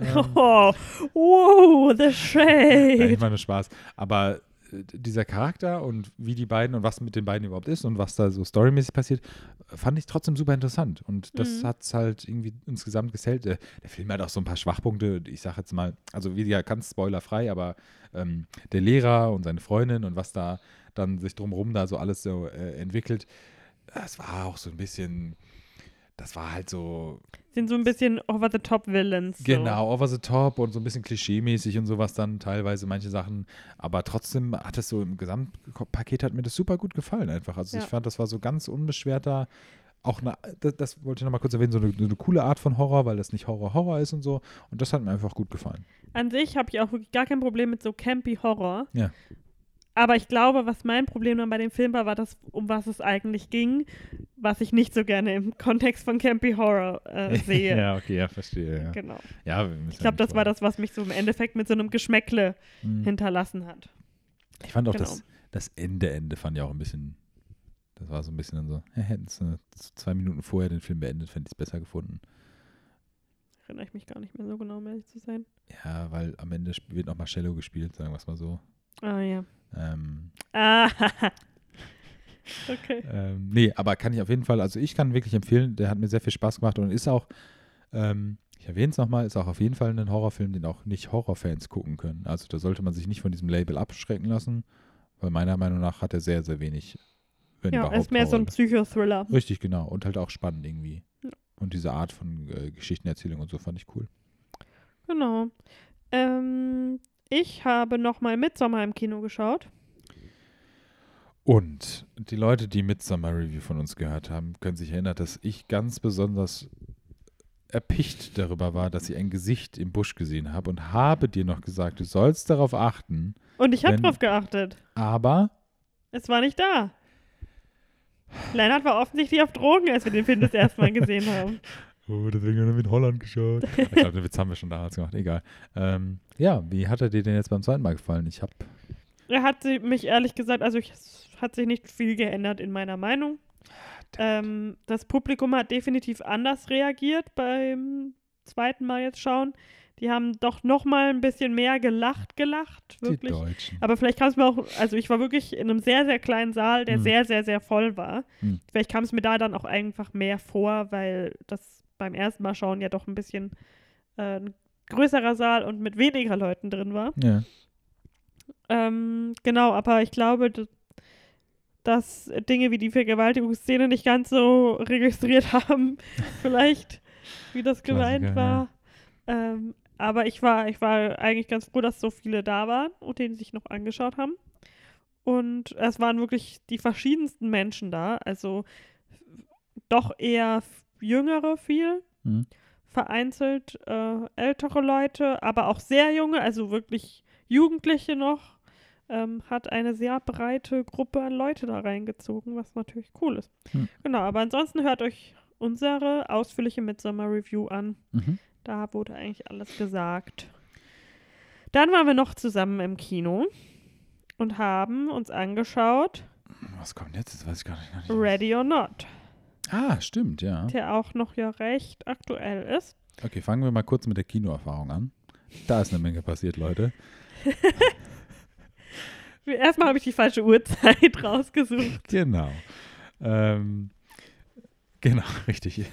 Ähm, Oh, wow, the Nein, shade. ich meine Spaß. Aber äh, dieser Charakter und wie die beiden und was mit den beiden überhaupt ist und was da so storymäßig passiert, fand ich trotzdem super interessant. Und das Mhm. hat es halt irgendwie insgesamt gesellt. Der, der Film hat auch so ein paar Schwachpunkte. Ich sage jetzt mal, also wie ja ganz spoilerfrei, aber ähm, der Lehrer und seine Freundin und was da dann sich drumherum da so alles so äh, entwickelt, das war auch so ein bisschen, das war halt so Sind so ein bisschen over-the-top-Villains. So. Genau, over the top und so ein bisschen klischeemäßig und sowas dann teilweise manche Sachen. Aber trotzdem hat es so im Gesamtpaket hat mir das super gut gefallen einfach. Also Ja. ich fand, das war so ganz unbeschwerter, auch eine, das, das wollte ich nochmal kurz erwähnen, so eine, so eine coole Art von Horror, weil das nicht Horror-Horror ist und so. Und das hat mir einfach gut gefallen. An sich habe ich auch wirklich gar kein Problem mit so campy Horror. Ja. Aber ich glaube, was mein Problem dann bei dem Film war, war das, um was es eigentlich ging, was ich nicht so gerne im Kontext von Campy Horror äh, sehe. ja, okay, ja, verstehe. Ja. Genau. Ja, Ich glaube, das war das, was mich so im Endeffekt mit so einem Geschmäckle Mhm. hinterlassen hat. Ich fand auch Genau. das, das Ende, Ende fand ich auch ein bisschen, das war so ein bisschen dann so, hätten es äh, zwei Minuten vorher den Film beendet, fände ich es besser gefunden. Erinnere ich mich gar nicht mehr so genau, um ehrlich zu sein. Ja, weil am Ende wird nochmal Cello gespielt, sagen wir es mal so. Ah, ja. Ähm, Ah, okay. ähm, nee, aber kann ich auf jeden Fall, also ich kann wirklich empfehlen, der hat mir sehr viel Spaß gemacht und ist auch, ähm, ich erwähne es nochmal, ist auch auf jeden Fall ein Horrorfilm, den auch nicht Horrorfans gucken können. Also da sollte man sich nicht von diesem Label abschrecken lassen, weil meiner Meinung nach hat er sehr, sehr wenig, wenn Ja, überhaupt. er ist mehr so ein Horror. Psychothriller. Richtig, genau. Und halt auch spannend irgendwie. Ja. Und diese Art von äh, Geschichtenerzählung und so fand ich cool. Genau. Ähm, ich habe nochmal Midsommar im Kino geschaut. Und die Leute, die Midsummer Review von uns gehört haben, können sich erinnern, dass ich ganz besonders erpicht darüber war, dass ich ein Gesicht im Busch gesehen habe und habe dir noch gesagt, du sollst darauf achten, Und ich habe drauf geachtet. aber Es war nicht da. Lennart war offensichtlich auf Drogen, als wir den Film das erste Mal gesehen haben. Oh, deswegen haben wir in Holland geschaut. ich glaube, den Witz haben wir schon damals gemacht. Egal. Ähm, ja, wie hat er dir denn jetzt beim zweiten Mal gefallen? Ich habe Er hat sie- mich ehrlich gesagt, also ich, es hat sich nicht viel geändert in meiner Meinung. Ähm, das Publikum hat definitiv anders reagiert beim zweiten Mal jetzt schauen. Die haben doch noch mal ein bisschen mehr gelacht, gelacht, die wirklich. Deutschen. Aber vielleicht kam es mir auch, also ich war wirklich in einem sehr, sehr kleinen Saal, der Hm. sehr, sehr, sehr voll war. Hm. Vielleicht kam es mir da dann auch einfach mehr vor, weil das beim ersten Mal schauen ja doch ein bisschen äh, ein größerer Saal und mit weniger Leuten drin war. Ja. Ähm, genau, aber ich glaube, dass Dinge wie die Vergewaltigungsszene nicht ganz so registriert haben, vielleicht, wie das gemeint war. Ähm, aber ich war, ich war eigentlich ganz froh, dass so viele da waren und den sich noch angeschaut haben. Und es waren wirklich die verschiedensten Menschen da. Also doch eher jüngere viel, Mhm. Vereinzelt äh, ältere Leute, aber auch sehr junge, also wirklich Jugendliche noch. Ähm, hat eine sehr breite Gruppe an Leute da reingezogen, was natürlich cool ist. Hm. Genau, aber ansonsten hört euch unsere ausführliche Midsummer Review an. Mhm. Da wurde eigentlich alles gesagt. Dann waren wir noch zusammen im Kino und haben uns angeschaut Was kommt jetzt? Das weiß ich gar nicht. Gar nicht. Ready or Not, Ah, stimmt, ja. der auch noch ja recht aktuell ist. Okay, fangen wir mal kurz mit der Kinoerfahrung an. Da ist eine Menge passiert, Leute. Erstmal habe ich die falsche Uhrzeit rausgesucht. Genau. Ähm, genau, richtig.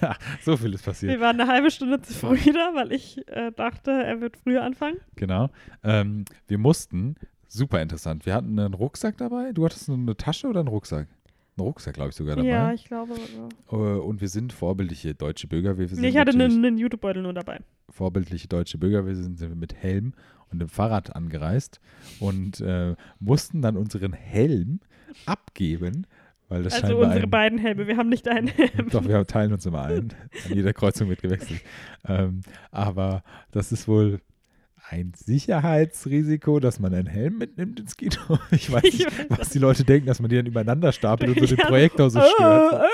ja, so viel ist passiert. Wir waren eine halbe Stunde zu früh da, weil ich äh, dachte, er wird früher anfangen. Genau. Ähm, wir mussten, super interessant, wir hatten einen Rucksack dabei. Du hattest eine Tasche oder einen Rucksack? Einen Rucksack, glaube ich, sogar dabei. Ja, ich glaube. Ja. Äh, Und wir sind vorbildliche deutsche Bürger. Wir sind Nee, ich hatte einen, einen Jutebeutel nur dabei. vorbildliche deutsche Bürger. Wir sind, sind wir mit Helm und dem Fahrrad angereist und äh, mussten dann unseren Helm abgeben, weil das Also unsere ein, beiden Helme. Wir haben nicht einen Helm. Doch, wir teilen uns immer ein. An jeder Kreuzung wird gewechselt. Ähm, aber das ist wohl ein Sicherheitsrisiko, dass man einen Helm mitnimmt ins Kino. Ich weiß Ich nicht, was die Leute denken, dass man die dann übereinander stapelt und so den Projektor so äh, stört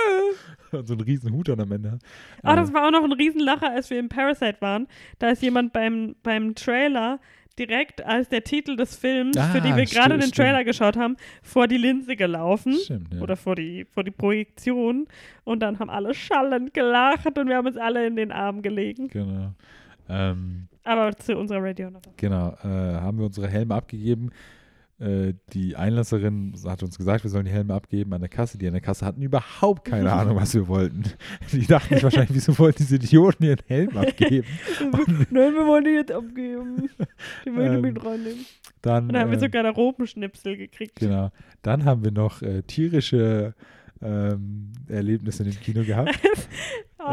äh. und so einen riesen Hut dann am Ende hat. Ah, Äh, das war auch noch ein Riesenlacher, als wir im Parasite waren. Da ist jemand beim, beim Trailer direkt als der Titel des Films, Ah, für den wir gerade stimmt, den Trailer geschaut haben, vor die Linse gelaufen. Stimmt, ja. Oder vor die, vor die Projektion. Und dann haben alle schallend gelacht und wir haben uns alle in den Arm gelegen. Genau. Ähm, Aber zu unserer Radio noch. Genau, äh, haben wir unsere Helme abgegeben. Äh, die Einlasserin hat uns gesagt, wir sollen die Helme abgeben an der Kasse. Die an der Kasse hatten überhaupt keine Ahnung, was wir wollten. Die dachten sich wahrscheinlich, wieso wollten diese Idioten ihren Helm abgeben? Nein, wir wollen die jetzt abgeben. Die möchte Ähm, mit reinnehmen. Dann, Und dann haben wir äh, so Garderobenschnipsel gekriegt. genau, dann haben wir noch äh, tierische ähm, Erlebnisse in dem Kino gehabt.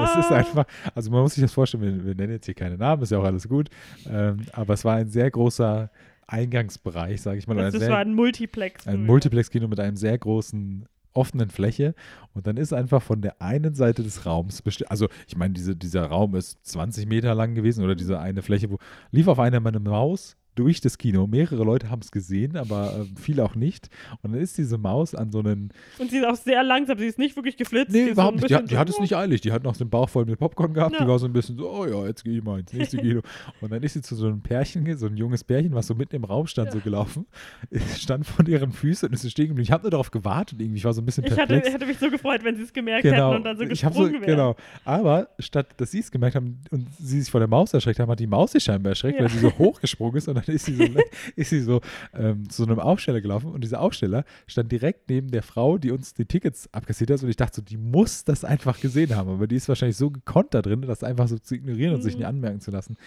Es ist Ah. einfach, also man muss sich das vorstellen, wir, wir nennen jetzt hier keine Namen, ist ja auch alles gut, ähm, aber es war ein sehr großer Eingangsbereich, sage ich mal. das sehr, war ein Multiplex. ein. Multiplex-Kino mit einem sehr großen offenen Fläche und dann ist einfach von der einen Seite des Raums also ich meine, diese, dieser Raum ist 20 Meter lang gewesen oder diese eine Fläche, wo lief auf einer meine Maus durch das Kino. Mehrere Leute haben es gesehen, aber äh, viele auch nicht. Und dann ist diese Maus an so einen. Und sie ist auch sehr langsam, sie ist nicht wirklich geflitzt. Nee, überhaupt so nicht. Die, die hat es so, nicht eilig. Die hat noch den Bauch voll mit Popcorn gehabt. Ja. Die war so ein bisschen so, oh ja, jetzt gehe ich mal ins nächste Kino. Und dann ist sie zu so einem Pärchen, so ein junges Pärchen, was so mitten im Raum stand, so gelaufen. Es stand von ihren Füßen und ist so stehen geblieben. Ich habe nur darauf gewartet irgendwie. Ich war so ein bisschen Ich hatte, perplex. ich hätte mich so gefreut, wenn sie es gemerkt Genau. hätten und dann so gesprungen so, wären. Genau. Aber statt, dass sie es gemerkt haben und sie sich vor der Maus erschreckt haben, hat die Maus sich scheinbar erschreckt, Ja. weil sie so hochgesprungen ist und dann ist sie so, ist sie so ähm, zu einem Aufsteller gelaufen und dieser Aufsteller stand direkt neben der Frau, die uns die Tickets abkassiert hat und ich dachte so, die muss das einfach gesehen haben, aber die ist wahrscheinlich so gekonnt da drin, das einfach so zu ignorieren und sich Mhm. nicht anmerken zu lassen.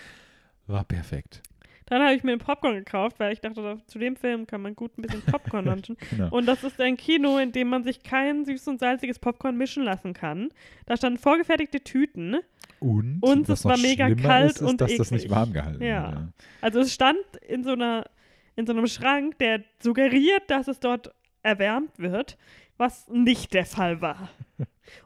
War perfekt. Dann habe ich mir ein Popcorn gekauft, weil ich dachte, zu dem Film kann man gut ein bisschen Popcorn lunchen. Genau. Und das ist ein Kino, in dem man sich kein süß und salziges Popcorn mischen lassen kann. Da standen vorgefertigte Tüten. Und, Und es war mega kalt ist, ist, und dass das nicht eklig. warm gehalten Ja. wurde. Also es stand in so einer in so einem Schrank, der suggeriert, dass es dort erwärmt wird, was nicht der Fall war.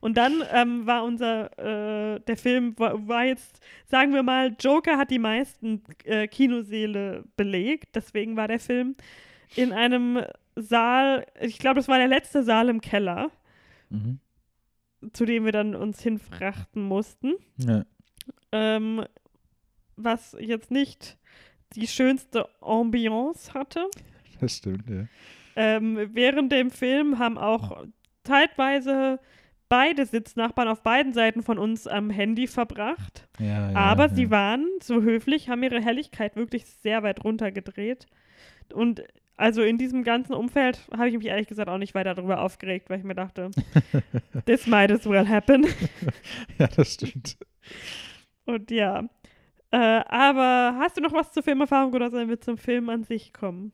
Und dann ähm, war unser, äh, der Film war, war jetzt, sagen wir mal, Joker hat die meisten äh, Kinoseele belegt, deswegen war der Film in einem Saal, ich glaube, das war der letzte Saal im Keller, Mhm. zu dem wir dann uns hinfrachten mussten. Ja. ähm, was jetzt nicht die schönste Ambiance hatte. Das stimmt, ja. Ähm, während dem Film haben auch zeitweise beide Sitznachbarn auf beiden Seiten von uns am Handy verbracht. ja, ja Aber ja. sie waren so höflich, haben ihre Helligkeit wirklich sehr weit runtergedreht. Und also in diesem ganzen Umfeld habe ich mich ehrlich gesagt auch nicht weiter darüber aufgeregt, weil ich mir dachte, this might as well happen. Ja, das stimmt. Und ja. Äh, aber hast du noch was zur Filmerfahrung oder sollen wir zum Film an sich kommen?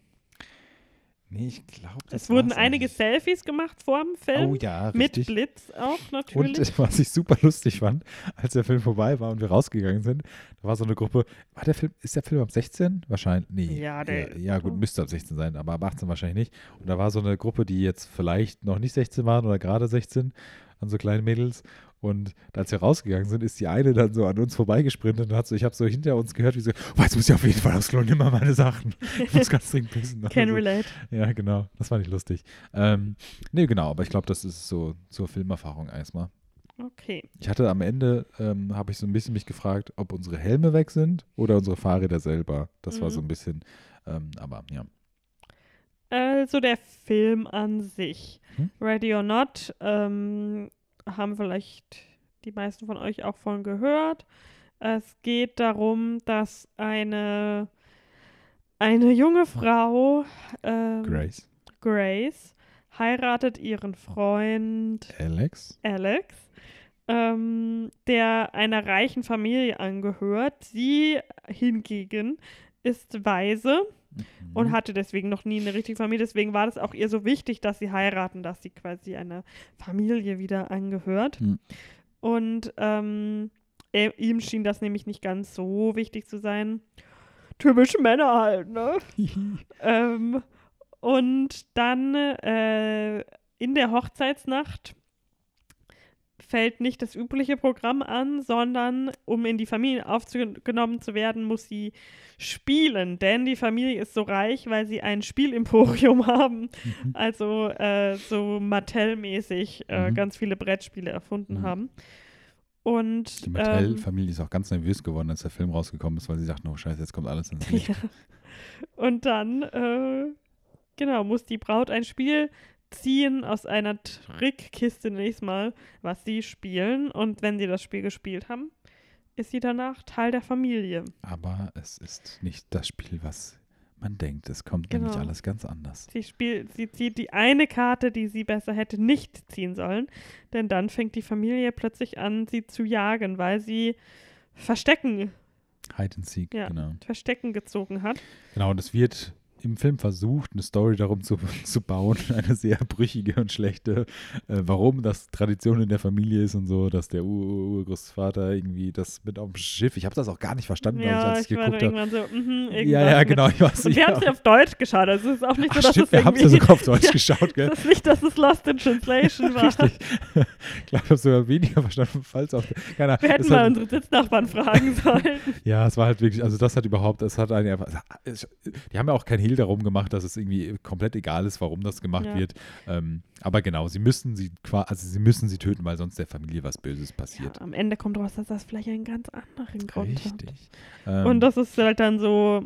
Nee, ich glaube, Es wurden einige Selfies gemacht vor dem Film. Oh ja, mit richtig. Blitz auch natürlich. Und was ich super lustig fand, als der Film vorbei war und wir rausgegangen sind, da war so eine Gruppe, war der Film, ist der Film ab 16? Wahrscheinlich, nee. Ja, der- ja, ja, gut, müsste ab 16 sein, aber ab 18 wahrscheinlich nicht. Und da war so eine Gruppe, die jetzt vielleicht noch nicht 16 waren oder gerade 16, an so kleinen Mädels. Und als wir rausgegangen sind, ist die eine dann so an uns vorbeigesprintet und hat so, ich habe so hinter uns gehört, wie so, oh, jetzt muss ich auf jeden Fall aufs Klo, nimm mal meine Sachen. Ich muss ganz dringend pissen. Can Also, relate. ja, genau. Das fand ich lustig. Ähm, nee, genau, aber ich glaube, das ist so zur Filmerfahrung erstmal. Okay. Ich hatte am Ende, ähm, habe ich so ein bisschen mich gefragt, ob unsere Helme weg sind oder unsere Fahrräder selber. Das war Mhm. so ein bisschen, ähm, aber ja. Also der Film an sich. Hm? Ready or Not ähm, haben vielleicht die meisten von euch auch von gehört. Es geht darum, dass eine, eine junge Frau, ähm, Grace. Grace, heiratet ihren Freund Alex. Alex, ähm, der einer reichen Familie angehört. Sie hingegen ist weise Mhm. und hatte deswegen noch nie eine richtige Familie. Deswegen war das auch ihr so wichtig, dass sie heiraten, dass sie quasi einer Familie wieder angehört. Hm. Und ähm, er, ihm schien das nämlich nicht ganz so wichtig zu sein. Typische Männer halt, ne? ähm, und dann äh, in der Hochzeitsnacht fällt nicht das übliche Programm an, sondern um in die Familie aufgenommen zu werden, muss sie spielen. Denn die Familie ist so reich, weil sie ein Spielemporium haben. Mhm. Also äh, so Mattel-mäßig äh, Mhm. ganz viele Brettspiele erfunden Mhm. haben. Und Die ähm, Mattel-Familie ist auch ganz nervös geworden, als der Film rausgekommen ist, weil sie sagten, oh scheiße, jetzt kommt alles ins Licht. Ja. Und dann, äh, genau, muss die Braut ein Spiel ziehen aus einer Trickkiste nächstes Mal, was sie spielen. Und wenn sie das Spiel gespielt haben, ist sie danach Teil der Familie. Aber es ist nicht das Spiel, was man denkt. Es kommt nämlich Genau. alles ganz anders. Sie spielt, sie zieht die eine Karte, die sie besser hätte nicht ziehen sollen, denn dann fängt die Familie plötzlich an, sie zu jagen, weil sie Verstecken, Hide and Seek, Ja. genau. Verstecken gezogen hat. Genau, und es wird im Film versucht, eine Story darum zu, zu bauen, eine sehr brüchige und schlechte, äh, warum das Tradition in der Familie ist und so, dass der Urgroßvater irgendwie das mit auf dem Schiff, ich habe das auch gar nicht verstanden, ja, ich, als ich, ich geguckt habe. so, mhm, Ja, ja, irgendwas genau, ich weiß Und wir haben es ja auf Deutsch geschaut, also es ist auch nicht so, Ach, dass stimmt, es wir haben es ja sogar auf Deutsch Ja, geschaut, gell? Es ist nicht, dass es Lost in Translation war. Richtig. ich glaube, ich habe sogar weniger verstanden, falls auch. Keine Ahnung, Wir hätten mal hat- unsere Sitznachbarn fragen sollen. Ja, es war halt wirklich, also das hat überhaupt, es hat eine, die haben ja auch kein Hehl darum gemacht, dass es irgendwie komplett egal ist, warum das gemacht Ja. wird. Ähm, aber genau, sie müssen sie, also sie müssen sie töten, weil sonst der Familie was Böses passiert. Ja, am Ende kommt raus, dass das vielleicht einen ganz anderen Grund hat. Richtig. Ähm, Und das ist halt dann so,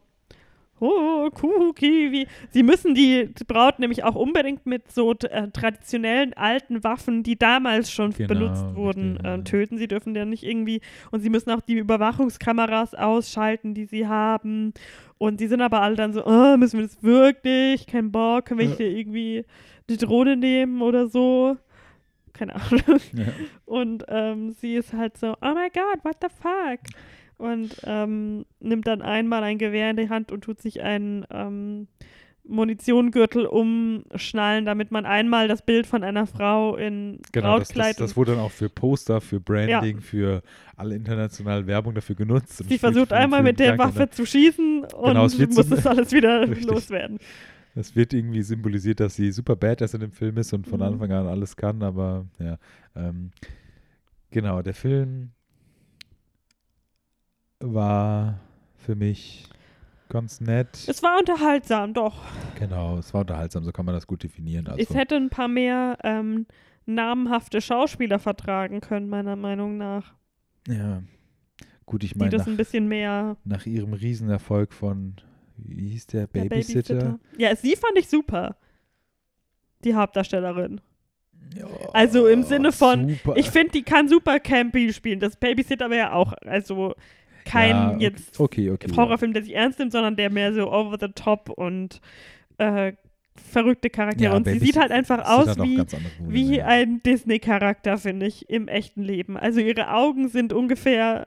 oh, Kuki, wie. Sie müssen die Braut nämlich auch unbedingt mit so äh, traditionellen alten Waffen, die damals schon Genau, benutzt wurden, richtig, ähm, ja. töten. Sie dürfen ja nicht irgendwie. Und sie müssen auch die Überwachungskameras ausschalten, die sie haben. Und die sind aber alle dann so, oh, müssen wir das wirklich? Kein Bock, können wir Ja. hier irgendwie die Drohne nehmen oder so? Keine Ahnung. ja. Und ähm, sie ist halt so, oh my god, what the fuck? Und ähm, nimmt dann einmal ein Gewehr in die Hand und tut sich einen ähm, Munitiongürtel umschnallen, damit man einmal das Bild von einer Frau in Genau, das, das, Brautkleid das und wurde dann auch für Poster, für Branding, für alle internationale Werbung dafür genutzt. Sie versucht einmal mit der Waffe zu schießen und Genau, es muss es alles wieder Richtig. loswerden. Es wird irgendwie symbolisiert, dass sie super badass in dem Film ist und von Mhm. Anfang an alles kann, aber ja. Ähm, genau, der Film war für mich ganz nett. Es war unterhaltsam, doch. genau, es war unterhaltsam, so kann man das gut definieren. Also, es hätte ein paar mehr ähm, namhafte Schauspieler vertragen können, meiner Meinung nach. ja. Gut, ich Die meine, das nach, ein bisschen mehr nach ihrem Riesenerfolg von, wie hieß der, Der Babysitter? Ja, sie fand ich super. Die Hauptdarstellerin. Ja, Also im Sinne von, super. Ich finde, die kann super campy spielen. Das Babysitter aber ja auch. Also kein ja, jetzt Okay, okay. Horrorfilm, der sich ernst nimmt, sondern der mehr so over the top und äh, verrückte Charaktere. Ja, und sie sieht halt einfach das aus wie, wie ein Disney-Charakter, finde ich, im echten Leben. Also ihre Augen sind ungefähr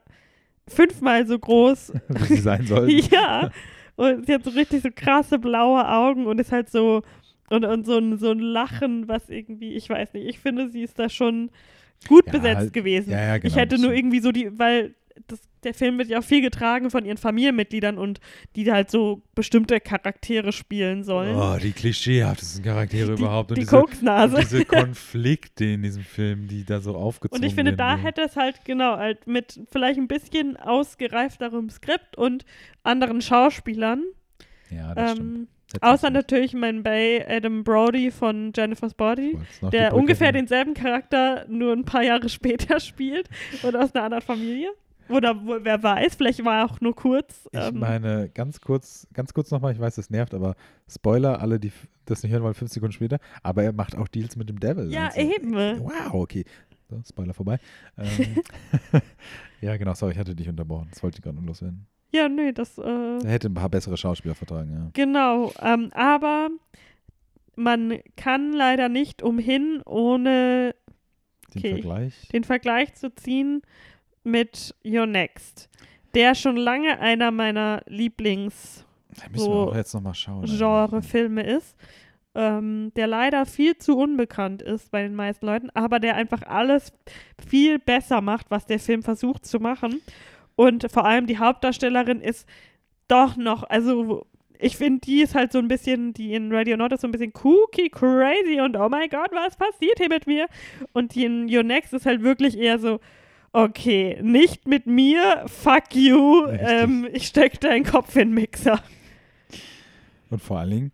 fünfmal so groß wie sie sein sollten. ja. Und sie hat so richtig so krasse blaue Augen und ist halt so und, und so, ein, so ein Lachen, was irgendwie, ich weiß nicht, ich finde, sie ist da schon gut Ja, besetzt halt- gewesen. ja, ja, genau, ich hätte nur irgendwie so die, weil das, der Film wird ja auch viel getragen von ihren Familienmitgliedern und die halt so bestimmte Charaktere spielen sollen. Oh, die klischeehaftesten Charaktere die, überhaupt. Und die diese, und Koksnase. diese Konflikte in diesem Film, die da so aufgezogen Und ich finde, werden. da hätte es halt, genau, halt mit vielleicht ein bisschen ausgereifterem Skript und anderen Schauspielern. Ja, das stimmt. Ähm, Hätte außer sein natürlich mein Bay Adam Brody von Jennifer's Body, der ungefähr denselben Charakter nur ein paar Jahre später spielt und aus einer anderen Familie. Oder wo, wer weiß, vielleicht war er auch nur kurz. Ich ähm, meine, ganz kurz, ganz kurz nochmal, ich weiß, das nervt, aber Spoiler, alle, die das nicht hören wollen, fünf Sekunden später, aber er macht auch Deals mit dem Devil. ja, also, eben. Wow, okay. So, Spoiler vorbei. Ähm, ja, genau, sorry, ich hatte dich unterbrochen. Das wollte ich gerade noch loswerden. Ja, nee, das, äh, Er hätte ein paar bessere Schauspieler vertragen, ja. genau. Ähm, aber man kann leider nicht umhin, ohne Den Okay. Vergleich. den Vergleich zu ziehen mit Your Next, der schon lange einer meiner Lieblings- so. Genre-Filme ist, ähm, der leider viel zu unbekannt ist bei den meisten Leuten, aber der einfach alles viel besser macht, was der Film versucht zu machen. Und vor allem die Hauptdarstellerin ist doch noch, also ich finde, die ist halt so ein bisschen, die in Radio Not ist so ein bisschen kooky, crazy und oh mein Gott, was passiert hier mit mir? Und die in Your Next ist halt wirklich eher so, okay, nicht mit mir, fuck you, ähm, ich steck deinen Kopf in den Mixer. Und vor allen Dingen,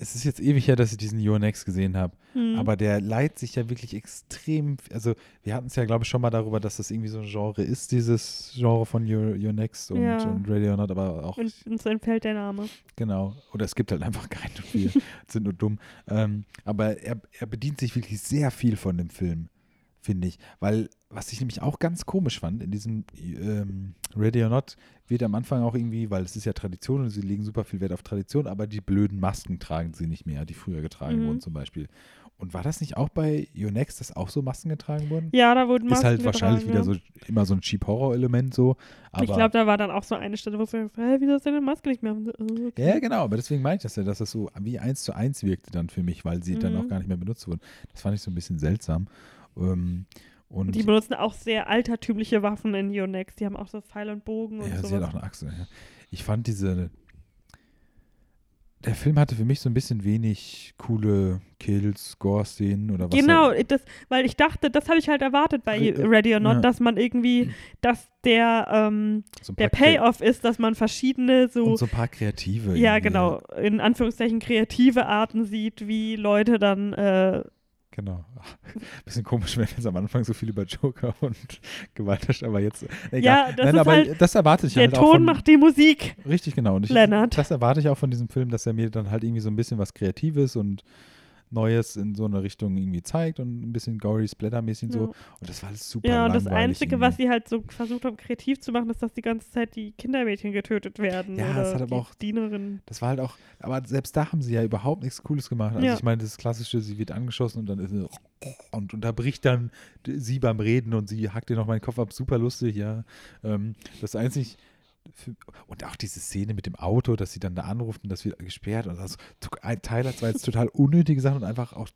es ist jetzt ewig her, dass ich diesen Your Next gesehen habe, Hm. aber der leiht sich ja wirklich extrem, also wir hatten es ja, glaube ich, schon mal darüber, dass das irgendwie so ein Genre ist, dieses Genre von Your, Your Next und, Ja. und Radio Not, aber auch, Und uns entfällt der Name. genau, oder es gibt halt einfach keinen, wir sind nur dumm, ähm, aber er, er bedient sich wirklich sehr viel von dem Film. Finde ich. Weil, was ich nämlich auch ganz komisch fand, in diesem ähm, Ready or Not wird am Anfang auch irgendwie, weil es ist ja Tradition und sie legen super viel Wert auf Tradition, aber die blöden Masken tragen sie nicht mehr, die früher getragen Mhm. wurden zum Beispiel. Und war das nicht auch bei Your Next, dass auch so Masken getragen wurden? Ja, da wurden ist Masken halt wahrscheinlich getragen, wieder ja. so immer so ein Cheap-Horror-Element so. Aber Ich glaube, da war dann auch so eine Stelle, wo sie gesagt hä, wieso ist deine Maske nicht mehr? So, äh, okay. Ja, genau, aber deswegen meine ich das ja, dass das so wie eins zu eins wirkte dann für mich, weil sie dann Mhm. auch gar nicht mehr benutzt wurden. Das fand ich so ein bisschen seltsam. Ähm, und Die benutzen auch sehr altertümliche Waffen in Yonex. Die haben auch so Pfeil und Bogen und ja, so. sie hat auch eine Achse. Ja. Ich fand diese. Der Film hatte für mich so ein bisschen wenig coole Kills, Gore-Szenen oder was. Genau, er- das, weil ich dachte, das habe ich halt erwartet bei Ready or Not, ja. dass man irgendwie, dass der, ähm, so der Payoff ist, dass man verschiedene so, Und so ein paar kreative. ja genau, in Anführungszeichen kreative Arten sieht, wie Leute dann, äh, Genau. Bisschen komisch, wenn jetzt am Anfang so viel über Joker und Gewalt aber jetzt. Egal. Ja, das Nein, ist aber halt- das erwarte ich der halt Ton von, macht die Musik. Richtig, genau. Und ich, Lennart. das erwarte ich auch von diesem Film, dass er mir dann halt irgendwie so ein bisschen was Kreatives und Neues in so eine Richtung irgendwie zeigt und ein bisschen gory, splattermäßig und so. Ja. Und das war alles super Ja, und das Einzige, was irgendwie. sie halt so versucht haben, kreativ zu machen, ist, dass die ganze Zeit die Kindermädchen getötet werden. Ja, oder das hat aber die auch- Dienerin. Das war halt auch, aber selbst da haben sie ja überhaupt nichts Cooles gemacht. Also Ja. ich meine, das klassische, sie wird angeschossen und dann ist sie und unterbricht dann sie beim Reden und sie hackt ihr noch meinen Kopf ab. Super lustig, ja. Ähm, das einzig für, und auch diese Szene mit dem Auto, dass sie dann da anruft und das wird gesperrt und das Tyler zwar jetzt total unnötige Sachen und einfach auch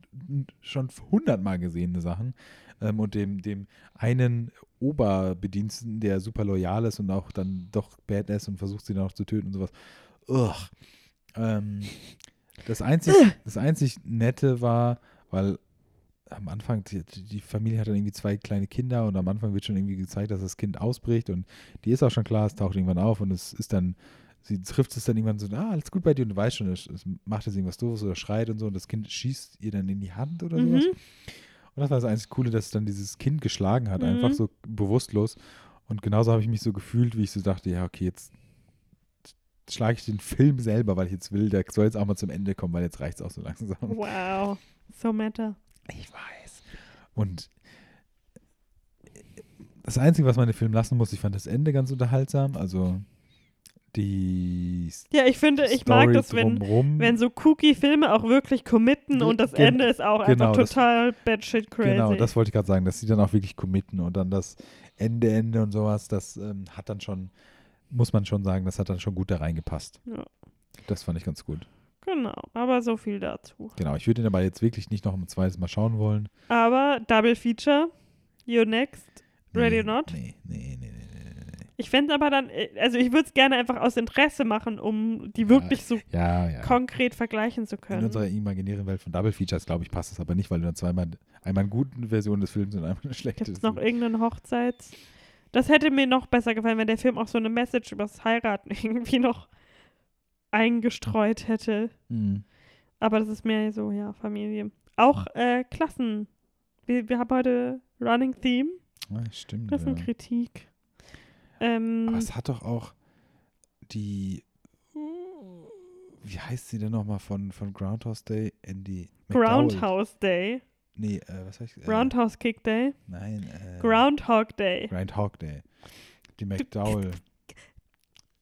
schon hundertmal gesehene Sachen ähm, und dem, dem einen Oberbediensteten, der super loyal ist und auch dann doch badass und versucht sie dann auch zu töten und sowas. Ugh. Ähm, das, einzig, das einzig Nette war, weil am Anfang, die, die Familie hat dann irgendwie zwei kleine Kinder und am Anfang wird schon irgendwie gezeigt, dass das Kind ausbricht und die ist auch schon klar, es taucht irgendwann auf und es ist dann, sie trifft es dann irgendwann so, ah, alles gut bei dir und du weißt schon, es, es macht jetzt irgendwas doofes oder schreit und so und das Kind schießt ihr dann in die Hand oder sowas. Mhm. Und das war das einzig Coole, dass es dann dieses Kind geschlagen hat, Mhm. einfach so bewusstlos. Und genauso habe ich mich so gefühlt, wie ich so dachte, ja, okay, jetzt schlage ich den Film selber, weil ich jetzt will, der soll jetzt auch mal zum Ende kommen, weil jetzt reicht es auch so langsam. Wow, so meta. Ich weiß. Und das Einzige, was man den Film lassen muss, ich fand das Ende ganz unterhaltsam. Also die Ja, ich finde, ich mag Story das, wenn, drumrum. wenn so Cookie-Filme auch wirklich committen und das gen- Ende ist auch genau, einfach das- total batshit crazy. Genau, das wollte ich gerade sagen, dass sie dann auch wirklich committen und dann das Ende, Ende und sowas, das ähm, hat dann schon, muss man schon sagen, das hat dann schon gut da reingepasst. Ja. Das fand ich ganz gut. Genau, aber so viel dazu. Genau, ich würde ihn aber jetzt wirklich nicht noch ein zweites Mal schauen wollen. Aber Double Feature, You Next, Ready or Not? Nee, nee, nee, nee, nee, nee. Ich fände aber dann, äh, also ich würde es gerne einfach aus Interesse machen, um die wirklich so Ja, ja. konkret vergleichen zu In können. unserer imaginären Welt von Double Features, glaube ich, passt das aber nicht, weil du dann zweimal einmal eine gute Version des Films und einmal eine schlechte. Gibt es noch irgendeinen Hochzeits... Das hätte mir noch besser gefallen, wenn der Film auch so eine Message übers Heiraten irgendwie noch eingestreut hätte. Mhm. Aber das ist mehr so, ja, Familie. Auch äh, Klassen. Wir, wir haben heute Running Theme, Ja, stimmt. Ja. Klassenkritik. Ähm, Aber es hat doch auch die. Wie heißt sie denn nochmal von, von Groundhouse Day? Andy McDowell. Groundhouse Day. Nee, äh, was heißt äh, Groundhouse Kick Day. Nein, äh, Groundhog Day. Groundhog Day. Die McDowell.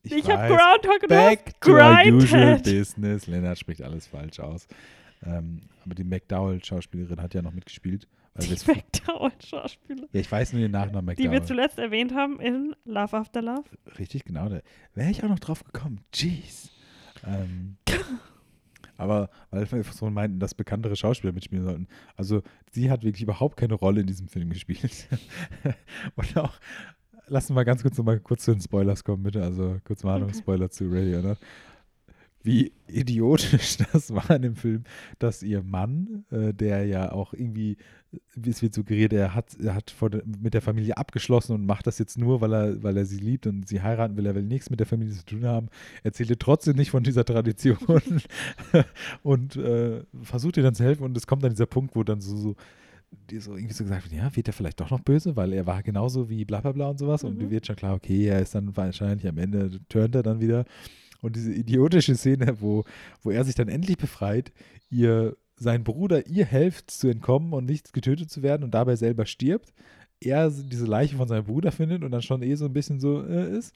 Ich, habe weiß. Groundhog Back to usual business. Lennart spricht alles falsch aus. Ähm, aber die McDowell-Schauspielerin hat ja noch mitgespielt. Die McDowell-Schauspieler. ja, ich weiß nur den Nachnamen Die wir McDowell. zuletzt erwähnt haben in Love After Love. Richtig, genau. Da wäre ich auch noch drauf gekommen. Jeez. Ähm, aber weil wir so meinten, dass bekanntere Schauspieler mitspielen sollten. Also sie hat wirklich überhaupt keine Rolle in diesem Film gespielt. Und auch, lassen wir mal ganz kurz noch mal kurz zu den Spoilers kommen, bitte. Also kurz Warnung, Okay. Spoiler zu Ready or Not. Wie idiotisch das war in dem Film, dass ihr Mann, äh, der ja auch irgendwie, wie es wird suggeriert, er hat, er hat vor, mit der Familie abgeschlossen und macht das jetzt nur, weil er, weil er sie liebt und sie heiraten will, er will nichts mit der Familie zu tun haben, erzählte trotzdem nicht von dieser Tradition und äh, versucht ihr dann zu helfen und es kommt dann dieser Punkt, wo dann so, so die so irgendwie so gesagt wird, ja, wird er vielleicht doch noch böse, weil er war genauso wie bla bla bla und sowas und Mhm. dir wird schon klar, okay, er ist dann wahrscheinlich am Ende, turnt er dann wieder und diese idiotische Szene, wo, wo er sich dann endlich befreit, ihr sein Bruder ihr hilft zu entkommen und nicht getötet zu werden und dabei selber stirbt, er diese Leiche von seinem Bruder findet und dann schon eh so ein bisschen so äh, ist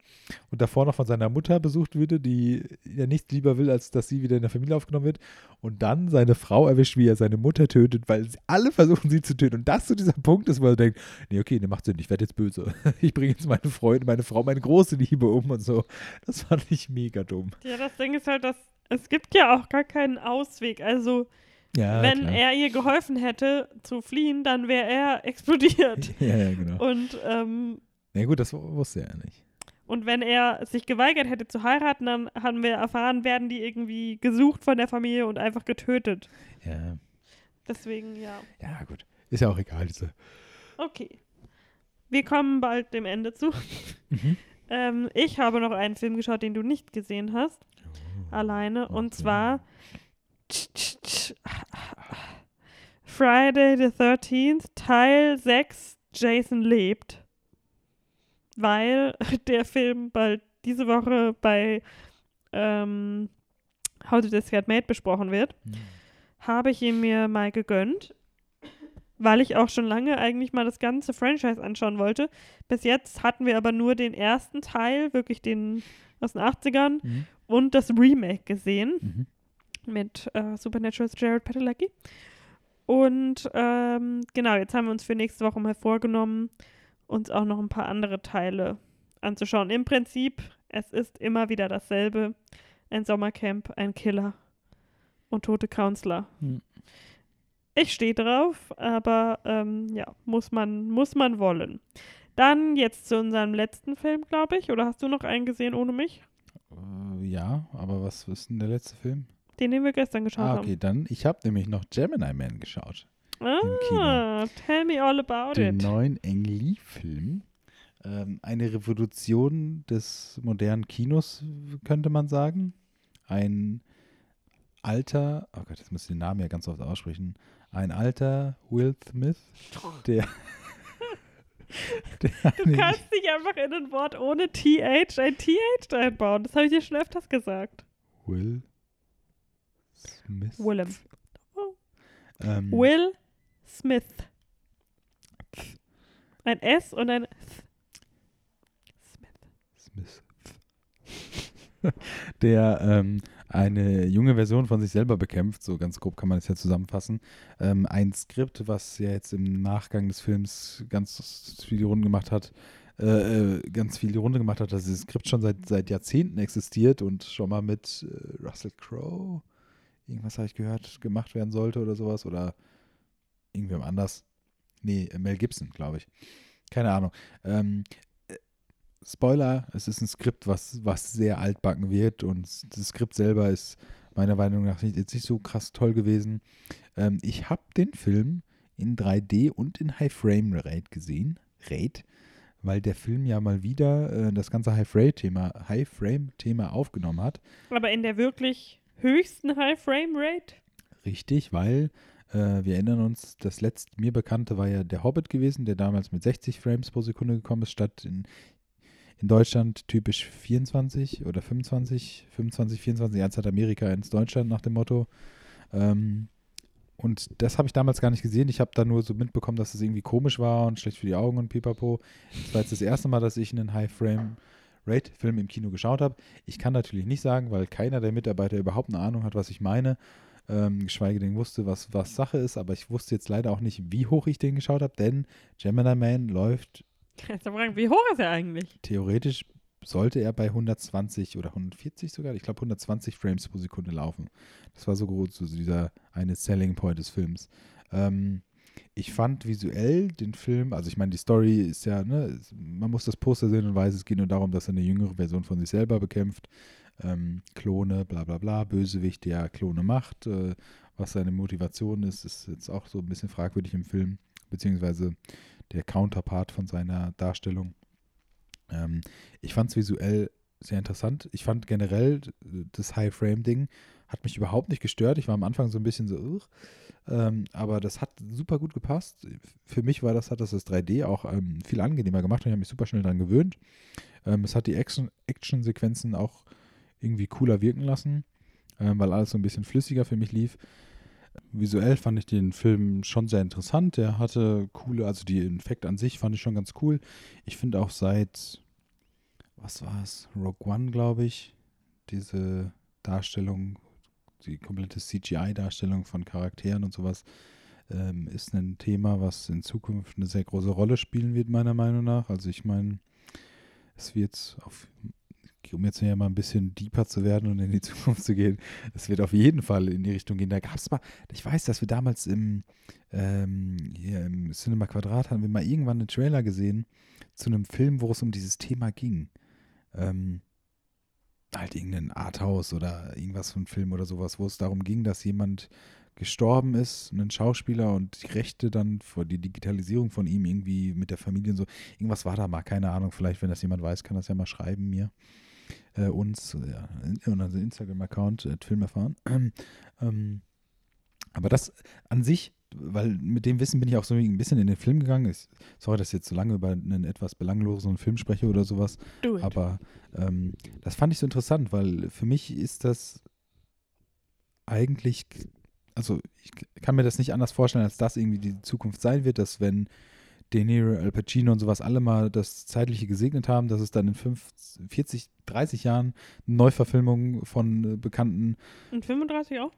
und davor noch von seiner Mutter besucht würde, die ja nichts lieber will, als dass sie wieder in der Familie aufgenommen wird und dann seine Frau erwischt, wie er seine Mutter tötet, weil alle versuchen, sie zu töten und das so dieser Punkt ist, wo er denkt, nee, okay, ne, macht Sinn, ich werde jetzt böse. Ich bringe jetzt meine Freunde, meine Frau, meine große Liebe um und so. Das fand ich mega dumm. Ja, das Ding ist halt, dass es gibt ja auch gar keinen Ausweg. Also Ja, wenn klar. er ihr geholfen hätte zu fliehen, dann wäre er explodiert. Ja, ja, genau. Und, ähm, Na gut, das wusste er ja nicht. und wenn er sich geweigert hätte zu heiraten, dann haben wir erfahren, werden die irgendwie gesucht von der Familie und einfach getötet. Ja, Deswegen, ja. ja gut. Ist ja auch egal, diese. Okay. Wir kommen bald dem Ende zu. Mhm. Ähm, ich habe noch einen Film geschaut, den du nicht gesehen hast. Alleine. Und okay. zwar Friday the 13th, Teil 6, Jason lebt. Weil der Film bald diese Woche bei ähm, How Did This Get Made besprochen wird, Hm. habe ich ihn mir mal gegönnt. Weil ich auch schon lange eigentlich mal das ganze Franchise anschauen wollte. Bis jetzt hatten wir aber nur den ersten Teil, wirklich den aus den 80ern, Mhm. und das Remake gesehen Mhm. mit äh, Supernaturals Jared Padalecki. Und ähm, genau, jetzt haben wir uns für nächste Woche mal vorgenommen, uns auch noch ein paar andere Teile anzuschauen. Im Prinzip, es ist immer wieder dasselbe. Ein Sommercamp, ein Killer und tote Counselor. Hm. Ich stehe drauf, aber ähm, ja, muss man, muss man wollen. Dann jetzt zu unserem letzten Film, glaube ich. Oder hast du noch einen gesehen ohne mich? Äh, ja, aber was ist denn der letzte Film? Den, den wir gestern geschaut Ah, haben. okay, dann, ich habe nämlich noch Gemini Man geschaut. Ah, tell me all about Den it. neuen Ang Lee-Film. Ähm, eine Revolution des modernen Kinos, könnte man sagen. Ein alter, oh Gott, jetzt muss ich den Namen ja ganz oft aussprechen. Ein alter Will Smith, der. der Du kannst nicht einfach in ein Wort ohne TH ein TH einbauen. Das habe ich dir schon öfters gesagt. Will Smith. Willem. Ähm, Will Smith. Ein S und ein Smith. Smith. der ähm, eine junge Version von sich selber bekämpft, so ganz grob kann man es ja zusammenfassen. Ähm, ein Skript, was ja jetzt im Nachgang des Films ganz viele Runden gemacht hat, äh, äh, ganz viele Runde gemacht hat, dass dieses Skript schon seit, seit Jahrzehnten existiert und schon mal mit äh, Russell Crowe, irgendwas habe ich gehört, gemacht werden sollte oder sowas oder irgendwem anders. Nee, äh, Mel Gibson, glaube ich. Keine Ahnung. Ähm, äh, Spoiler, es ist ein Skript, was, was sehr altbacken wird und das Skript selber ist meiner Meinung nach nicht, jetzt nicht so krass toll gewesen. Ähm, ich habe den Film in 3D und in High Frame Rate gesehen. Rate, weil der Film ja mal wieder äh, das ganze High Frame Thema, High Frame Thema aufgenommen hat. Aber in der wirklich höchsten High Frame Rate? Richtig, weil äh, wir erinnern uns, das letzte mir bekannte war ja der Hobbit gewesen, der damals mit 60 Frames pro Sekunde gekommen ist, statt in, in Deutschland typisch 24 oder 25, 25, 24, eins hat Amerika ins Deutschland nach dem Motto. Ähm, und das habe ich damals gar nicht gesehen. Ich habe da nur so mitbekommen, dass es irgendwie komisch war und schlecht für die Augen und pipapo. Das war jetzt das erste Mal, dass ich einen High-Frame-Rate-Film im Kino geschaut habe. Ich kann natürlich nicht sagen, weil keiner der Mitarbeiter überhaupt eine Ahnung hat, was ich meine. Ähm, geschweige denn wusste, was, was Sache ist. Aber ich wusste jetzt leider auch nicht, wie hoch ich den geschaut habe, denn Gemini Man läuft Kannst du fragen, wie hoch ist er eigentlich? theoretisch sollte er bei 120 oder 140 sogar, ich glaube 120 Frames pro Sekunde laufen. Das war so groß, so dieser eine Selling Point des Films. Ähm, ich fand visuell den Film, also ich meine, die Story ist ja, ne, man muss das Poster sehen und weiß, es geht nur darum, dass er eine jüngere Version von sich selber bekämpft. Ähm, Klone, bla bla bla, Bösewicht, der Klone macht. Äh, was seine Motivation ist, ist jetzt auch so ein bisschen fragwürdig im Film, beziehungsweise der Counterpart von seiner Darstellung. Ähm, ich fand es visuell sehr interessant. Ich fand generell äh, das High-Frame-Ding hat mich überhaupt nicht gestört. Ich war am Anfang so ein bisschen so, "Ugh." Ähm, aber das hat super gut gepasst. Für mich war das, hat das das 3D auch ähm, viel angenehmer gemacht und ich habe mich super schnell daran gewöhnt. Ähm, es hat die Action- Action-Sequenzen auch irgendwie cooler wirken lassen, ähm, weil alles so ein bisschen flüssiger für mich lief. visuell fand ich den Film schon sehr interessant. Der hatte coole, also die Infekte an sich fand ich schon ganz cool. Ich finde auch seit, was war es, Rogue One, glaube ich, diese Darstellung, die komplette CGI-Darstellung von Charakteren und sowas, ähm, ist ein Thema, was in Zukunft eine sehr große Rolle spielen wird, meiner Meinung nach. Also ich meine, es wird auf um jetzt ja mal ein bisschen deeper zu werden und in die Zukunft zu gehen, es wird auf jeden Fall in die Richtung gehen. Da gab es mal, ich weiß, dass wir damals im, ähm, hier im Cinema Quadrat hatten wir mal irgendwann einen Trailer gesehen zu einem Film, wo es um dieses Thema ging. Ähm, halt irgendein Arthouse oder irgendwas von Film oder sowas, wo es darum ging, dass jemand gestorben ist, ein Schauspieler und die Rechte dann vor die Digitalisierung von ihm irgendwie mit der Familie und so. Irgendwas war da mal, keine Ahnung. Vielleicht, wenn das jemand weiß, kann das ja mal schreiben mir äh, uns, ja, in unserem Instagram-Account, äh, Film erfahren. ähm, aber das an sich, weil mit dem Wissen bin ich auch so ein bisschen in den Film gegangen. Ich, sorry, dass ich jetzt so lange über einen etwas belanglosen Film spreche oder sowas. Aber ähm, das fand ich so interessant, weil für mich ist das eigentlich, also ich kann mir das nicht anders vorstellen, als dass irgendwie die Zukunft sein wird, dass wenn De Niro, Al Pacino und sowas alle mal das Zeitliche gesegnet haben, dass es dann in 50, 40, 30 Jahren eine Neuverfilmung von äh, bekannten. In 35 auch?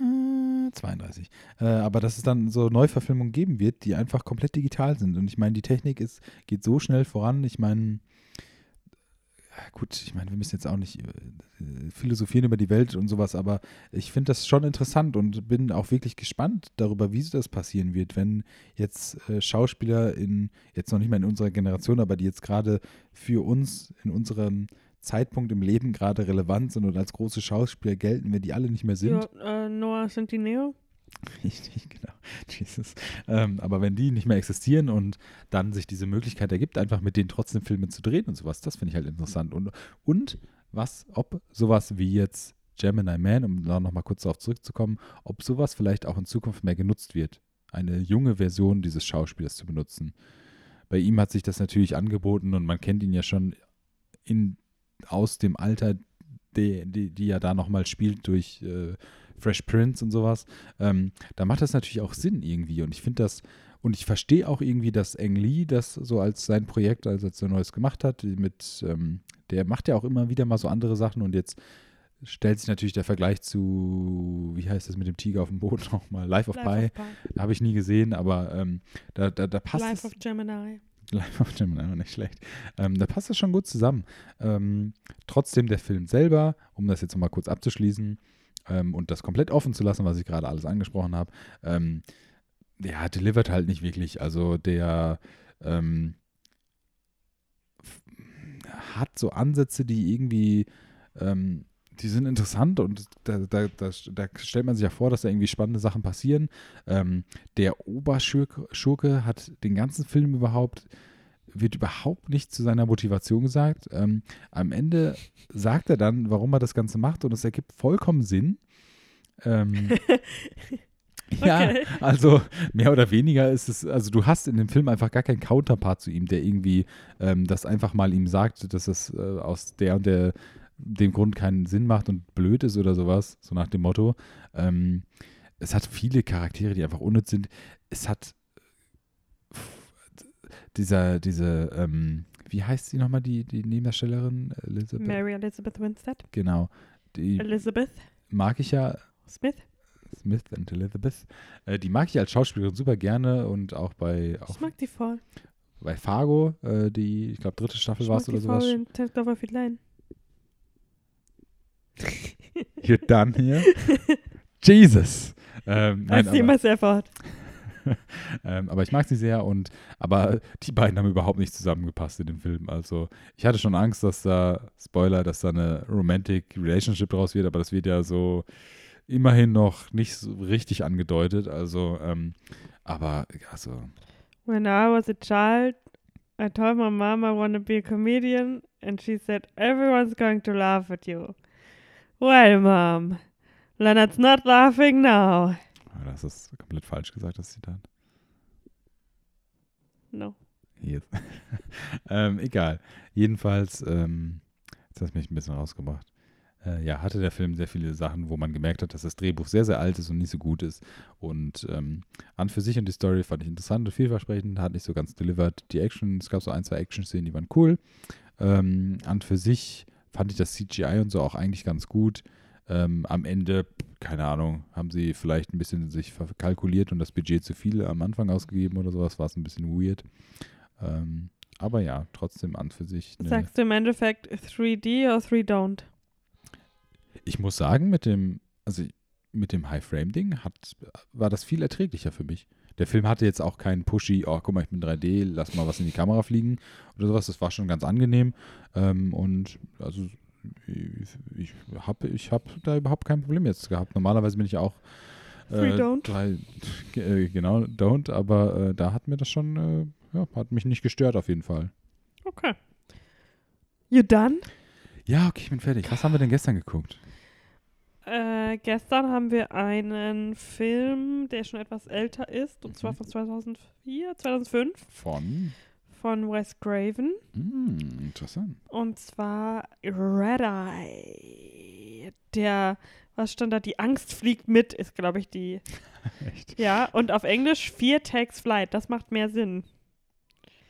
32. Äh, aber dass es dann so Neuverfilmungen geben wird, die einfach komplett digital sind. Und ich meine, die Technik ist, geht so schnell voran. Ich meine, gut, ich meine, wir müssen jetzt auch nicht äh, philosophieren über die Welt und sowas, aber ich finde das schon interessant und bin auch wirklich gespannt darüber, wie das passieren wird, wenn jetzt äh, Schauspieler in, jetzt noch nicht mal in unserer Generation, aber die jetzt gerade für uns in unserem Zeitpunkt im Leben gerade relevant sind und als große Schauspieler gelten, wenn die alle nicht mehr sind. Ja, äh, Noah Centineo. Richtig, genau. Jesus. Ähm, aber wenn die nicht mehr existieren und dann sich diese Möglichkeit ergibt, einfach mit denen trotzdem Filme zu drehen und sowas, das finde ich halt interessant. Und, und was, ob sowas wie jetzt Gemini Man, um da nochmal kurz darauf zurückzukommen, ob sowas vielleicht auch in Zukunft mehr genutzt wird, eine junge Version dieses Schauspielers zu benutzen. Bei ihm hat sich das natürlich angeboten und man kennt ihn ja schon in, aus dem Alter, die, die, die er da nochmal spielt durch äh, Fresh Prince und sowas, ähm, da macht das natürlich auch Sinn irgendwie. Und ich finde das, und ich verstehe auch irgendwie, dass Eng Lee das so als sein Projekt, als er so Neues gemacht hat, mit, ähm, der macht ja auch immer wieder mal so andere Sachen und jetzt stellt sich natürlich der Vergleich zu, wie heißt das mit dem Tiger auf dem Boot nochmal? Life of Life Pi. Pi. Habe ich nie gesehen, aber ähm, da, da, da passt Life of Gemini. Life of Gemini, nicht schlecht. Ähm, da passt das schon gut zusammen. Ähm, trotzdem der Film selber, um das jetzt nochmal kurz abzuschließen, ähm, und das komplett offen zu lassen, was ich gerade alles angesprochen habe, ähm, der delivert halt nicht wirklich. Also der ähm, hat so Ansätze, die irgendwie, ähm, die sind interessant und da, da, da, da, stellt man sich ja vor, dass da irgendwie spannende Sachen passieren. Ähm, der Oberschurke hat den ganzen Film überhaupt wird überhaupt nicht zu seiner Motivation gesagt. Ähm, am Ende sagt er dann, warum er das Ganze macht und es ergibt vollkommen Sinn. Ähm, ja, okay. also mehr oder weniger ist es, also du hast in dem Film einfach gar keinen Counterpart zu ihm, der irgendwie ähm, das einfach mal ihm sagt, dass es äh, aus der und der dem Grund keinen Sinn macht und blöd ist oder sowas, so nach dem Motto. Ähm, es hat viele Charaktere, die einfach unnütz sind. Es hat dieser, diese, ähm, wie heißt sie nochmal, die, die Nebendarstellerin? Elizabeth? Mary Elizabeth Winstead. Genau. Die Elizabeth. Mag ich ja. Smith. Smith und Elizabeth. Äh, die mag ich als Schauspielerin super gerne und auch bei. Auch ich mag die voll. Bei Fargo, äh, die, ich glaube, dritte Staffel war es oder sowas. Ich mag die voll in You're done here? Jesus! Ähm, nein, I see myself out. ähm, aber ich mag sie sehr und aber die beiden haben überhaupt nicht zusammengepasst in dem Film. Also ich hatte schon Angst, dass da, Spoiler, dass da eine Romantic Relationship draus wird, aber das wird ja so immerhin noch nicht so richtig angedeutet. Also, ähm, aber also. When I was a child, I told my mom I want to be a comedian and she said, everyone's going to laugh at you. Well, mom, Leonard's not laughing now. Das ist komplett falsch gesagt, das Zitat. No. Yes. ähm, egal. Jedenfalls, ähm, jetzt hast du mich ein bisschen rausgebracht. äh, ja, hatte der Film sehr viele Sachen, wo man gemerkt hat, dass das Drehbuch sehr, sehr alt ist und nicht so gut ist. Und ähm, an für sich und die Story fand ich interessant und vielversprechend, hat nicht so ganz delivered. Die Action, es gab so ein, zwei Action-Szenen, die waren cool. Ähm, an für sich fand ich das CGI und so auch eigentlich ganz gut. Ähm, am Ende, keine Ahnung, haben sie vielleicht ein bisschen sich verkalkuliert und das Budget zu viel am Anfang ausgegeben oder sowas, war es ein bisschen weird. Ähm, aber ja, trotzdem an für sich. Sagst du im Endeffekt 3D oder 3 don't? Ich muss sagen, mit dem, also mit dem High-Frame-Ding hat, war das viel erträglicher für mich. Der Film hatte jetzt auch keinen Pushy, oh, guck mal, ich bin 3D, lass mal was in die Kamera fliegen oder sowas. Das war schon ganz angenehm. Ähm, und also ich, habe ich hab da überhaupt kein Problem jetzt gehabt. Normalerweise bin ich auch Free don't. drei, äh, genau, don't, aber äh, da hat mir das schon, äh, ja, hat mich nicht gestört auf jeden Fall. Okay. You done? Ja, okay, ich bin fertig. Was haben wir denn gestern geguckt? Äh, gestern haben wir einen Film, der schon etwas älter ist, und zwar Mhm. von 2004, 2005, Von? von Wes Craven. Hm, interessant. Und zwar Red Eye. Der, was stand da? Die Angst fliegt mit, ist, glaube ich, die. Echt? Ja, und auf Englisch Fear Takes Flight. Das macht mehr Sinn.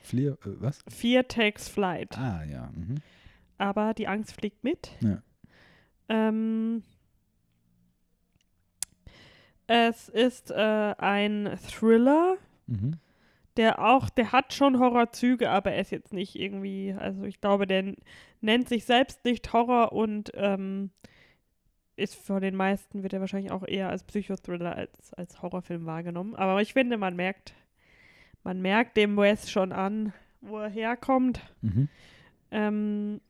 Flier, äh, was? Fear Takes Flight. Ah, ja. Mhm. Aber die Angst fliegt mit. Ja. Ähm, es ist äh, ein Thriller, Mhm. der auch, der hat schon Horrorzüge, aber er ist jetzt nicht irgendwie, also ich glaube, der nennt sich selbst nicht Horror und ähm, ist von den meisten, wird er wahrscheinlich auch eher als Psychothriller als, als Horrorfilm wahrgenommen. Aber ich finde, man merkt, man merkt dem Wes schon an, wo er herkommt. Mhm. Ähm,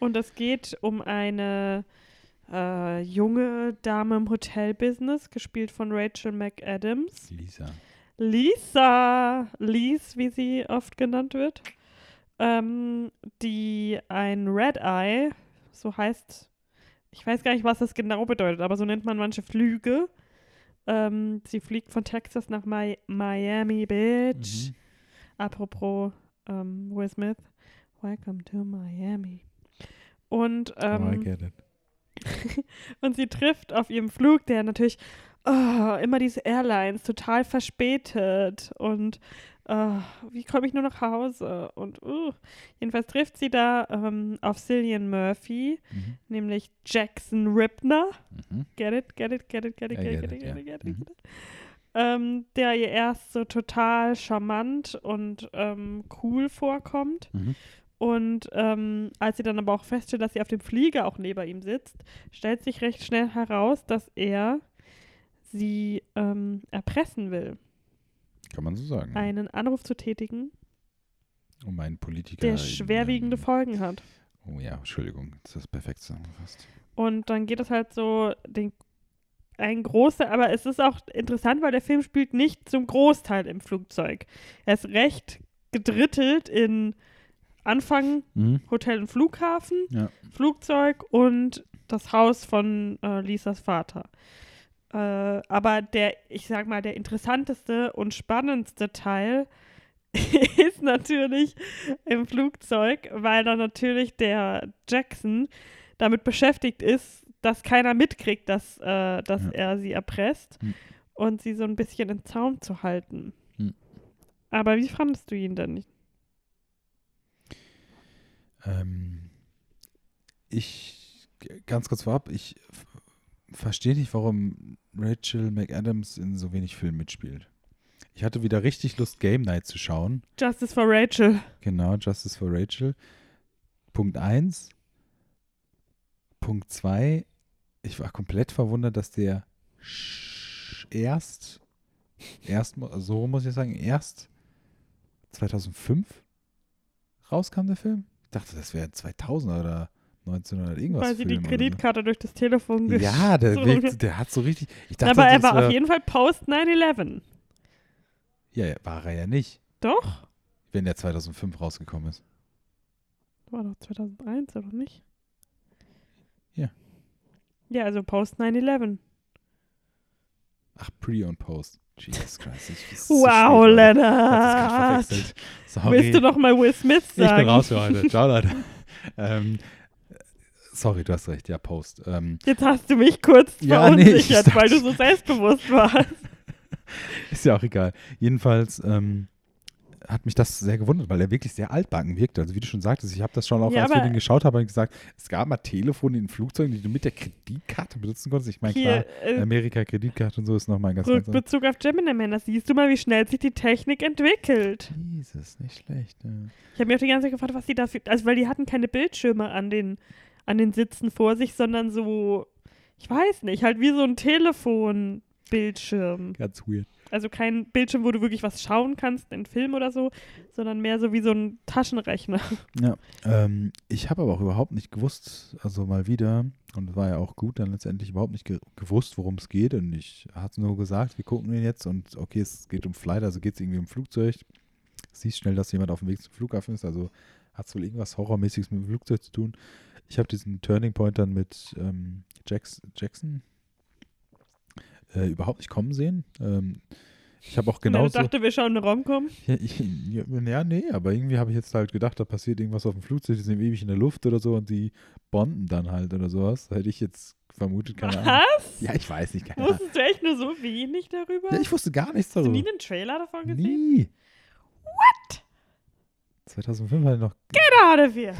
und es geht um eine äh, junge Dame im Hotelbusiness, gespielt von Rachel McAdams. Lisa. Lisa, Lies, wie sie oft genannt wird, ähm, die ein Red Eye, so heißt, ich weiß gar nicht, was das genau bedeutet, aber so nennt man manche Flüge. Ähm, sie fliegt von Texas nach Mi Miami Beach. Mhm. Apropos ähm, Will Smith, Welcome to Miami. Und, oh, I ähm, get it. und sie trifft auf ihrem Flug, der natürlich oh, immer diese Airlines total verspätet und oh, wie komme ich nur nach Hause? Und uh, jedenfalls trifft sie da ähm, auf Cillian Murphy, Mhm. nämlich Jackson Ripner. Mhm. Get it, get it, get it, get it, get it, get it, it, get it, ja. get it, Mhm. get it. Ähm, der ihr erst so total charmant und ähm, cool vorkommt. Mhm. Und ähm, als sie dann aber auch feststellt, dass sie auf dem Flieger auch neben ihm sitzt, stellt sich recht schnell heraus, dass er sie ähm, erpressen will, Kann man so sagen. einen Anruf zu tätigen, um einen Politiker. der in, schwerwiegende ähm, Folgen hat. Oh ja, Entschuldigung. Das ist perfekt zusammengefasst. Und dann geht es halt so den, ein großer, aber es ist auch interessant, weil der Film spielt nicht zum Großteil im Flugzeug. Er ist recht gedrittelt in Anfang Mhm. Hotel und Flughafen, Ja. Flugzeug und das Haus von äh, Lisas Vater. Äh, aber der, ich sag mal, der interessanteste und spannendste Teil ist natürlich im Flugzeug, weil dann natürlich der Jackson damit beschäftigt ist, dass keiner mitkriegt, dass, äh, dass Ja. er sie erpresst Hm. und sie so ein bisschen im Zaum zu halten. Hm. Aber wie fandest du ihn denn? Ähm, ich, ganz kurz vorab, ich verstehe nicht, warum Rachel McAdams in so wenig Filmen mitspielt. Ich hatte wieder richtig Lust, Game Night zu schauen. Justice for Rachel. Genau, Justice for Rachel. Punkt 1. Punkt 2. Ich war komplett verwundert, dass der erst, erst, so muss ich sagen, erst 2005 rauskam der Film. Ich dachte, das wäre 2000 oder 1900 irgendwas. weil sie die oder so. Kreditkarte durch das Telefon Ja, der, wirkt, der hat so richtig. Ich dachte, Aber er war wär- auf jeden Fall post 9-11. Ja, ja, war er ja nicht, Doch? wenn der 2005 rausgekommen ist. War doch 2001, oder nicht? Ja. Ja, also post 9-11. Ach, Pre und Post. Jesus Christ. Ich, so Wow. Sorry. Willst du noch mal Will Smith sagen? Ich bin raus für heute. Ciao, Leute. ähm, Sorry, du hast recht, ja, Post. Ähm, Jetzt hast du mich kurz Ja, nee, ich verunsichert, weil du so selbstbewusst warst. ist ja auch egal. Jedenfalls ähm, hat mich das sehr gewundert, weil er wirklich sehr altbacken wirkt. Also wie du schon sagtest, ich habe das schon auch, Ja, als wir den geschaut haben, gesagt, es gab mal Telefone in Flugzeugen, die du mit der Kreditkarte benutzen konntest. Ich meine, klar, äh, Amerika Kreditkarte und so ist nochmal ganz, ganz Rückbezug auf Gemini Man, da siehst du mal, wie schnell sich die Technik entwickelt. Jesus, nicht schlecht. Ja. Ich habe mir auch die ganze Zeit gefragt, was die dafür. Also, weil die hatten keine Bildschirme an den, an den Sitzen vor sich, sondern so, ich weiß nicht, halt wie so ein Telefonbildschirm. Ganz weird. Also kein Bildschirm, wo du wirklich was schauen kannst, einen Film oder so, sondern mehr so wie so ein Taschenrechner. Ja, ähm, ich habe aber auch überhaupt nicht gewusst, also mal wieder, und war ja auch gut, dann letztendlich überhaupt nicht ge gewusst, worum es geht. Und ich hatte nur gesagt, wir gucken den jetzt und okay, es geht um Flight, also geht es irgendwie um Flugzeug. Siehst schnell, dass jemand auf dem Weg zum Flughafen ist, also hat es wohl irgendwas Horrormäßiges mit dem Flugzeug zu tun. Ich habe diesen Turning Point dann mit ähm, Jax Jackson äh, überhaupt nicht kommen sehen. Ähm, ich habe auch genauso. dachte, wir schauen eine Romcom. Ja, ich, ja, nee, aber irgendwie habe ich jetzt halt gedacht, da passiert irgendwas auf dem Flugzeug, die sind ewig in der Luft oder so und die bonden dann halt oder sowas. Hätte ich jetzt vermutet, keine Ahnung. Was? Ja, ich weiß nicht, keine Ahnung. Wusstest du echt nur so wenig darüber? Ja, ich wusste gar nichts Hast du darüber. nie einen Trailer davon gesehen? Nie. What? 2005 halt noch. Gerade wir.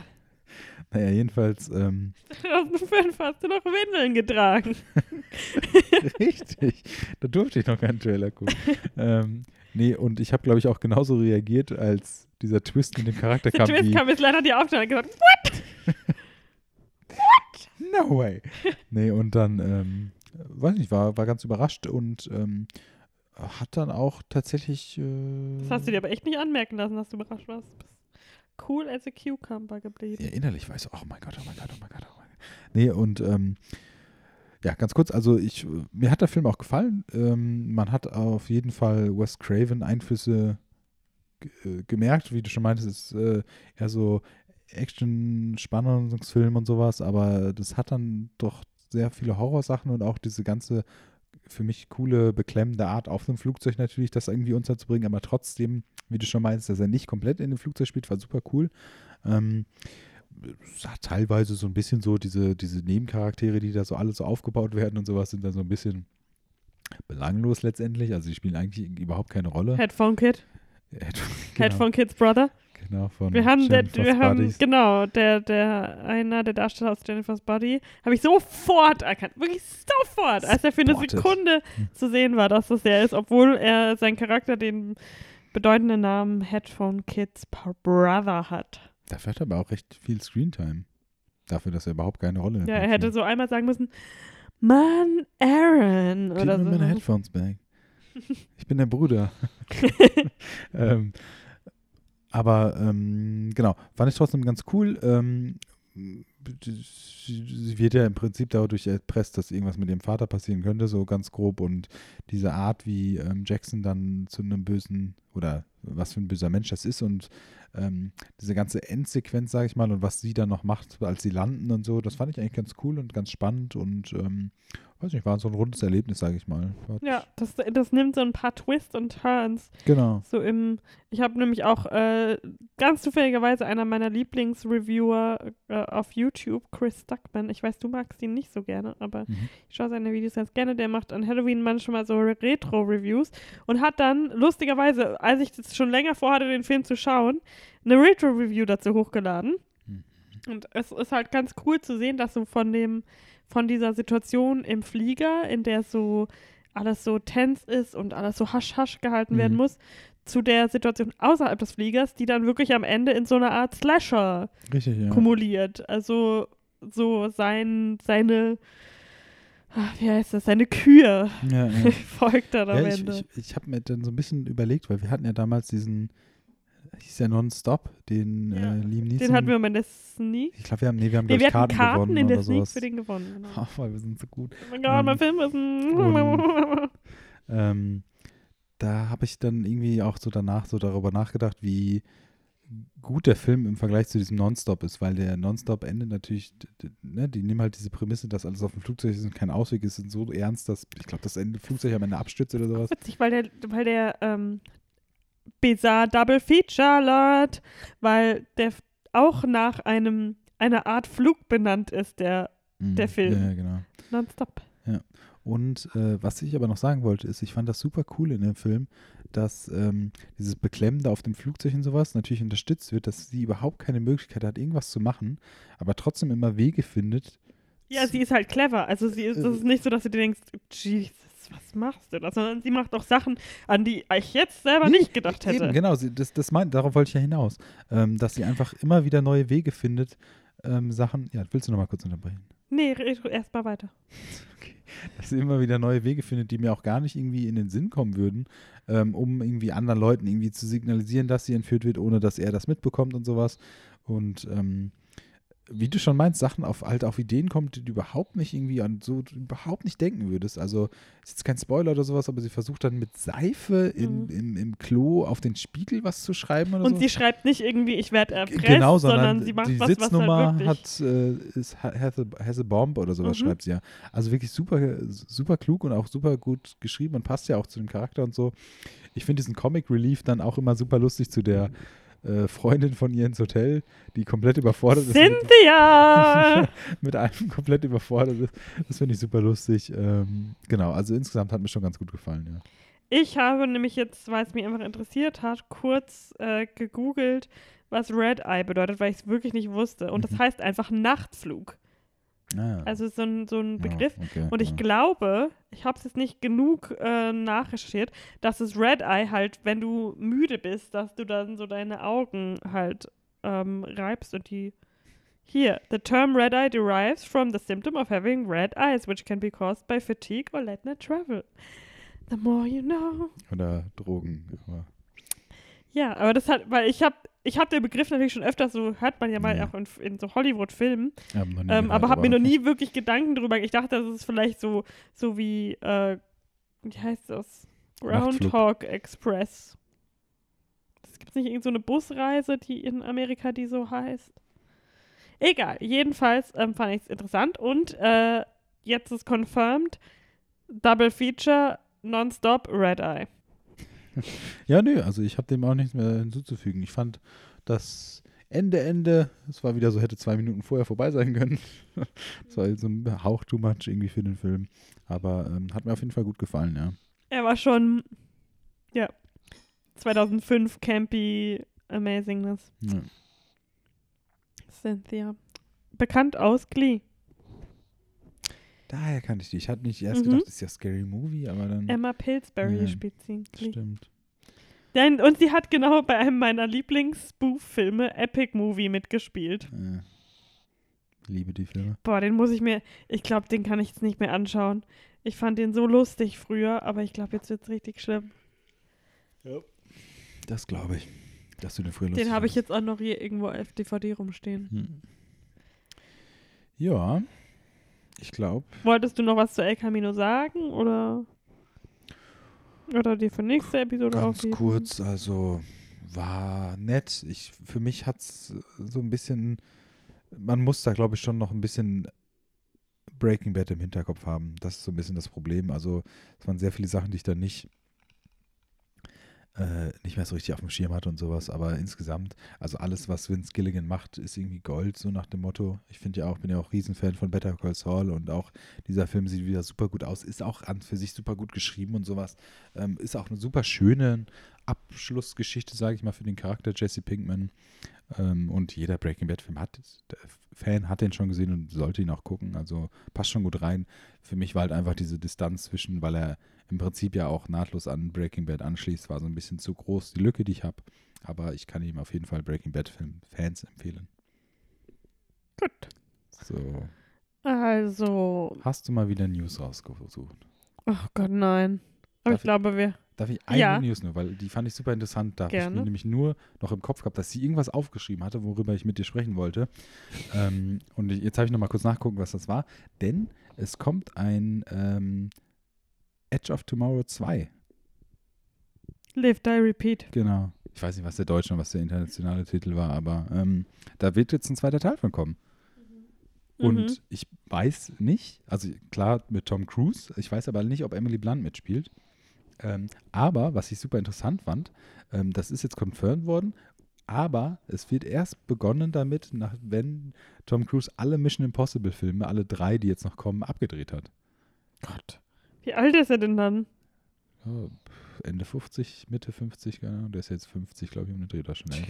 Naja, jedenfalls, ähm, 2005 hast du noch Windeln getragen. richtig. Da durfte ich noch keinen Trailer gucken. ähm, nee, und ich habe, glaube ich, auch genauso reagiert, als dieser Twist mit dem Charakter Der kam. Twist wie, kam jetzt leider die Aufnahme und gesagt, what? No way. nee, und dann, ähm, weiß nicht, war, war ganz überrascht und ähm, hat dann auch tatsächlich. Äh, Das hast du dir aber echt nicht anmerken lassen, dass du überrascht warst. Cool as a cucumber geblieben. ja, innerlich weiß, oh mein Gott, oh mein Gott, oh mein Gott, oh mein Gott. Nee, und ähm, ja, ganz kurz, also ich, mir hat der Film auch gefallen. Ähm, man hat auf jeden Fall Wes Craven Einflüsse äh, gemerkt, wie du schon meintest, ist äh, eher so Action, Spannungsfilm und sowas, aber das hat dann doch sehr viele Horrorsachen und auch diese ganze für mich coole, beklemmende Art auf dem Flugzeug natürlich, das irgendwie unterzubringen, aber trotzdem, wie du schon meinst, dass er nicht komplett in dem Flugzeug spielt, war super cool. Ähm, hat teilweise so ein bisschen so diese, diese Nebencharaktere, die da so alle so aufgebaut werden und sowas, sind dann so ein bisschen belanglos letztendlich. Also die spielen eigentlich überhaupt keine Rolle. Headphone Kid. Head- Headphone Kids Brother. Genau, von Wir haben, der, wir haben genau, der, der, einer der Darsteller aus Jennifer's Body, habe ich sofort erkannt, wirklich sofort, als er für eine. Sekunde Hm. zu sehen war, dass das er ist, obwohl er sein Charakter den bedeutenden Namen Headphone Kids Brother hat. Dafür hat er aber auch recht viel Screentime. Dafür, dass er überhaupt keine Rolle Ja, hat. er hätte so einmal sagen müssen, Mann, Aaron Gib oder mir so. meine Headphones back. Ich bin der Bruder. ähm, aber ähm, genau, fand ich trotzdem ganz cool. Ähm, sie wird ja im Prinzip dadurch erpresst, dass irgendwas mit ihrem Vater passieren könnte, so ganz grob. Und diese Art, wie ähm, Jackson dann zu einem bösen oder was für ein böser Mensch das ist und ähm, diese ganze Endsequenz, sage ich mal, und was sie dann noch macht, als sie landen und so, das fand ich eigentlich ganz cool und ganz spannend und ähm, weiß nicht, war so ein rundes Erlebnis, sage ich mal. Hat- Ja, das, das nimmt so ein paar Twists und Turns. Genau. So im, ich habe nämlich auch äh, ganz zufälligerweise einer meiner Lieblingsreviewer äh, auf YouTube, Chris Stuckman. Ich weiß, du magst ihn nicht so gerne, aber Mhm. ich schaue seine Videos ganz gerne. Der macht an Halloween manchmal so Retro-Reviews und hat dann lustigerweise, als ich das schon länger vorhatte, den Film zu schauen, eine Retro-Review dazu hochgeladen. Mhm. Und es ist halt ganz cool zu sehen, dass so von dem, von dieser Situation im Flieger, in der so alles so tense ist und alles so hasch-hasch gehalten werden Mhm. muss, zu der Situation außerhalb des Fliegers, die dann wirklich am Ende in so einer Art Slasher Richtig, ja. kumuliert. Also so sein, seine, ah, wie heißt das, seine Kür Ja, ja. folgt dann am ja, ich Ende. ich, ich habe mir dann so ein bisschen überlegt, weil wir hatten ja damals diesen, hieß ja Non-Stop, den Ja, äh, Liam Neeson. den hatten wir mal in der Sneak. ich glaube, wir haben, nee, wir haben, Nee, wir Karten, Karten gewonnen in der oder Sneak sowas. für den gewonnen. Genau. Weil wir sind so gut. Oh mein Gott, Ähm, mein Film ist ein. Ähm, da habe ich dann irgendwie auch so danach so darüber nachgedacht, wie gut der Film im Vergleich zu diesem Nonstop ist, weil der Nonstop endet natürlich, ne, die nehmen halt diese Prämisse, dass alles auf dem Flugzeug ist und kein Ausweg ist, sind so ernst, dass ich glaube, das Ende Flugzeug am Ende abstürzt oder sowas. Witzig, weil der, weil der ähm, Bizarre Double Feature Alert, weil der auch nach einem eine Art Flug benannt ist, der Mhm. Der Film. Ja, genau. nonstop. Und äh, was ich aber noch sagen wollte, ist, ich fand das super cool in dem Film, dass ähm, dieses Beklemmende auf dem Flugzeug und sowas natürlich unterstützt wird, dass sie überhaupt keine Möglichkeit hat, irgendwas zu machen, aber trotzdem immer Wege findet. Ja, sie ist halt clever. Also sie ist, es ist nicht so, dass du dir denkst, Jesus, was machst du da? Sondern sie macht auch Sachen, an die ich jetzt selber Nee, nicht gedacht hätte. Eben, genau, sie, das, das meint, darauf wollte ich ja hinaus, ähm, dass sie einfach immer wieder neue Wege findet, ähm, Sachen, ja, willst du noch mal kurz unterbrechen? Nee, erst mal weiter. dass sie immer wieder neue Wege findet, die mir auch gar nicht irgendwie in den Sinn kommen würden, ähm, um irgendwie anderen Leuten irgendwie zu signalisieren, dass sie entführt wird, ohne dass er das mitbekommt und sowas. Und ähm, wie du schon meinst, Sachen auf halt auf Ideen kommt, die du überhaupt nicht irgendwie an so überhaupt nicht denken würdest. Also ist jetzt kein Spoiler oder sowas, aber sie versucht dann mit Seife in, Mhm. im, im Klo auf den Spiegel was zu schreiben oder Und so. sie schreibt nicht irgendwie, ich werde erpresst, Genau, sondern, sondern sie macht die was, was Sitznummer halt wirklich... hat, äh, ist, ha- has, a, has a bomb oder sowas Mhm. schreibt sie ja. Also wirklich super, super klug und auch super gut geschrieben und passt ja auch zu dem Charakter und so. Ich finde diesen Comic Relief dann auch immer super lustig zu der äh, Freundin von ihr ins Hotel, die komplett überfordert ist. Mit, Cynthia! mit allem komplett überfordert ist. Das finde ich super lustig. Ähm, genau, also insgesamt hat mir schon ganz gut gefallen, ja. ich habe nämlich jetzt, weil es mich einfach interessiert hat, kurz äh, gegoogelt, was Red Eye bedeutet, weil ich es wirklich nicht wusste. Und Mhm. das heißt einfach Nachtflug. Ah, Also so ein, so ein ja, Begriff. okay, Und ich ja. glaube, ich habe es jetzt nicht genug äh, nachrecherchiert, dass es Red Eye halt, wenn du müde bist, dass du dann so deine Augen halt ähm, reibst und die. Hier, the term red eye derives from the symptom of having red eyes, which can be caused by fatigue or late night travel. The more you know. Oder Drogen. Aber, Ja, aber das hat, weil ich habe, ich habe den Begriff natürlich schon öfter, so hört man ja mal Ja. auch in, in so Hollywood-Filmen, ja, ähm, gehört, aber habe mir noch nie wirklich Gedanken drüber. Ich dachte, das ist vielleicht so, so wie, äh, wie heißt das? Groundhog Express. Es gibt nicht irgendeine so eine Busreise, die in Amerika die so heißt. Egal, jedenfalls ähm, fand ich es interessant und äh, jetzt ist confirmed, Double Feature, Nonstop, Red Eye. Ja, nö, also ich habe dem auch nichts mehr hinzuzufügen. Ich fand das Ende, Ende, es war wieder so, hätte zwei Minuten vorher vorbei sein können. Das war so ein Hauch too much irgendwie für den Film. Aber ähm, hat mir auf jeden Fall gut gefallen, ja. Er war schon, ja, 2005 Campy Amazingness. ja. Cynthia. Bekannt aus Glee. Daher kannte ich die. Ich hatte nicht erst Mhm. gedacht, das ist ja Scary Movie, aber dann. Emma Pillsbury Ja. spielt sie. Stimmt. Denn, und sie hat genau bei einem meiner Lieblings-Spoof-Filme, Epic Movie, mitgespielt. Äh, liebe die Filme. Boah, den muss ich mir, ich glaube, den kann ich jetzt nicht mehr anschauen. Ich fand den so lustig früher, aber ich glaube, jetzt wird es richtig schlimm. Das glaube ich. Dass du den früher lustig Den habe ich jetzt auch noch hier irgendwo auf DVD rumstehen. Hm. Ja, ich glaube. Wolltest du noch was zu El Camino sagen oder oder dir für nächste Episode Ganz aufheben? kurz, also war nett. Ich, für mich hat es so ein bisschen, man muss da glaube ich schon noch ein bisschen Breaking Bad im Hinterkopf haben. Das ist so ein bisschen das Problem. Also es waren sehr viele Sachen, die ich da nicht, äh, nicht mehr so richtig auf dem Schirm hatte und sowas. Aber insgesamt, also alles, was Vince Gilligan macht, ist irgendwie Gold, so nach dem Motto. Ich finde ja auch, bin ja auch Riesenfan von Better Call Saul und auch dieser Film sieht wieder super gut aus, ist auch an für sich super gut geschrieben und sowas. Ähm, ist auch eine super schöne Abschlussgeschichte, sage ich mal, für den Charakter Jesse Pinkman. Ähm, und jeder Breaking Bad-Film hat, der Fan hat den schon gesehen und sollte ihn auch gucken. Also passt schon gut rein. Für mich war halt einfach diese Distanz zwischen, weil er im Prinzip ja auch nahtlos an Breaking Bad anschließt, war so ein bisschen zu groß, die Lücke, die ich habe. Aber ich kann ihm auf jeden Fall Breaking Bad-Fans empfehlen. Gut. So, Also, hast du mal wieder News rausgesucht? oh Gott, nein. Aber Darf ich glaube, wir. Darf ich eine Ja. News nur, weil die fand ich super interessant. Da habe ich mir nämlich nur noch im Kopf gehabt, dass sie irgendwas aufgeschrieben hatte, worüber ich mit dir sprechen wollte. ähm, und ich, jetzt habe ich noch mal kurz nachgucken, was das war. Denn es kommt ein ähm, Edge of Tomorrow 2. Live, die, repeat. Genau. Ich weiß nicht, was der deutsche und was der internationale Titel war, aber ähm, da wird jetzt ein zweiter Teil von kommen. Mhm. Und ich weiß nicht, also klar mit Tom Cruise, ich weiß aber nicht, ob Emily Blunt mitspielt. Ähm, aber was ich super interessant fand, ähm, das ist jetzt confirmed worden, Aber es wird erst begonnen damit, nach, wenn Tom Cruise alle Mission Impossible Filme, alle drei, die jetzt noch kommen, abgedreht hat. Gott. Wie alt ist er denn dann? Ende 50, Mitte 50, keine Ahnung. Der ist jetzt 50, glaube ich, um den Dreh da schon älter.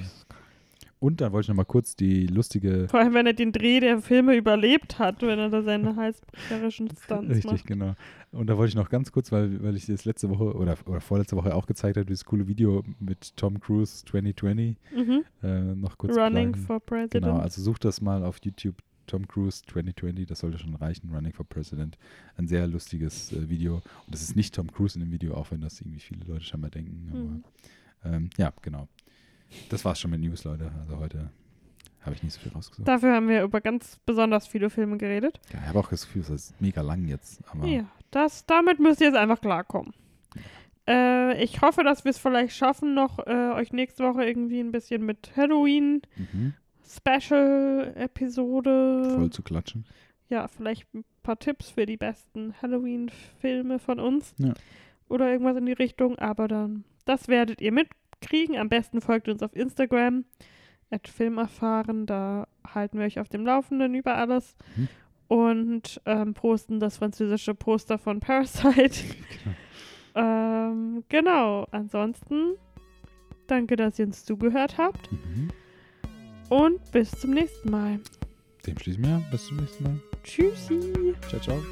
Und dann wollte ich noch mal kurz die lustige. Vor allem, wenn er den Dreh der Filme überlebt hat, wenn er da seine heißbrecherischen Stunts Richtig, macht. genau. Und da wollte ich noch ganz kurz, weil, weil ich das letzte Woche oder, oder vorletzte Woche auch gezeigt habe, dieses coole Video mit Tom Cruise 2020, Mhm. äh, noch kurz Running pluggen. for President. Genau, also sucht das mal auf YouTube. Tom Cruise 2020, das sollte schon reichen. Running for President. Ein sehr lustiges äh, Video. Und das ist nicht Tom Cruise in dem Video, auch wenn das irgendwie viele Leute scheinbar denken. Mhm. Aber ähm, ja, genau. Das war's schon mit News, Leute. Also heute habe ich nicht so viel rausgesucht. Dafür haben wir über ganz besonders viele Filme geredet. Ja, ich habe auch das Gefühl, das ist mega lang jetzt. Aber Ja, das, damit müsst ihr jetzt einfach klarkommen. Äh, ich hoffe, dass wir es vielleicht schaffen, noch äh, euch nächste Woche irgendwie ein bisschen mit Halloween mhm, Special-Episode. voll zu klatschen. Ja, vielleicht ein paar Tipps für die besten Halloween-Filme von uns. Ja. Oder irgendwas in die Richtung. Aber dann, das werdet ihr mitkriegen. Am besten folgt uns auf Instagram. At Filmerfahren. Da halten wir euch auf dem Laufenden über alles. Mhm. Und ähm, posten das französische Poster von Parasite. Genau. ähm, genau. Ansonsten, danke, dass ihr uns zugehört habt. Mhm. Und bis zum nächsten Mal. Dem schließen wir. Bis zum nächsten Mal. Tschüssi. Ciao, ciao.